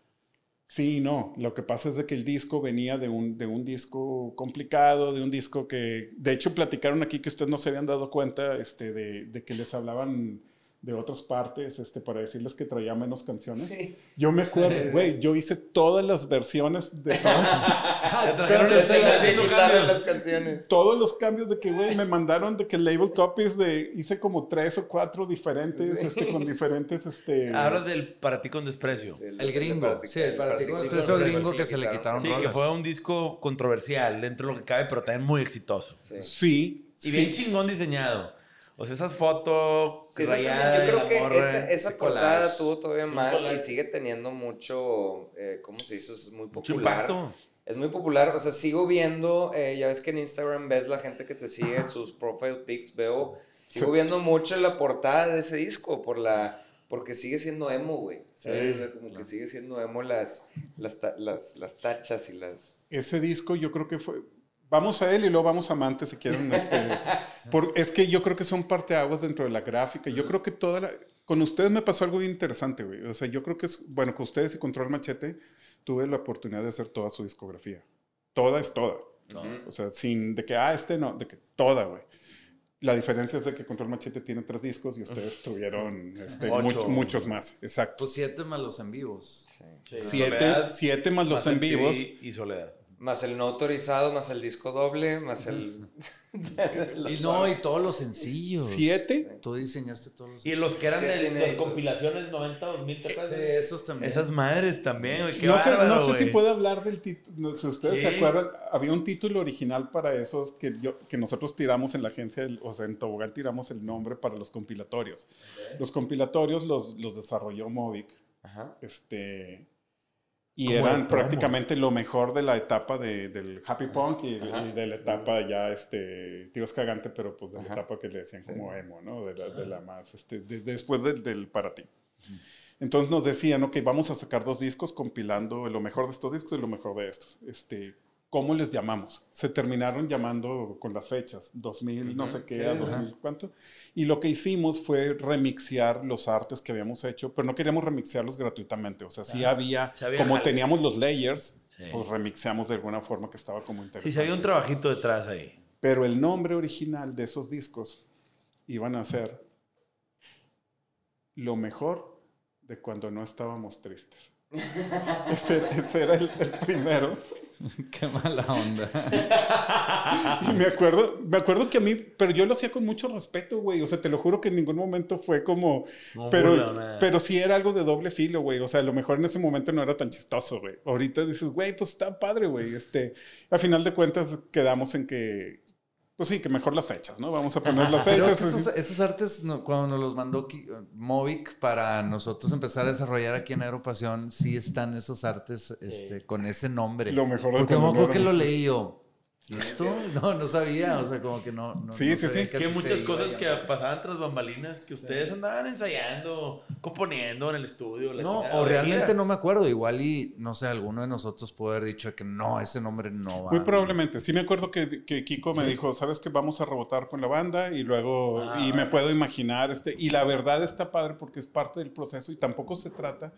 Sí, no. Lo que pasa es de que el disco venía de un, de un disco complicado, de un disco que, de hecho, platicaron aquí que ustedes no se habían dado cuenta este, de, de que les hablaban de otras partes este, para decirles que traía menos canciones. Sí. Yo me acuerdo, güey, yo hice todas las versiones de todo- el las canciones. todos los cambios de que, güey, me mandaron de que label copies de, hice como tres o cuatro diferentes, Sí. este, con diferentes, este... Hablas del para ti con desprecio. Sí, El gringo. Sí, el para ti con el desprecio gringo que se le quitaron Sí, que fue un disco controversial dentro de lo que cabe, pero también muy exitoso. Sí. Sí, Y sí. bien chingón diseñado. O sea, esas fotos Sí, rayadas yo creo que esa, portada collage. tuvo todavía más collage. y sigue teniendo mucho, eh, ¿cómo se dice? Es muy Mucho popular. impacto. Es muy popular, o sea, sigo viendo, eh, ya ves que en Instagram ves la gente que te sigue, sus profile pics, veo, sigo viendo mucho la portada de ese disco, por la, porque sigue siendo emo, güey, ¿sabes? Sí. O sea, como que sigue siendo emo las, las, las, las tachas y las... Ese disco yo creo que fue... Vamos a él y luego vamos a Amante si quieren. Este, por- es que yo creo que son parteaguas dentro de la gráfica. Yo creo que toda la... Con ustedes me pasó algo bien interesante, güey. O sea, yo creo que es... Bueno, con ustedes y Control Machete tuve la oportunidad de hacer toda su discografía. Toda es toda. Ujú. O sea, sin de que, ah, este no, de que toda, güey. La diferencia es de que Control Machete tiene tres discos y ustedes tuvieron este, much- muchos más. Exacto. Pues siete más los en vivos. Sí. Sí, Siete, siete más los más en vivos. Y Soledad. Más el no autorizado, más el disco doble, más el... Y no, y todos los sencillos. Siete. Tú diseñaste todos los Y los que eran de las compilaciones 90, 2000, ¿te Sí, acuerdas? esos también. Esas madres también, güey. Qué No sé, bárbaro, no sé si puede hablar del título. no sé, Si ustedes se acuerdan, había un título original para esos que, yo, que nosotros tiramos en la agencia, del- o sea, en Tobogán tiramos el nombre para los compilatorios. Los compilatorios los, los desarrolló Movic. Ajá. Este, y eran prácticamente lo mejor de la etapa de- del happy punk y, Ajá. y de la etapa ya, este, tíos cagante, pero pues de la Ajá. etapa que le decían Sí. como emo, ¿no? De la, de la más, este, de- después del, del para ti. Entonces nos decían, ok, vamos a sacar dos discos compilando lo mejor de estos discos y lo mejor de estos. Este, ¿Cómo les llamamos? Se terminaron llamando con las fechas, 2000, no Ujú. sé qué, Sí, a sí, sí. 2000, ¿cuánto? Y lo que hicimos fue remixear los artes que habíamos hecho, pero no queríamos remixearlos gratuitamente. O sea, sí había, sí había como jale. teníamos los layers, Sí. pues remixeamos de alguna forma que estaba como interesante. Sí, sí, había un trabajito detrás ahí. Pero el nombre original de esos discos iban a ser lo mejor de cuando no estábamos tristes. Ese, ese era el, el primero. Qué mala onda. Y me acuerdo, me acuerdo que a mí, pero yo lo hacía con mucho respeto, güey. O sea, te lo juro que en ningún momento fue como, No pero, pero sí era algo de doble filo, güey. O sea, a lo mejor en ese momento no era tan chistoso, güey. Ahorita dices, güey, pues está padre, güey. Este, a final de cuentas quedamos en que, pues sí, que mejor las fechas, ¿no? Vamos a poner las Creo fechas. que esos, esos artes, no, cuando nos los mandó Ki- Movic para nosotros empezar a desarrollar aquí en Aeropasión, sí están esos artes este, con ese nombre. Lo mejor de Porque no acuerdo que lo leí yo. ¿Y esto? No, no sabía. O sea, como que no. no Sí, no sí, sí. que muchas cosas que pasaban tras bambalinas que ustedes andaban ensayando, componiendo en el estudio. la No, o realmente no me acuerdo. Igual y, no sé, alguno de nosotros puede haber dicho que no, ese nombre no va. Muy probablemente. Sí me acuerdo que, que Kiko me dijo, ¿sabes que Vamos a rebotar con la banda y luego, Ah, y me puedo imaginar, este, y la verdad está padre porque es parte del proceso y tampoco se trata,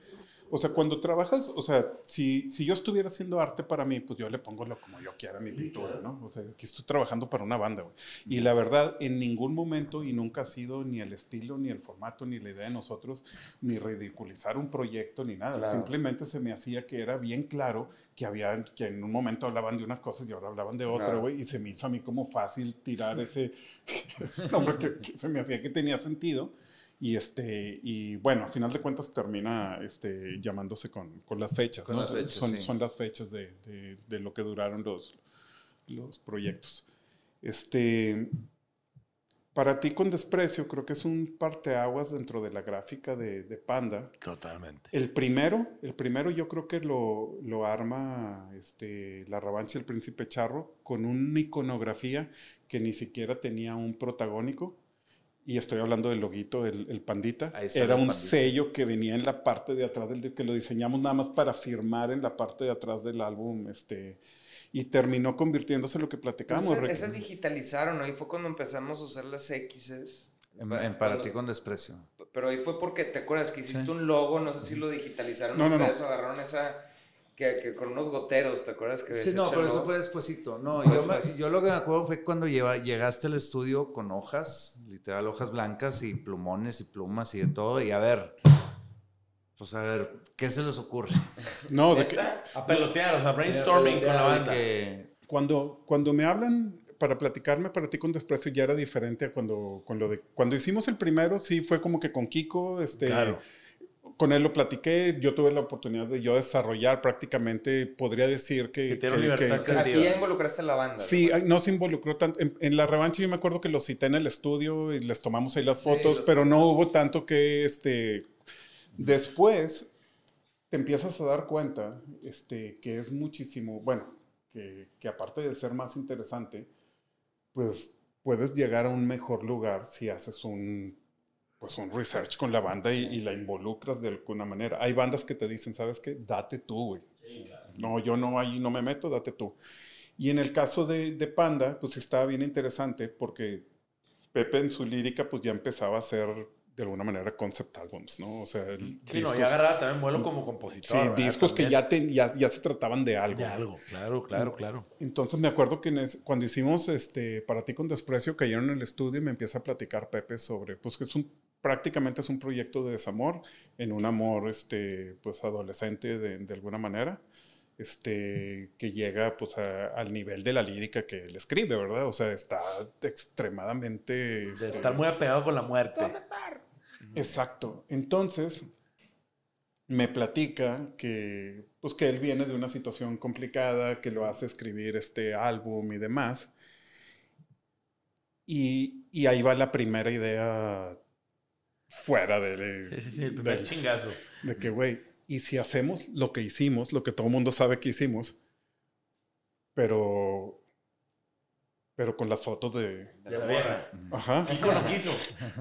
o sea, cuando trabajas, o sea, si, si yo estuviera haciendo arte para mí, pues yo le pongo lo como yo quiera a mi pintura, ¿no? O sea, aquí estoy trabajando para una banda, güey. Y la verdad, en ningún momento y nunca ha sido ni el estilo, ni el formato, ni la idea de nosotros, ni ridiculizar un proyecto, ni nada. Claro. Simplemente se me hacía que era bien claro que había, que en un momento hablaban de unas cosas y ahora hablaban de otra, Claro. güey, y se me hizo a mí como fácil tirar ese, ese nombre que, que se me hacía que tenía sentido. Y, este, y bueno, a final de cuentas termina este, llamándose con, con las fechas. Con ¿no? las fechas, son, sí. son las fechas de, de- de lo que duraron los, los proyectos. Este, Para ti con desprecio, creo que es un parteaguas dentro de la gráfica de, de Panda. Totalmente. El primero, el primero yo creo que lo, lo arma este, la revancha del príncipe charro con una iconografía que ni siquiera tenía un protagónico. Y estoy hablando del loguito, el, el pandita. Era un pandita. sello que venía en la parte de atrás del que lo diseñamos nada más para firmar en la parte de atrás del álbum. Este, y terminó convirtiéndose en lo que platicamos. Rick. ese digitalizaron, ¿no? Ahí fue cuando empezamos a usar las X's. En, en para ti con desprecio. Pero ahí fue porque, ¿te acuerdas que hiciste Sí. un logo? No sé si lo digitalizaron No, no, no. ustedes o agarraron esa... Que, que con unos goteros, ¿te acuerdas? Que Sí, no, pero eso fue despuesito. No, yo, me- yo lo que me acuerdo fue cuando lleva- llegaste al estudio con hojas, literal hojas blancas y plumones y plumas y de todo. Y a ver, pues a ver, ¿qué se les ocurre? No, de que, A pelotear, o sea, brainstorming con la De banda. que- Cuando, cuando me hablan para platicarme para ti con desprecio ya era diferente a cuando, con lo de, cuando hicimos el primero, sí fue como que con Kiko, este, Claro. Con él lo platiqué, yo tuve la oportunidad de yo desarrollar prácticamente, podría decir que... Que O sea, aquí ya involucraste a la banda. Sí, ¿no? se involucró tanto. En, en la revancha yo me acuerdo que los cité en el estudio y les tomamos ahí las fotos, pero no hubo tanto que, este, después te empiezas a dar cuenta, este, que es muchísimo, bueno, que, que aparte de ser más interesante, pues puedes llegar a un mejor lugar si haces un, pues un research con la banda y, y la involucras de alguna manera. Hay bandas que te dicen, ¿sabes qué? Date tú, güey. No, yo no, ahí no me meto, date tú. Y en el caso de, de Panda, pues estaba bien interesante porque Pepe en su lírica pues ya empezaba a hacer de alguna manera concept albums, ¿no? O sea, el Sí, no, discos, ya agarraba también vuelo como compositor. sí, ¿verdad? discos que También. ya, ten- ya, ya se trataban de algo. De algo, claro, claro, claro. Entonces me acuerdo que en cuando hicimos este Para ti con desprecio, cayeron en el estudio y me empieza a platicar Pepe sobre, pues que es un, prácticamente es un proyecto de desamor, en un amor, este, pues adolescente de, de alguna manera, este, que llega pues a- al nivel de la lírica que él escribe, ¿verdad? O sea, está extremadamente... De este, estar muy apegado con la muerte. Exacto. Entonces, me platica que, pues, que él viene de una situación complicada, que lo hace escribir este álbum y demás. Y, y ahí va la primera idea fuera de, Sí, sí, sí, el primer del- chingazo. de que, güey, ¿y si hacemos lo que hicimos, lo que todo el mundo sabe que hicimos, pero, pero con las fotos de... De la la vieja. Ajá. Kiko no quiso.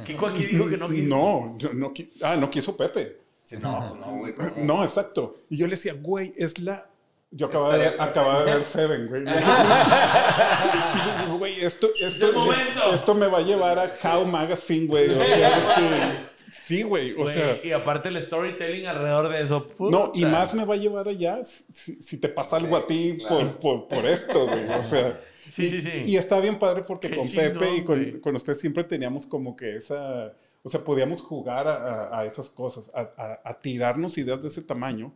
Kiko aquí dijo que no quiso. No, yo no, qui- ah, no quiso Pepe. Sí, no, pues no, güey. No, exacto. Y yo le decía, güey, es la. Yo acababa de, acababa de ver Seven, güey. Y digo, güey, esto, esto, momento. esto me va a llevar a How Magazine, güey. O sea, que- sí, güey. O Güey, sea, y aparte el storytelling alrededor de eso. no, y más me va a llevar allá si, si te pasa algo Sí, a ti claro. por, por, por esto, güey. O sea. Sí, sí, sí. Y está bien padre porque Qué con chingón, Pepe y con, con usted siempre teníamos como que esa, o sea, podíamos jugar a, a- a esas cosas, a, a- a tirarnos ideas de ese tamaño.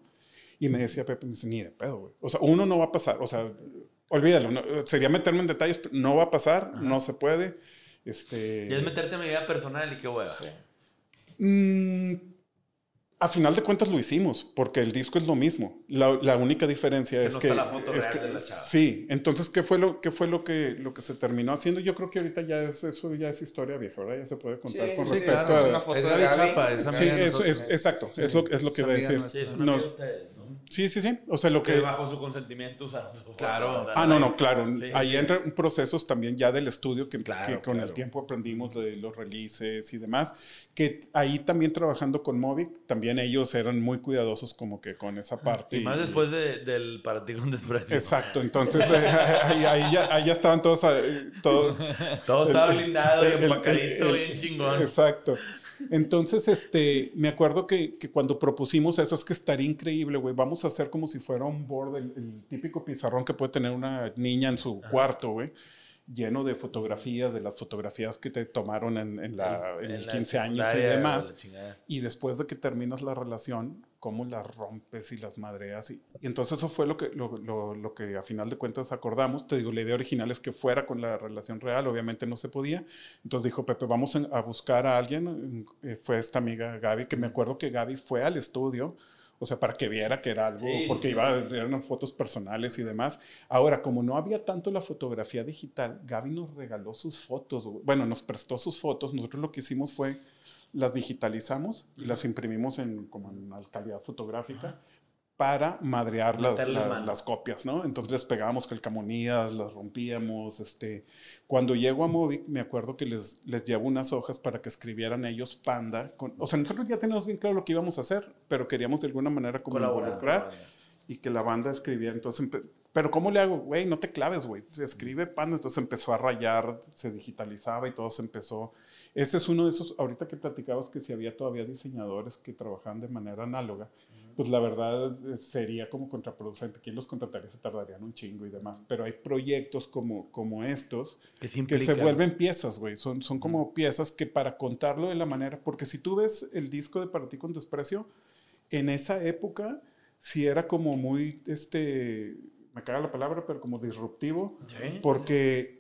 Y me decía Pepe, me dice, ni de pedo, güey. O sea, uno no va a pasar, o sea, olvídalo, no- sería meterme en detalles, pero no va a pasar, no se puede. Este, Y es meterte en mi vida personal y qué hueva. Mm, a final de cuentas lo hicimos, porque el disco es lo mismo. La, la única diferencia Que es no que... está la foto es real que- de la chava. Sí, entonces, ¿qué fue, lo, qué fue lo, que, lo que se terminó haciendo? Yo creo que ahorita ya es, eso ya es historia vieja, ¿verdad? Ya se puede contar Sí, con sí, respecto claro, es a... una foto Es de Gaby. Chapa, es Sí, es, nosotros. exacto, es, lo, es lo que Es iba a decir. Sí, es ¿no? Sí, sí, sí. O sea, lo Que que... bajo su consentimiento foto, Claro. Ah, no, no, claro. Sí, Ahí sí. entran procesos también ya del estudio que, Claro, que con claro. el tiempo aprendimos de los releases y demás. Que ahí también trabajando con Movic, también ellos eran muy cuidadosos como que con esa parte. Y más después de- del para ti con desprecio. Exacto, entonces eh, ahí, ahí ya, ahí ya estaban todos, eh, todo, Todo estaba El- blindado y el- el- empacadito, el- bien chingón. Exacto. Entonces, este, me acuerdo que, que cuando propusimos eso es que estaría increíble, güey. Vamos a hacer como si fuera un board, el, el típico pizarrón que puede tener una niña en su cuarto, güey, lleno de fotografías, de las fotografías que te tomaron en, en la, en el la 15 años y demás. Y después de que terminas la relación, cómo las rompes y las madreas. Y, y entonces eso fue lo que, lo, lo- lo que a final de cuentas acordamos. Te digo, la idea original es que fuera con la relación real, obviamente no se podía. Entonces dijo Pepe, vamos a buscar a alguien. Eh, Fue esta amiga Gaby, que me acuerdo que Gaby fue al estudio o sea, para que viera que era algo, Sí, porque sí. iba, eran fotos personales y demás. Ahora, como no había tanto la fotografía digital, Gaby nos regaló sus fotos, bueno, nos prestó sus fotos. Nosotros lo que hicimos fue las digitalizamos y las imprimimos en como en calidad fotográfica para madrear las, la- las copias, ¿no? Entonces les pegábamos calcamonías, las rompíamos, este... Cuando llego a Movic, me acuerdo que les, les llevo unas hojas para que escribieran ellos Panda. con- o sea, nosotros ya teníamos bien claro lo que íbamos a hacer, pero queríamos de alguna manera como Colaborar. involucrar y que la banda escribiera. Entonces, pero ¿cómo le hago? Güey, no te claves, güey. Escribe Panda. Entonces empezó a rayar, se digitalizaba y todo se empezó. Ese es uno de esos, ahorita que platicabas que si había todavía diseñadores que trabajaban de manera análoga, pues la verdad eh, sería como contraproducente. ¿Quién los contrataría? Se tardarían un chingo y demás. Pero hay proyectos como, como estos Que, se vuelven piezas, güey. Son, son como piezas que para contarlo de la manera, porque si tú ves el disco de Para ti con desprecio, en esa época sí era como muy, este, me caga la palabra, pero como disruptivo, Sí. porque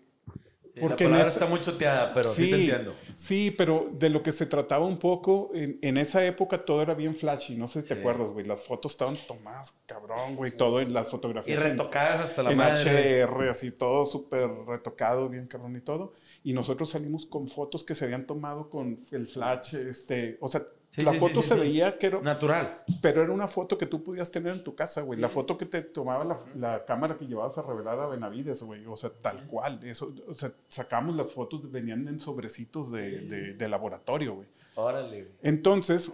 Sí, porque la en esa- está muy choteada, pero sí, te entiendo. Sí, pero de lo que se trataba un poco, en, en esa época todo era bien flashy, no sé si te Sí. acuerdas, güey. Las fotos estaban tomadas, cabrón, güey, todo en las Y fotografías. en- retocadas hasta la en madre. HR, así todo súper retocado, bien cabrón y todo. Y nosotros salimos con fotos que se habían tomado con el flash, este, o sea, Sí, la sí, foto sí, se veía que era, Natural. pero era una foto que tú podías tener en tu casa, güey. La foto que te tomaba la, la cámara que llevabas a revelar a Benavides, güey. O sea, tal cual. Eso, o sea, sacamos las fotos, venían en sobrecitos de, de- de laboratorio, güey. Órale. güey. Entonces,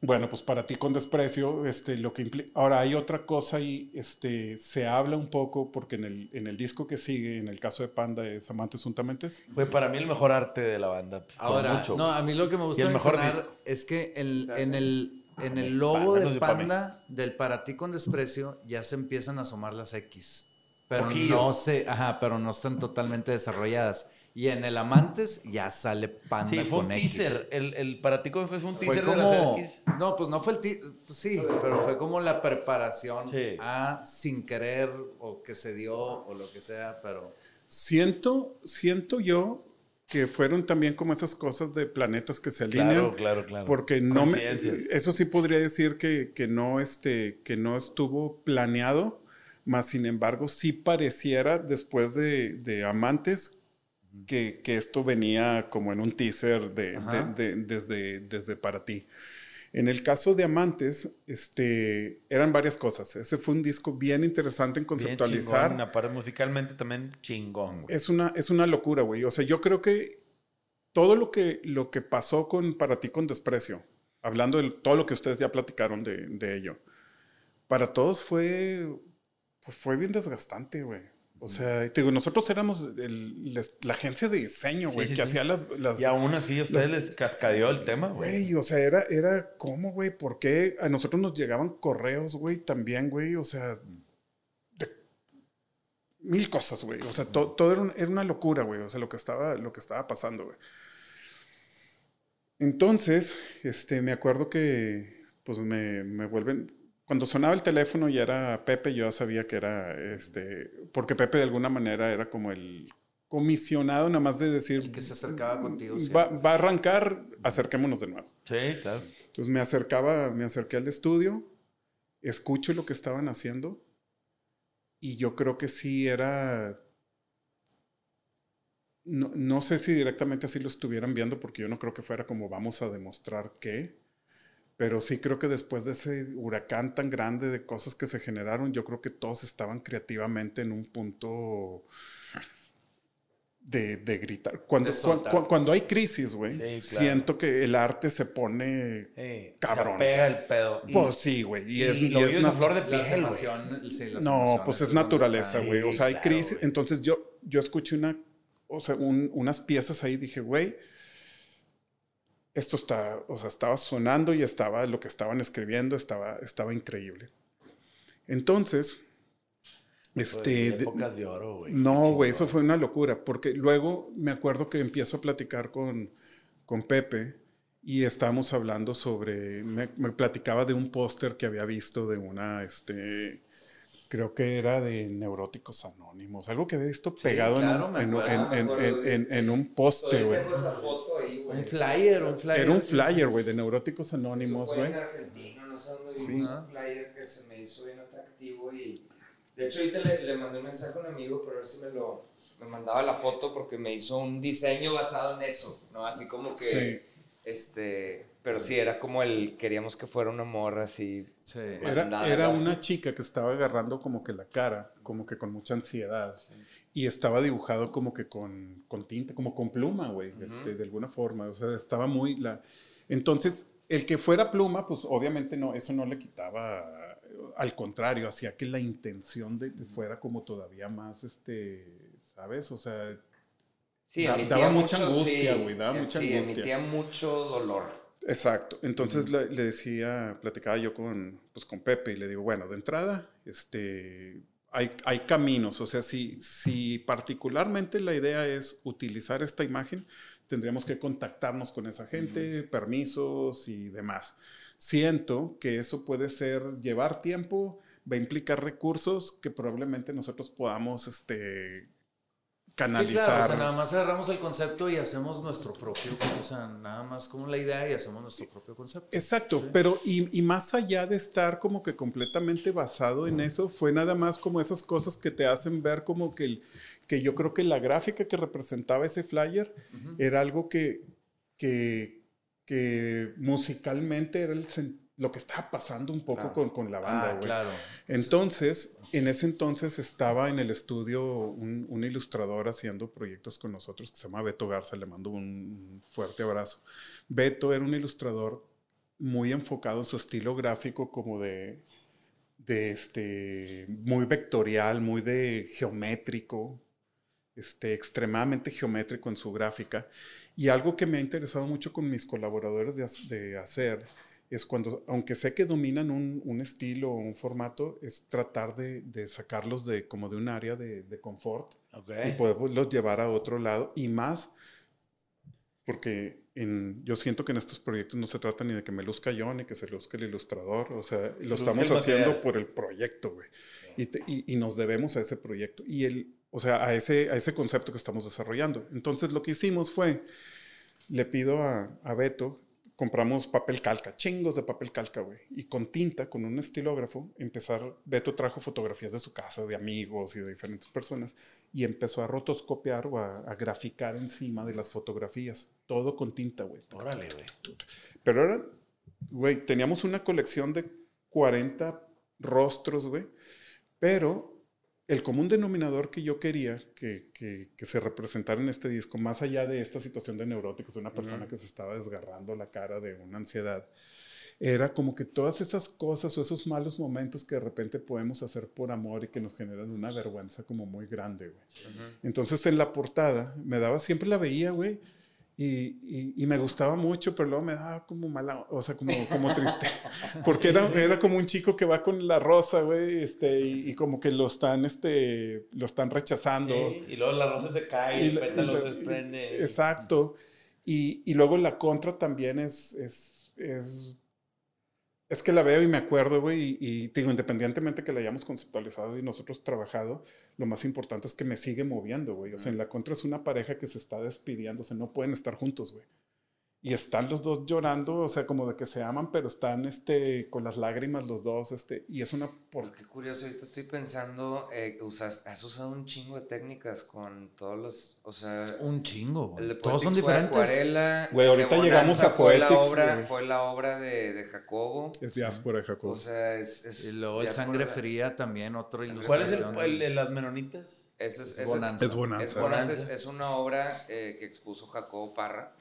bueno, pues para ti con desprecio, este, lo que implica... Ahora, hay otra cosa y este, se habla un poco, porque en el, en el disco que sigue, en el caso de Panda, es Amantes Juntamentes. Güey, para mí el mejor arte de la banda. pues, Ahora, mucho. no, a mí lo que me gusta mencionar es que el- en el, en el logo de. Panda, del Para ti con desprecio, ya se empiezan a asomar las X. Pero Poquillo. no se, ajá, pero no están totalmente desarrolladas. Y en el Amantes ya sale Panda Sí, fue un con X. teaser. El, el para ti, ¿cómo fue? Fue un Fue teaser de como, las X. no, pues no fue el teaser, sí, pero fue como la preparación Sí. a sin querer o que se dio o lo que sea, pero Siento, siento yo que fueron también como esas cosas de planetas que se alinean. Claro, claro, claro. Porque no me, eso sí podría decir que, que no, este, que no estuvo planeado, más sin embargo sí pareciera después de, de Amantes que, que esto venía como en un teaser de, de- de- desde, desde para ti. En el caso de Amantes, este, eran varias cosas. Ese fue un disco bien interesante en Bien conceptualizar. chingón, aparte musicalmente también chingón, güey. Es una, es una locura, güey. O sea, yo creo que todo lo que, lo que pasó con Para ti con desprecio, hablando de todo lo que ustedes ya platicaron de, de ello, para todos fue, pues fue bien desgastante, güey. O sea, te digo, nosotros éramos el- la agencia de diseño, güey, sí, que sí. hacía las... las Y aún así a ustedes las- les cascadeó el tema, güey. Güey, o sea, era, era ¿cómo, güey? ¿Por qué a nosotros nos llegaban correos, güey, también, güey? O sea, de mil cosas, güey. O sea, to- todo era, un- era una locura, güey. O sea, lo que estaba, lo que estaba pasando, güey. Entonces, este, me acuerdo que, pues, me, me vuelven... Cuando sonaba el teléfono y era Pepe, yo ya sabía que era, este, porque Pepe de alguna manera era como el comisionado, nada más de decir... El que se acercaba contigo Va, va a arrancar, acerquémonos de nuevo. Sí, claro. Entonces me acercaba, me acerqué al estudio, escucho lo que estaban haciendo y yo creo que sí era... No, no sé si directamente así lo estuvieran viendo porque yo no creo que fuera como vamos a demostrar qué, pero sí creo que después de ese huracán tan grande de cosas que se generaron, yo creo que todos estaban creativamente en un punto de, de gritar. Cuando, cua- cuando hay crisis, güey, Sí, claro. siento que el arte se pone Sí, Cabrón. se pega el pedo. Y- pues sí, güey. Y, es, y lo es vives a nat- flor de piel, güey. emociones, sí, las No, pues es naturaleza, güey. O sea, hay claro, crisis. güey. Entonces yo, yo escuché una, o sea, un- unas piezas ahí y dije, güey, esto está, o sea, estaba sonando y estaba, lo que estaban escribiendo estaba, estaba increíble. Entonces, este... de- Épocas de oro, güey. no, güey, eso fue una locura, porque luego me acuerdo que empiezo a platicar con, con Pepe y estábamos hablando sobre, me, me platicaba de un póster que había visto de una, este, creo que era de Neuróticos Anónimos, algo que había visto pegado en claro, en, en- en- en- en un poste, güey. Güey. Un flyer, un flyer. Era un flyer, güey, de Neuróticos Anónimos, güey. en Argentina, no no sé dónde vi un flyer que se me hizo bien atractivo y de hecho ahorita le, le, mandé un mensaje a un amigo para ver si me lo me mandaba la foto porque me hizo un diseño basado en eso, ¿no? Así como que este, pero sí era como el queríamos que fuera una morra así. Sí. Era, era una chica que estaba agarrando como que la cara, como que con mucha ansiedad. Y estaba dibujado como que con, con tinta, como con pluma, güey, este, de alguna forma. O sea, estaba muy... La... Entonces, el que fuera pluma, pues obviamente no, eso no le quitaba, al contrario, hacía que la intención de, fuera como todavía más, este, ¿sabes? O sea, sí, daba mucha angustia, güey, daba mucha sí, emitía mucho dolor. Exacto. Entonces le, le, decía, platicaba yo con, pues, con Pepe y le digo, bueno, de entrada, este, hay, hay caminos. O sea, si, si particularmente la idea es utilizar esta imagen, tendríamos que contactarnos con esa gente, permisos y demás. Siento que eso puede ser llevar tiempo, va a implicar recursos que probablemente nosotros podamos este, canalizar. Sí, claro, o sea, nada más agarramos el concepto y hacemos nuestro propio, o sea, nada más como la idea y hacemos nuestro propio concepto. Exacto, pero y, y, más allá de estar como que completamente basado en eso, fue nada más como esas cosas que te hacen ver como que, el, que yo creo que la gráfica que representaba ese flyer era algo que, que, que musicalmente era el sentido lo que estaba pasando un poco con, con, la banda, ah, claro. Entonces, en ese entonces estaba en el estudio un, un, ilustrador haciendo proyectos con nosotros que se llama Beto Garza, le mando un fuerte abrazo. Beto era un ilustrador muy enfocado en su estilo gráfico como de, de este, muy vectorial, muy de geométrico, este, extremadamente geométrico en su gráfica. Y algo que me ha interesado mucho con mis colaboradores de, de hacer es cuando, aunque sé que dominan un, un estilo o un formato, es tratar de, de, sacarlos de como de un área de, de confort y poderlos llevar a otro lado y más porque en, yo siento que en estos proyectos no se trata ni de que me luzca yo ni que se luzca el ilustrador, o sea, lo estamos haciendo por el proyecto, güey, y, y, nos debemos a ese proyecto y el, o sea, a ese, a ese concepto que estamos desarrollando. Entonces lo que hicimos fue, le pido a, a Beto compramos papel calca, chingos de papel calca, güey. Y con tinta, con un estilógrafo, empezar, Beto trajo fotografías de su casa, de amigos y de diferentes personas, y empezó a rotoscopiar o a, graficar encima de las fotografías. Todo con tinta, güey. Órale, güey. Pero ahora, güey, teníamos una colección de 40 rostros, güey. Pero el común denominador que yo quería que, que, que, se representara en este disco, más allá de esta situación de neuróticos, de una persona que se estaba desgarrando la cara de una ansiedad, era como que todas esas cosas o esos malos momentos que de repente podemos hacer por amor y que nos generan una vergüenza como muy grande, güey. Entonces en la portada me daba, siempre la veía, güey, y, y, me gustaba mucho, pero luego me daba como mala, o sea, como, como triste. Porque era, era como un chico que va con la rosa, güey, este, y, como que lo están, este, lo están rechazando. y luego la rosa se cae y, el pétalo se desprende. Exacto. Y, luego la contra también es, es, es es que la veo y me acuerdo, güey, y, digo, independientemente que la hayamos conceptualizado y nosotros trabajado, lo más importante es que me sigue moviendo, güey. O sea, en la contra es una pareja que se está despidiendo, o sea, no pueden estar juntos, güey y están los dos llorando, o sea, como de que se aman, pero están este, con las lágrimas los dos, este, y es una... Por... Qué curioso, ahorita estoy pensando, eh, usas, has usado un chingo de técnicas con todos los, o sea... Un chingo, todos son diferentes. Acuarela, güey, ahorita llegamos a fue la obra, Fue la obra de, de Jacobo. Es diáspora de Jacobo. O sea, es... es y luego el Sangre Fría también, otro ilustración. ¿Cuál es el, de las menonitas? Es, es, es, Bonanza. Es Bonanza. Es, una obra eh, que expuso Jacobo Parra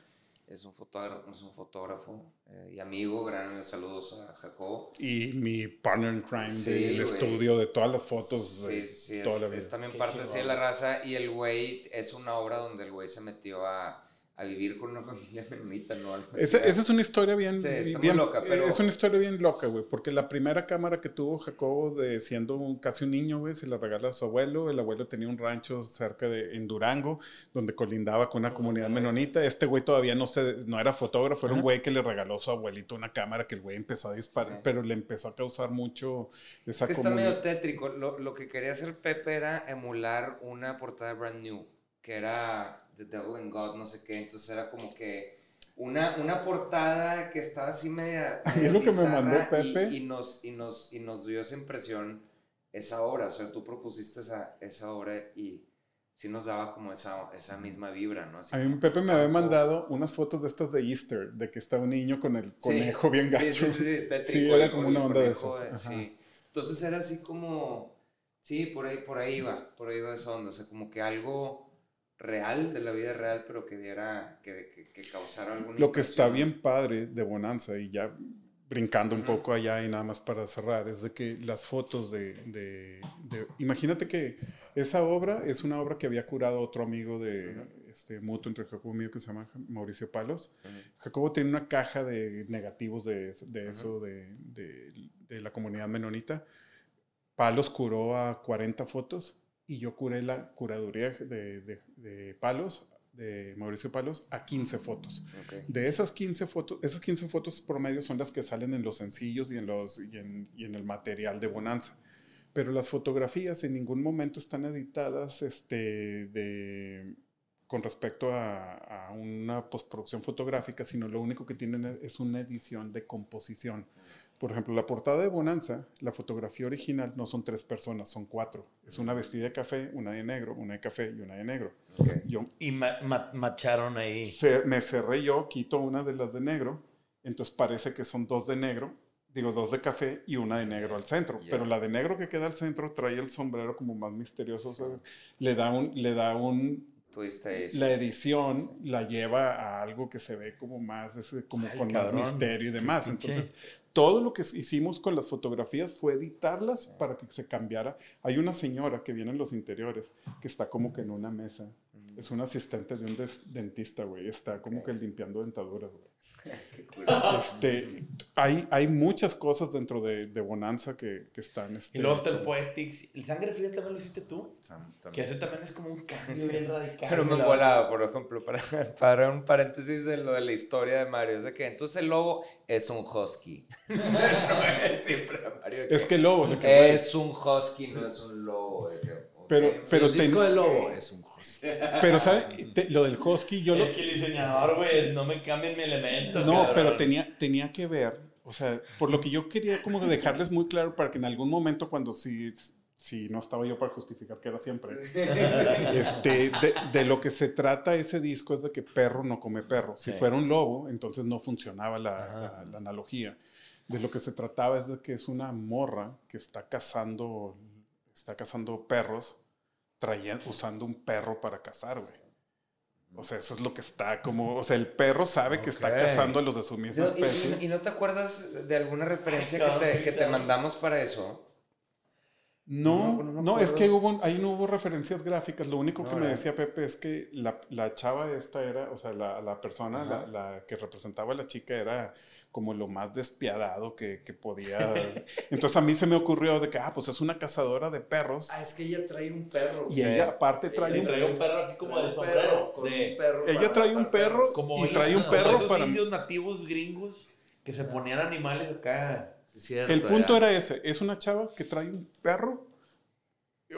es un fotógrafo, es un fotógrafo eh, y amigo, gran saludos a Jacobo. Y mi partner in crime del estudio, de todas las fotos. Sí, sí, es, también parte de la raza y el güey es una obra donde el güey se metió a a vivir con una familia feminita, ¿no? Esa, esa, es una historia bien, bien loca, pero... Es una historia bien loca, güey, porque la primera cámara que tuvo Jacobo de siendo un, casi un niño, güey, se la regala a su abuelo. El abuelo tenía un rancho cerca de, en Durango, donde colindaba con una comunidad menonita. Este güey todavía no, se, no era fotógrafo, era un güey que le regaló a su abuelito una cámara que el güey empezó a disparar, pero le empezó a causar mucho esa es que está medio tétrico. Lo, lo que quería hacer Pepe era emular una portada Brand New, que era The Devil and God, no sé qué. Entonces era como que una, una portada que estaba así media. A mí media es lo que me mandó y- Pepe. Y, nos, y, nos, y nos dio esa impresión esa obra. O sea, tú propusiste esa, esa obra y sí nos daba como esa, esa misma vibra, ¿no? Así A mí Pepe me había mandado unas fotos de estas de Easter, de que está un niño con el Sí, conejo bien gacho. Sí, sí, sí, tétrico, Sí, era como una onda de conejo, ajá. Sí. Entonces era así como, sí, por ahí, por ahí va, por ahí va esa onda, o sea, como que algo real, de la vida real, pero que diera, que, que, que causara alguna Lo que está bien padre de Bonanza, y ya brincando un poco allá y nada más para cerrar, es de que las fotos de, de- de- Imagínate que esa obra es una obra que había curado otro amigo de este mutuo entre Jacobo y mío que se llama Mauricio Palos. Jacobo tiene una caja de negativos de, de eso, de, de- de la comunidad menonita. Palos curó a 40 fotos y yo curé la curaduría de, de- de Palos, de Mauricio Palos, a 15 fotos. Ok. De esas 15 fotos, esas 15 fotos promedio son las que salen en los sencillos y en, los, y en, y en el material de Bonanza. Pero las fotografías en ningún momento están editadas este, de, con respecto a, a una postproducción fotográfica, sino lo único que tienen es una edición de composición. Por ejemplo, la portada de Bonanza, la fotografía original no son tres personas, son cuatro. Es una vestida de café, una de negro, una de café y una de negro. Ok. Yo Y ma- ma- macharon ahí. ce- me cerré yo, quito una de las de negro, entonces parece que son dos de negro, digo dos de café y una de negro al centro, Ya. pero la de negro que queda al centro trae el sombrero como más misterioso, o sea, le da un, le da un, Tuviste eso. la edición la lleva a algo que se ve como más, ese- como Ay, con cabrón. más misterio y demás, Qué pinche- entonces todo lo que hicimos con las fotografías fue editarlas para que se cambiara. Hay una señora que viene en los interiores que está como que en una mesa Ujú. es un asistente de un dentista, güey. Está como Ok. que limpiando dentaduras, güey. Este, hay, hay muchas cosas dentro de, de Bonanza que, que están... Este, Y luego está el Poetics. ¿El Sangre Fría también lo hiciste tú? Que ese también es como un cambio bien radical. Pero me la- volaba, por ejemplo, para, para un paréntesis en lo de la historia de Mario. Es de que entonces el lobo es un husky. No es siempre Mario. Es que lobo. que, güey, es un husky, no es un lobo. Pero- pero el disco ten- de Lobo es un. pero, ¿sabes? Te- lo del husky, yo lo... Es que el diseñador, güey, no me cambien mi elemento. No, cabrón. pero tenía, tenía que ver, o sea, por lo que yo quería como dejarles muy claro para que en algún momento cuando si, si no estaba yo para justificar que era siempre, este, de, de lo que se trata ese disco es de que perro no come perro. Si Sí. fuera un lobo, entonces no funcionaba la- la analogía. De lo que se trataba es de que es una morra que está cazando, está cazando perros, usando un perro para cazar, güey. O sea, eso es lo que está como, o sea, el perro sabe que está cazando a los de su misma No, especie. y, y no te acuerdas de alguna referencia Ay, que, te, que te mandamos para eso? No, No, no me no, es que hubo, ahí no hubo referencias gráficas. Lo único No, que me decía Pepe es que la, la chava esta era, o sea, la, la persona, la, la que representaba a la chica era como lo más despiadado que, que podía. Entonces a mí se me ocurrió de que, ah, pues es una cazadora de perros. Ah, es que ella trae un perro. Y ella aparte trae Ella un... trae un perro aquí como de sombrero. perro, con de- un perro Ella trae un perro como y trae un perro esos para- indios nativos gringos que se ponían animales acá. Sí, cierto, El punto ya. era ese, es una chava que trae un perro,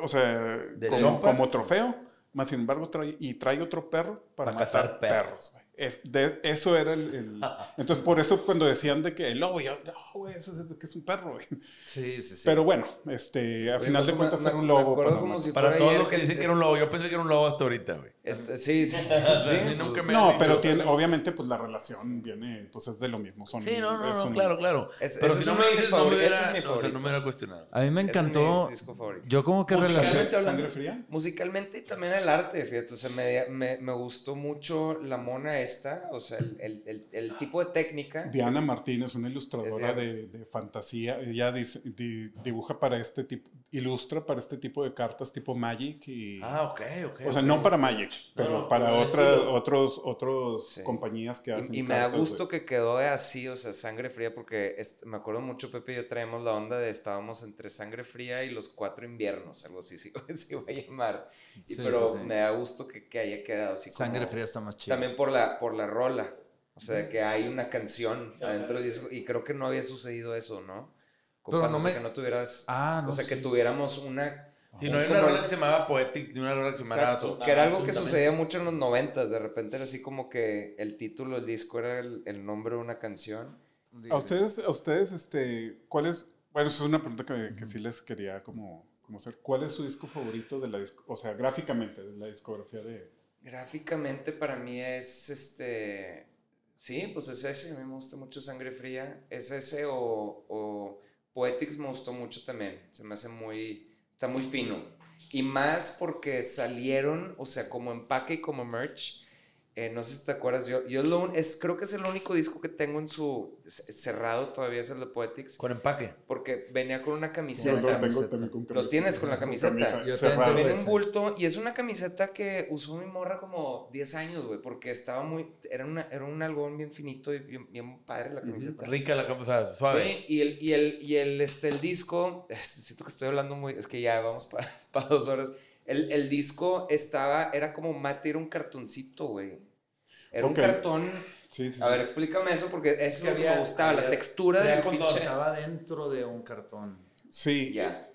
o sea, ¿De como, como trofeo, más sin embargo trae, y trae otro perro para, Para matar cazar perros. perros. Es, de- eso era el, el- Entonces, por eso cuando decían de que el lobo, yo, no, güey, eso es de que es un perro, güey. Sí, sí, sí. Pero bueno, este, a final de me- cuentas me- era un me lobo. acuerdo para como si- Para fuera todos ayer los que dicen que era un lobo. Yo pensé que era un lobo hasta ahorita, güey. Este, sí, sí, sí. a sí, mí nunca me- No, pero tiene, obviamente, pues la relación viene, pues es de lo mismo. Son, Sí, no, no, es no, un- claro, claro. Es- pero si no me dices, no me hubiera, ese es mi o sea, no favorito. me hubiera cuestionado. A mí me es encantó. Yo como que hablando. ¿Sangre fría? Musicalmente y también el arte, fíjate, o sea, me, me, me gustó mucho la mona esta, o sea, el, el, el, el tipo de técnica. Diana Martínez, una ilustradora de, de fantasía, ella dice- di- dibuja para este tipo, ilustra para este tipo de cartas tipo Magic y... Ah, ok, ok. o sea, no para Magic, pero no, para otras otros, otros Sí. compañías que hacen Y, y me da cartas, gusto güey. que quedó así, o sea, sangre fría, porque este, me acuerdo mucho, Pepe y yo traemos la onda de estábamos entre sangre fría y los cuatro inviernos, algo así se, se iba a llamar. Y, Sí, pero sí, sí. me da gusto que, que haya quedado así. como- Sangre fría está más chido. También por la, por la rola, o sea, que hay una canción Sí, adentro sí. del disco, y creo que no había sucedido eso, ¿no? Pero no me- que no tuvieras, Ah, no o sea, que sí. tuviéramos una, Y no hay una rola que se llamaba Poetics, ni una rola que se llamaba... Exacto, que era algo que sucedía mucho en los noventas, de repente era así como que el título del disco era el, el nombre de una canción. A ustedes, a ustedes, este, ¿cuál es? Bueno, eso es una pregunta que, que sí les quería como, como hacer. ¿Cuál es su disco favorito de la o sea, gráficamente, de la discografía de? Gráficamente para mí es este, sí, pues es ese, a mí me gusta mucho Sangre Fría, es ese o, o Poetics me gustó mucho también, se me hace muy, está muy fino. Y más porque salieron, o sea, como empaque y como merch, eh, no sé si te acuerdas, yo, yo lo, es, creo que es el único disco que tengo en su cerrado, todavía es el de Poetics. Con empaque. Porque venía con una camiseta. Yo lo tengo también con Lo camiseta. tienes con la camiseta. camisa Yo esa. un bulto y es una camiseta que usó mi morra como 10 años, güey, porque estaba muy, era, una, era un algodón bien finito y bien, bien padre la camiseta. Rica la o sea, suave. Sí, y el, y el, y el, este, el disco, siento que estoy hablando muy, es que ya vamos para, para dos horas. El, el disco estaba, era como mate, era un cartoncito, güey. Era un cartón. Sí, sí, A sí. ver, explícame eso porque eso es que lo que había- me gustaba, la textura del pinche. Estaba dentro de un cartón. Sí, Ya.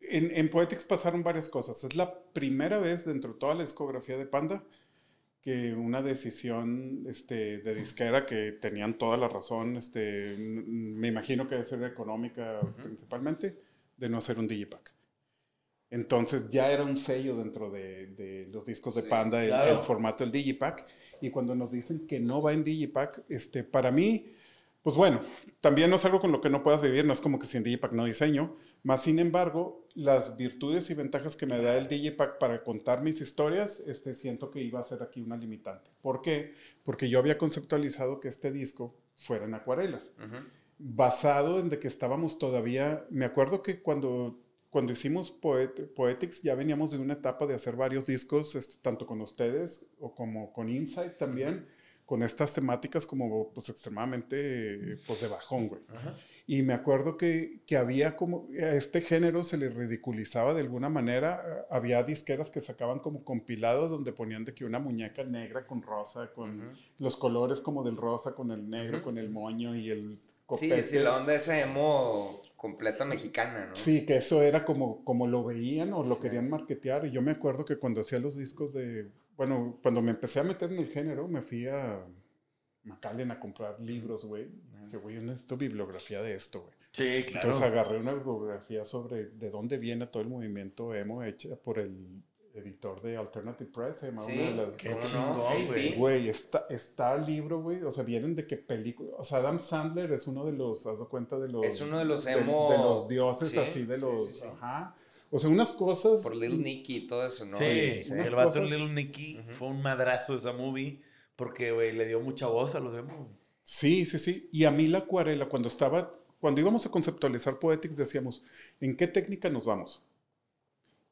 En, en Poetics pasaron varias cosas. Es la primera vez dentro de toda la discografía de Panda que una decisión este, de disquera que tenían toda la razón, este, me imagino que debe ser económica principalmente, de no hacer un digipack. Entonces ya era un sello dentro de, de los discos de Panda, el, claro. el formato del digipack. Y cuando nos dicen que no va en digipack, este, para mí, pues bueno, también no es algo con lo que no puedas vivir, no es como que sin Digipack no diseño, más sin embargo, las virtudes y ventajas que me da el Digipack para contar mis historias, este, siento que iba a ser aquí una limitante. ¿Por qué? Porque yo había conceptualizado que este disco fuera en acuarelas, basado en de que estábamos todavía, me acuerdo que cuando, cuando hicimos Poet- Poetics ya veníamos de una etapa de hacer varios discos, este, tanto con ustedes o como con Insight también, con estas temáticas como pues extremadamente pues de bajón, güey. Y me acuerdo que, que había como, a este género se le ridiculizaba de alguna manera, eh, había disqueras que sacaban como compilados donde ponían de que una muñeca negra con rosa, con los colores como del rosa, con el negro, con el moño y el Sí, copete. sí, la onda esa emo completa mexicana, ¿no? Sí, que eso era como, como lo veían o lo Sí. querían marketear. Y yo me acuerdo que cuando hacía los discos de. Bueno, cuando me empecé a meter en el género, me fui a McAllen a comprar libros, güey. Que, güey, yo necesito bibliografía de esto, güey. Sí, claro. Entonces agarré una bibliografía sobre de dónde viene todo el movimiento emo hecha por el editor de Alternative Press. Se llamaba Sí, una de las- Qué ¿cómo chingón, güey. Güey, está, está el libro, güey. O sea, vienen de qué película. O sea, Adam Sandler es uno de los, haz de cuenta, de los. Es uno de los de- emo- De, los dioses Sí, así, de sí, los. sí, sí. Ajá. O sea, unas cosas. Por Little Nicky y todo eso, ¿no? Sí, el vato cosas- Little Nicky Ujú. fue un madrazo esa movie porque, güey, le dio mucha voz a los emo. Sí, sí, sí. Y a mí la acuarela, cuando estaba. Cuando íbamos a conceptualizar Poetics, decíamos, ¿en qué técnica nos vamos?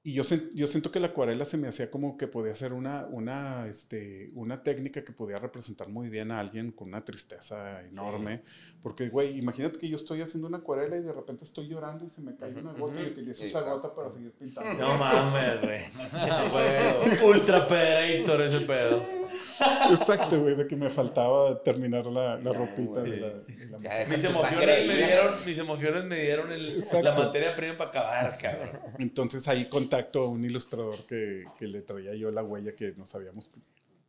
Y yo, yo siento que la acuarela se me hacía como que podía ser una, una, este, una técnica que podía representar muy bien a alguien con una tristeza enorme. Porque, güey, imagínate que yo estoy haciendo una acuarela y de repente estoy llorando y se me cae una gota y ujú. utilizo Ahí esa gota para seguir pintando. No mames, güey. Ultra pederator ese pedo. Exacto, güey, de que me faltaba terminar la, la ropita de la, de la Ya Mis emociones, me dieron, mis emociones me dieron el- la materia prima para acabar, cabrón. Entonces ahí contacto a un ilustrador que, que le traía yo la huella que nos habíamos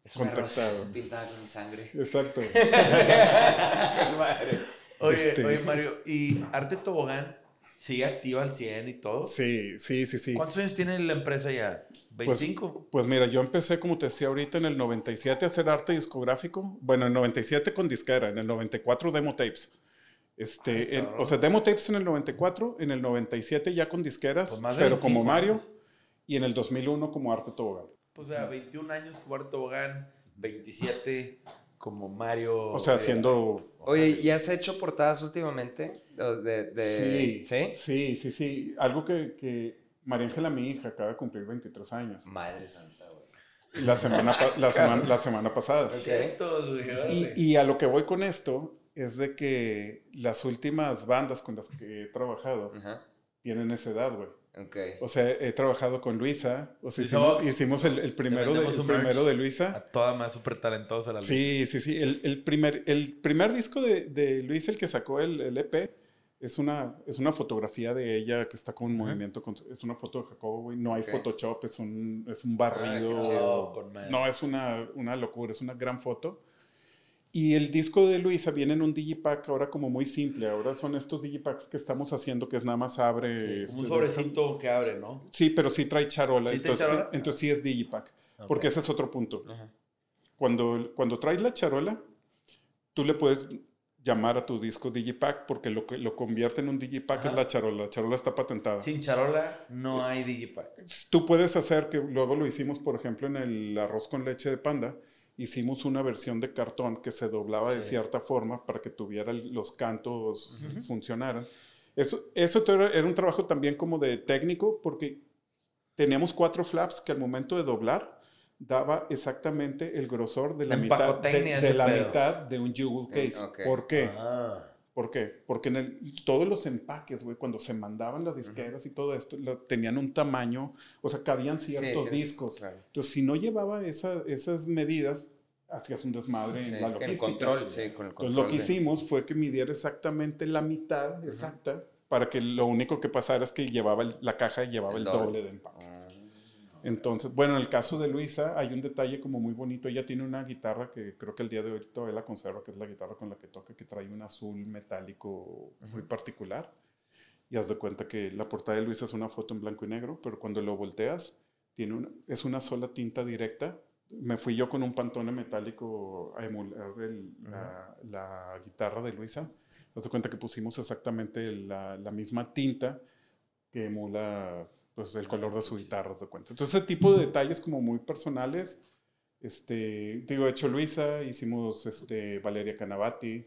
Es una rosa contactado. pintada con mi sangre. Exacto. Oye, Este- oye, Mario, ¿y Arte Tobogán sigue activa al 100 y todo? Sí, sí, sí, sí. ¿Cuántos años tiene la empresa ya? Pues- ¿25? Pues mira, yo empecé, como te decía ahorita, en el 97 a hacer arte discográfico. Bueno, en el 97 con disquera, en el 94 demo tapes. Este, Ay, en- o sea, demo tapes en el 94, en el 97 ya con disqueras, Pues pero como 25 Mario, años. Y en el 2001 como arte tobogán. Pues vea, 21 años como Arte Tobogán, 27 como Mario. O sea, eh, haciendo Oye, ¿y has hecho portadas últimamente? De, de- Sí, ¿Sí? sí, sí, sí. Algo que, que María Ángela, mi hija, acaba de cumplir 23 años. Madre santa, güey. La semana, la semana, la semana pasada. Y, y a lo que voy con esto es de que las últimas bandas con las que he trabajado tienen esa edad, güey. Ok. O sea, he trabajado con Luisa. O sea, Luisa hicimos, hicimos el, el primero, de, el primero de A Luisa. toda más súper talentosa la Sí, sí, sí. El, el primer, el primer disco de, de Luisa, el que sacó el, el EP, Es una, es una fotografía de ella que está con un movimiento. con- es una foto de Jacobo, güey. No hay Ok. Photoshop, es un, es un Ah, barrido. qué chido. Con madre. no, es una, una locura, es una gran foto. Y el disco de Luisa viene en un digipack ahora como muy simple. Ahora son estos digipacks que estamos haciendo que es nada más abre... Como un este, sobrecito que abre, ¿no? Sí, pero sí trae charola. ¿Sí trae entonces, charola? entonces sí es digipack. Porque Ok. ese es otro punto. Ajá. Cuando, cuando traes la charola, tú le puedes llamar a tu disco Digipack porque lo que lo convierte en un Digipack Ajá. es la charola. La charola está patentada. Sin charola no hay Digipack. Tú puedes hacer, que luego lo hicimos, por ejemplo, en el arroz con leche de panda, hicimos una versión de cartón que se doblaba de Sí. cierta forma para que tuviera los cantos funcionaran. Eso, eso era, un trabajo también como de técnico porque teníamos cuatro flaps que al momento de doblar daba exactamente el grosor de la, La mitad, de, de la pedo. mitad de un jewel case. ok. ¿Por qué? Ah. ¿Por qué? Porque en el- todos los empaques, güey, cuando se mandaban las disqueras y todo esto, lo- tenían un tamaño, o sea, cabían ciertos discos. claro. Entonces, si no llevaba esa- esas medidas, hacías un desmadre Sí, en la el logística. control, sí, con el control. Entonces, lo que de- hicimos fue que midiera exactamente la mitad exacta para que lo único que pasara es que llevaba el- la caja y llevaba el, El doble. doble. de empaque. Ah, Entonces, bueno, en el caso de Luisa hay un detalle como muy bonito. Ella tiene una guitarra que creo que el día de hoy todavía la conserva, que es la guitarra con la que toca, que trae un azul metálico muy particular. Y haz de cuenta que la portada de Luisa es una foto en blanco y negro, pero cuando lo volteas, tiene una, es una sola tinta directa. Me fui yo con un pantone metálico a emular el- la, la guitarra de Luisa. Haz de cuenta que pusimos exactamente la, la misma tinta que emula pues, el color de su guitarra, de cuenta. Entonces, ese tipo de detalles como muy personales, este, digo, hecho Luisa, hicimos este, Valeria Canavati,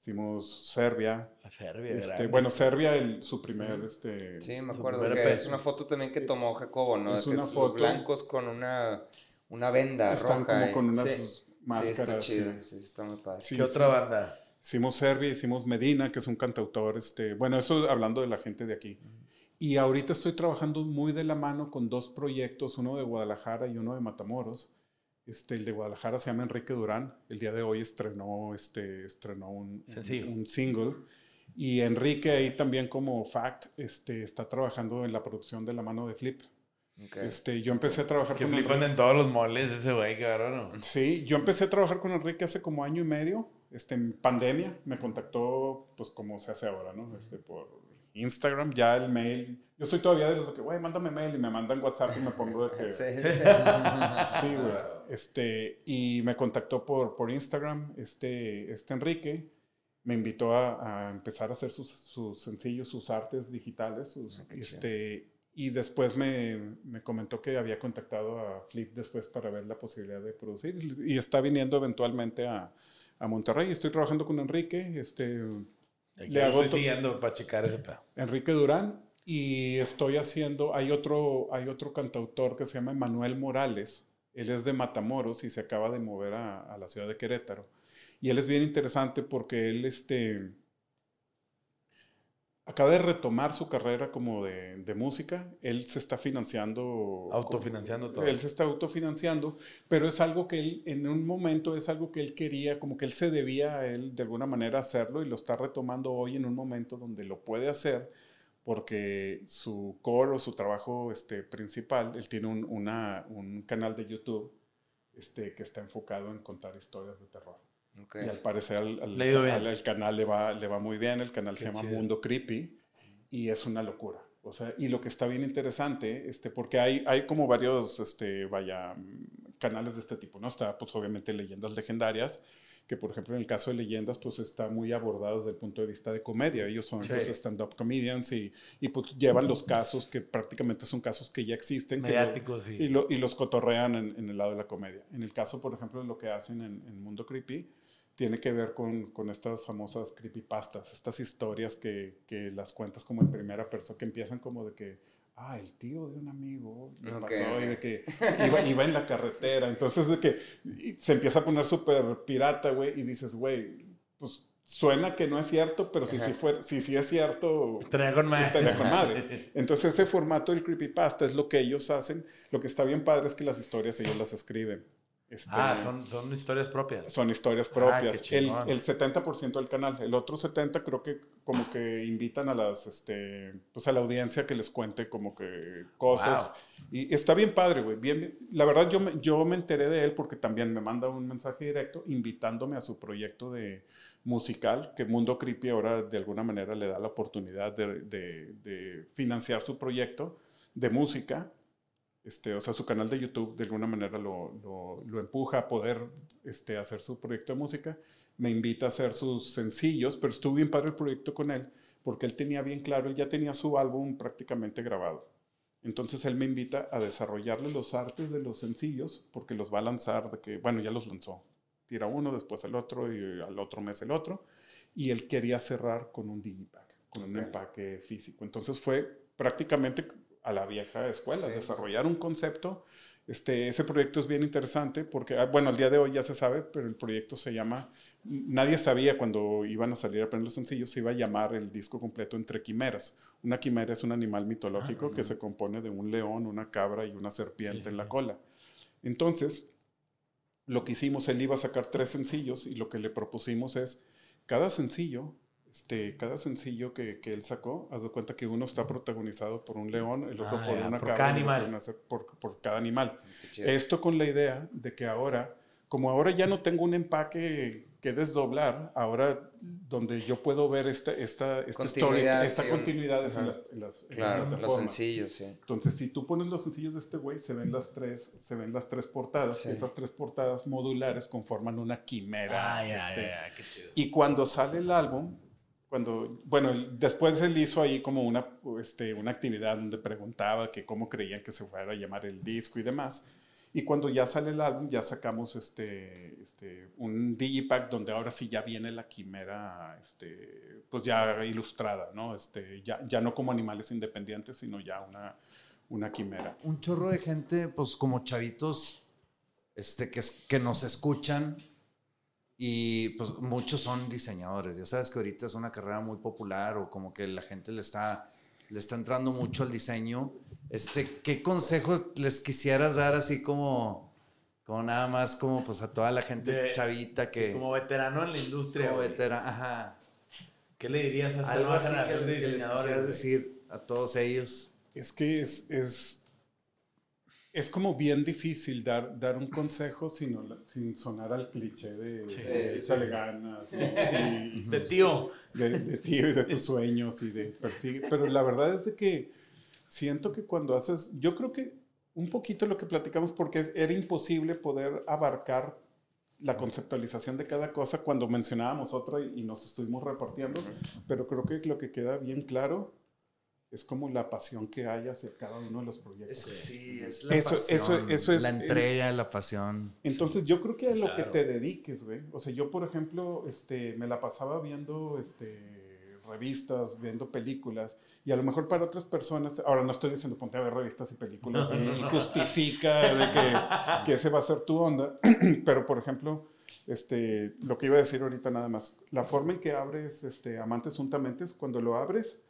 hicimos Serbia, La Serbia. este, bueno, Serbia, el, su primer, este, Sí, me acuerdo que es una foto también que tomó Jacobo, ¿no? Es Que una los foto. blancos con una, una venda están roja. como y- con unas sí, Sí, máscaras. está sí. chido, sí, sí, está muy padre. Sí, ¿Qué sí. otra banda? Hicimos Serbia, hicimos Medina, que es un cantautor, este, bueno, eso hablando de la gente de aquí. Y ahorita estoy trabajando muy de la mano con dos proyectos, uno de Guadalajara y uno de Matamoros. Este, el de Guadalajara se llama Enrique Durán. El día de hoy estrenó, este, estrenó un, un single. Y Enrique ahí también como fact este, está trabajando en la producción de la mano de Flip. Ok. Este, yo empecé a trabajar Que con flipan Enrique. en todos los moles ese güey, cabrón. Sí, yo empecé a trabajar con Enrique hace como año y medio, este, en pandemia, me contactó, pues como se hace ahora, ¿no? Este, por Instagram, ya el mail, yo soy todavía de los de que, güey, mándame mail y me mandan WhatsApp y me pongo de que... Sí, sí. Sí, güey. Este, y me contactó por, por Instagram, este, este Enrique, me invitó a, a empezar a hacer sus, sus sencillos, sus artes digitales, sus, Ah, chido. este, y después me, me comentó que había contactado a Flip después para ver la posibilidad de producir y está viniendo eventualmente a, a Monterrey. Estoy trabajando con Enrique, este, Le hago estoy to- siguiendo para checar ese pedo. Enrique Durán y estoy haciendo, hay otro, hay otro cantautor que se llama Manuel Morales, él es de Matamoros y se acaba de mover a, a la ciudad de Querétaro. Y él es bien interesante porque él este, acaba de retomar su carrera como de, de música, él se está financiando. Autofinanciando todo. Él se está autofinanciando, pero es algo que él, en un momento, es algo que él quería, como que él se debía a él de alguna manera hacerlo y lo está retomando hoy en un momento donde lo puede hacer porque su core o su trabajo este, principal, él tiene un, una- un canal de YouTube este, que está enfocado en contar historias de terror. Ok. Y al parecer al, al- ido al- canal le va, le va muy bien, el canal Qué se llama chido. Mundo Creepy y es una locura. O sea, y lo que está bien interesante, este, porque hay, hay como varios, este, vaya, canales de este tipo, ¿no? Está, pues, obviamente, leyendas legendarias, que, por ejemplo, en el caso de leyendas, pues, está muy abordado desde el punto de vista de comedia. Ellos son, Sí. pues, stand-up comedians y, y, pues, llevan los casos que prácticamente son casos que ya existen. que lo- Mediáticos, sí. y, lo- y los cotorrean en, en el lado de la comedia. En el caso, por ejemplo, de lo que hacen en, en Mundo Creepy, tiene que ver con, con estas famosas creepypastas, estas historias que, que las cuentas como en primera persona, que empiezan como de que, ah, el tío de un amigo le pasó y de que iba, iba en la carretera. Entonces, de que se empieza a poner súper pirata, güey, y dices, güey, pues suena que no es cierto, pero si sí fuera, si sí es cierto, Estaría con madre. estaría con madre. Entonces ese formato del creepypasta es lo que ellos hacen. Lo que está bien padre es que las historias ellos las escriben. Este, ah, son, son, historias propias. Son historias propias. el, el, 70% del canal. El otro 70% creo que como que invitan a las, este, pues a la audiencia que les cuente como que cosas. Y está bien padre, güey. Bien, la verdad yo me, yo me enteré de él porque también me manda un mensaje directo invitándome a su proyecto de musical, que Mundo Creepy ahora de alguna manera le da la oportunidad de, de, de financiar su proyecto de música este, o sea, su canal de YouTube de alguna manera lo, lo, empuja a poder este, hacer su proyecto de música. Me invita a hacer sus sencillos, pero estuvo bien padre el proyecto con él, porque él tenía bien claro, él ya tenía su álbum prácticamente grabado. Entonces él me invita a desarrollarle los artes de los sencillos, porque los va a lanzar, de que, bueno, ya los lanzó. Tira uno, después el otro y al otro mes el otro. Y él quería cerrar con un digipack, con un empaque físico. Entonces fue prácticamente a la vieja escuela, desarrollar un concepto. Este, ese proyecto es bien interesante porque, ah, bueno, al día de hoy ya se sabe, pero el proyecto se llama, nadie sabía cuando iban a salir a aprender los sencillos, se iba a llamar el disco completo Entre Quimeras. Una quimera es un animal mitológico ah, que se compone de un león, una cabra y una serpiente en la cola. Entonces, lo que hicimos, él iba a sacar tres sencillos y lo que le propusimos es, cada sencillo este, cada sencillo que, que, él sacó, haz de cuenta que uno está protagonizado por un león, el otro ah, por una por cada animal. Por, por, cada animal. Esto con la idea de que ahora, como ahora ya no tengo un empaque que desdoblar, ahora donde yo puedo ver esta, esta, esta continuidad, esta continuidad es en, las, claro, los sencillos, sí. Entonces, si tú pones los sencillos de este güey, se ven las tres, se ven las tres portadas. Esas tres portadas modulares conforman una quimera. este, qué chido. Y cuando sale el álbum, cuando, bueno, después él hizo ahí como una, este, una actividad donde preguntaba que cómo creían que se fuera a llamar el disco y demás. Y cuando ya sale el álbum, ya sacamos este, este, un digipack donde ahora sí ya viene la quimera, este, pues ya ilustrada, ¿no? Este, ya, ya no como animales independientes, sino ya una, una quimera. Un chorro de gente, pues como chavitos, este, que, que nos escuchan, y pues muchos son diseñadores. Ya sabes que ahorita es una carrera muy popular o como que la gente le está, le está entrando mucho al diseño. Este, ¿Qué consejos les quisieras dar así como, como nada más como pues a toda la gente chavita que... como veterano en la industria. Como veterano, ajá. ¿Qué le dirías a esta nueva generación de diseñadores? les decir a todos ellos? Es que es, es es como bien difícil dar, dar un consejo sin, sin sonar al cliché de, sí, ganas. de tío. De, tío y de tus sueños y de persigue. Pero la verdad es de que siento que cuando haces, yo creo que un poquito lo que platicamos, porque era imposible poder abarcar la conceptualización de cada cosa cuando mencionábamos otra y, y nos estuvimos repartiendo, pero creo que lo que queda bien claro es como la pasión que hay hacia cada uno de los proyectos. sí, es la eso, pasión, eso, es la entrega, la pasión. Entonces yo creo que a lo que te dediques, güey. O sea, yo por ejemplo, este, me la pasaba viendo, este, revistas, viendo películas, y a lo mejor para otras personas, ahora no estoy diciendo ponte a ver revistas y películas y, justifica de que, que ese va a ser tu onda, pero por ejemplo, este, lo que iba a decir ahorita nada más, la forma en que abres este, Amantes Juntamente es cuando lo abres,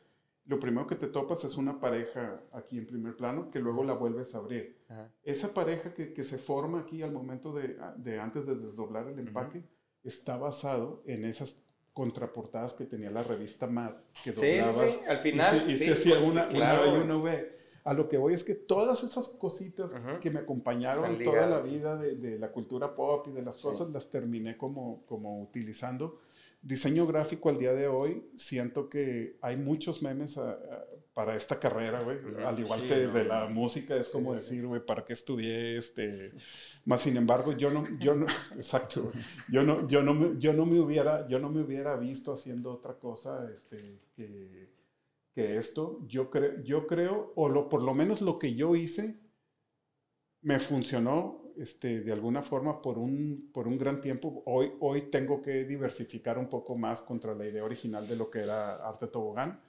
lo primero que te topas es una pareja aquí en primer plano que luego la vuelves a abrir. Esa pareja que, que, se forma aquí al momento de, de antes de desdoblar el empaque está basado en esas contraportadas que tenía la revista Mad que doblabas sí, sí, al final y se, hacía una, una, y una V. A lo que voy es que todas esas cositas que me acompañaron toda la vida de, de, la cultura pop y de las cosas las terminé como, como utilizando diseño gráfico al día de hoy, siento que hay muchos memes ah, ah, para esta carrera, güey. Al igual que de la música, es como decir, güey, ¿para qué estudié este? Más sin embargo, yo no, yo no, exacto, yo no, yo no, me, yo no me hubiera, yo no me hubiera visto haciendo otra cosa, este, que, que esto. Yo creo, yo creo, o lo, por lo menos lo que yo hice, me funcionó este, de alguna forma por un, por un gran tiempo. Hoy, hoy tengo que diversificar un poco más contra la idea original de lo que era arte tobogán.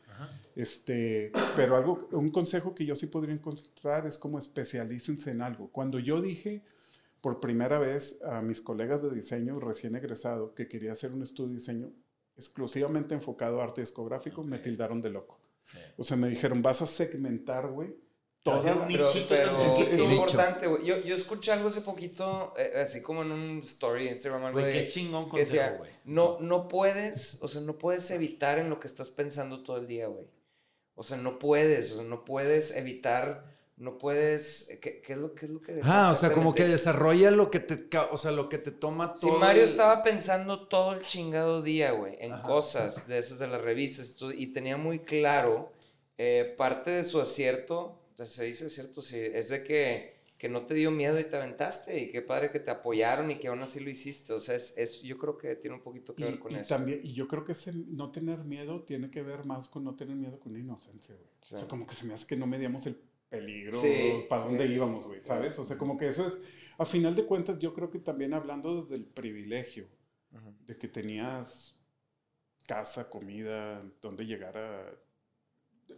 Este, pero algo, un consejo que yo sí podría encontrar es como especialícense en algo. Cuando yo dije por primera vez a mis colegas de diseño recién egresado que quería hacer un estudio de diseño exclusivamente enfocado a arte discográfico, me tildaron de loco. O sea, me dijeron, vas a segmentar, güey, toda un Pero, nichito pero tan es importante, güey. Yo, yo escuché algo hace poquito, eh, así como en un story de Instagram, algo Güey, de- qué chingón que decía, consejo, güey. no, no puedes, o sea, no puedes evitar en lo que estás pensando todo el día, güey. O sea, no puedes, o sea, no puedes evitar, no puedes, ¿qué, qué es lo, qué es lo que decía Ah, o sea, como que desarrolla lo que te, o sea, lo que te toma Si todo. Mario el- estaba pensando todo el chingado día, güey, en Ajá. cosas de esas de las revistas y tenía muy claro eh, parte de su acierto, se dice acierto, sí, es de que, que no te dio miedo y te aventaste y qué padre que te apoyaron y que aún así lo hiciste. O sea, es, es- yo creo que tiene un poquito que Y, ver con y eso. también, y yo creo que ese no tener miedo tiene que ver más con no tener miedo con la inocencia, güey. O sea, como que se me hace que no medíamos el peligro, Sí, para dónde íbamos, güey, ¿sabes? O sea, como que eso es, a final de cuentas, yo creo que también hablando desde el privilegio, de que tenías casa, comida, donde llegar a...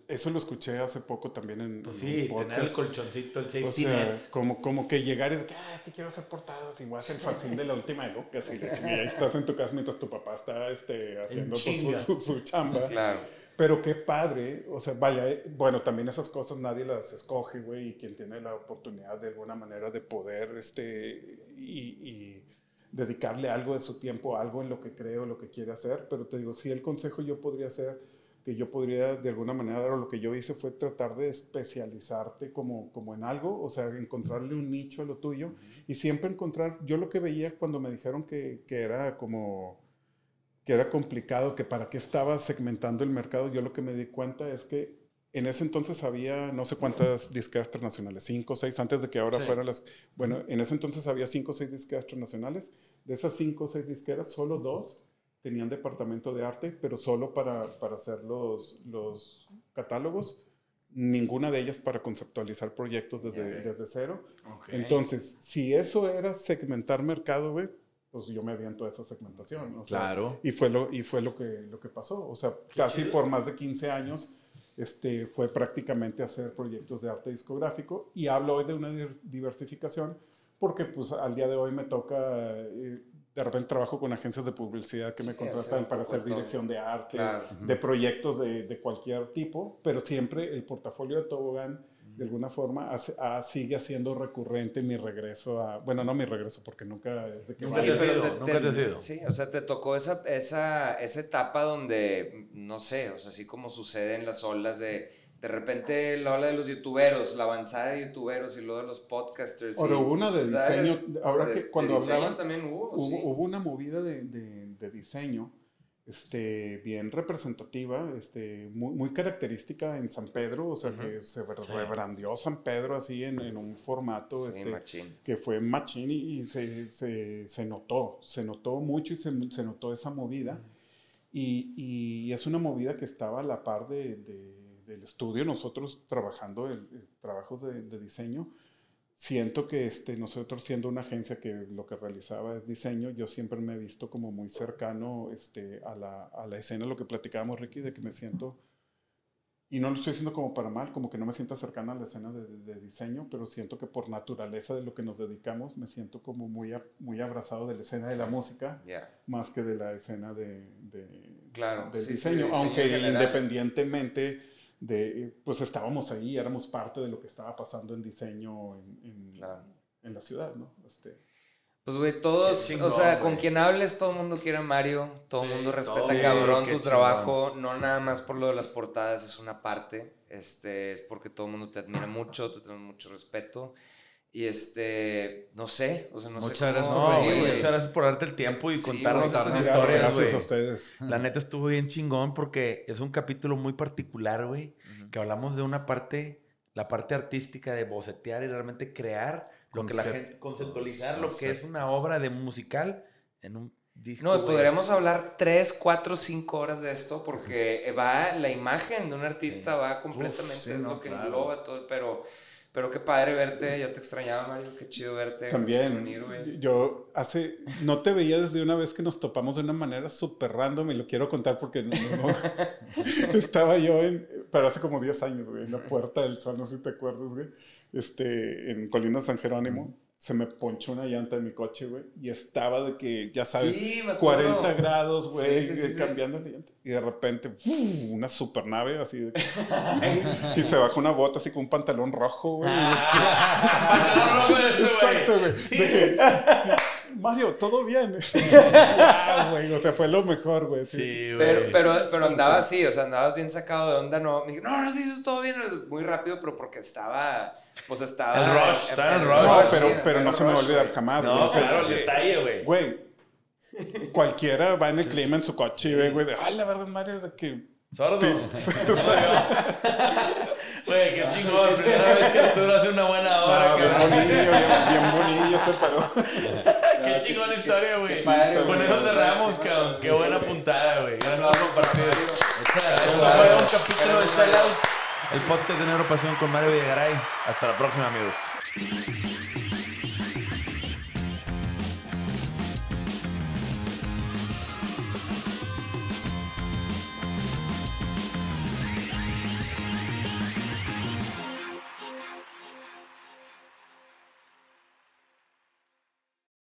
Eso lo escuché hace poco también en, Pues en sí, un tener el colchoncito, el safety O sea, net. como, como que llegar y de que, ah, te quiero hacer portadas y voy a hacer el fanzine de la última de Lucas y, la y ahí estás en tu casa mientras tu papá está este, haciendo su, su- su chamba. Claro. Pero qué padre, o sea, vaya, eh, bueno, también esas cosas nadie las escoge, güey, y quien tiene la oportunidad de alguna manera de poder, este, y, y dedicarle algo de su tiempo, a algo en lo que cree o lo que quiere hacer, pero te digo, sí, el consejo yo podría ser, que yo podría de alguna manera dar, o lo que yo hice fue tratar de especializarte como, como en algo, o sea, encontrarle un nicho a lo tuyo, y siempre encontrar, yo lo que veía cuando me dijeron que, que era como que era complicado, que para qué estaba segmentando el mercado, yo lo que me di cuenta es que en ese entonces había no sé cuántas disqueras transnacionales, cinco o seis, antes de que ahora Sí. fueran las... Bueno, en ese entonces había cinco o seis disqueras transnacionales. De esas cinco o seis disqueras, solo dos tenían departamento de arte, pero solo para, para hacer los, los catálogos. Ninguna de ellas para conceptualizar proyectos desde, desde cero. Ok. Entonces, si eso era segmentar mercado, güey, pues yo me aviento a esa segmentación. o sea, Claro. y fue lo, y fue lo, que, lo que pasó. O sea, casi por más de 15 años este, fue prácticamente hacer proyectos de arte discográfico. Y hablo hoy de una diversificación porque pues al día de hoy me toca, eh, de repente trabajo con agencias de publicidad que me Sí, contratan para hacer dirección de arte, Claro. de proyectos de, de cualquier tipo, pero siempre el portafolio de Tobogán de alguna forma hace- ah, sigue haciendo recurrente mi regreso a, bueno, no mi regreso porque nunca es de que Nunca vaya, te has pero- ido, nunca te has ido. Sí, o sea, te tocó esa, esa, esa etapa donde, no sé, o sea, así como sucede en las olas de, de repente la ola de los youtuberos, la avanzada de youtuberos y luego de los podcasters. Ahora hubo una de ¿sabes? diseño, ahora De- que cuando hablaban, también hubo, hubo, sí. hubo una movida de, de- de diseño este, bien representativa, este, muy, muy característica en San Pedro, o sea, Ujú. que se re- rebrandió San Pedro así en, en un formato Sí, este, machín. que fue machín y, y se, se, se notó, se notó mucho y se, se notó esa movida. Y, y es una movida que estaba a la par de- del estudio, nosotros trabajando el, el trabajos de, de diseño. Siento que este, nosotros siendo una agencia que lo que realizaba es diseño, yo siempre me he visto como muy cercano este, a, la, a la escena, lo que platicábamos Ricky, de que me siento, y no lo estoy diciendo como para mal, como que no me siento cercana a la escena de, de- de diseño, pero siento que por naturaleza de lo que nos dedicamos, me siento como muy, a- muy abrazado de la escena de la música, más que de la escena de, de- Claro, del sí, sí, diseño, diseño aunque independientemente de, pues estábamos ahí, éramos parte de lo que estaba pasando en diseño en, en- claro. en la ciudad, ¿no? Este, Pues, güey, todos, Qué o chingón, sea, con güey. quien hables, todo el mundo quiere a Mario, todo el Sí, mundo respeta todo. cabrón tu trabajo, no nada más por lo de las portadas, es una parte, este, es porque todo el mundo te admira mucho, te tiene mucho respeto, y este, no sé, o sea, no Muchas sé gracias cómo- No, Sí, güey, güey. muchas gracias por darte el tiempo y Sí, contarnos contarnos historias, gracias güey. a ustedes. La neta estuvo bien chingón porque es un capítulo muy particular, güey. Ujú. Que hablamos de una parte, la parte artística de bocetear y realmente crear lo que la gente, conceptualizar lo que es una obra de musical en un disco. No, podríamos hablar 3, 4, 5 horas de esto porque va, la imagen de un artista va completamente, sí, es no, lo que claro. engloba todo, pero, pero qué padre verte, ya te extrañaba Mario, qué chido verte. También, venir, güey. yo hace, no te veía desde una vez que nos topamos de una manera súper random y lo quiero contar porque no, no- no. estaba yo en, pero hace como 10 años, güey, en la Puerta del Sol, no sé si te acuerdas, güey, este, en Colina San Jerónimo. Se me ponchó una llanta de mi coche, güey, y estaba de que, ya sabes, Sí, me acuerdo. 40 grados, güey, Sí, sí, cambiando la llanta. Y de repente, ¡fu! una supernave así de y se baja una bota así con un pantalón rojo, güey. Exacto, güey. De que, Mario, todo bien. Guau, güey. O sea, fue lo mejor, güey. Sí. Sí, güey. Pero, pero, pero andaba así, o sea, andabas bien sacado de onda, no. Me dije, no, no, sí, eso todo bien, muy rápido, pero porque estaba, pues estaba. El rush, estaba en el rush. No, pero, pero no se me va a olvidar güey. jamás, güey. No, O sea, claro, el eh, detalle, güey. Güey, cualquiera va en el clima en su coche y ve, güey, de, ay, la verdad, Mario, de que... Sordo. Güey, qué chingón. Primera vez que Arturo hace una buena hora, No, bien cabrón. bonillo, bien, bien bonillo se paró. Qué chingón historia, güey. Con eso cerramos, cabrón. Qué buena puntada, güey. Gracias por compartir. Eso fue un capítulo de Sellout. El podcast de Neuropasión con Mario Villagaray. Hasta la próxima, amigos.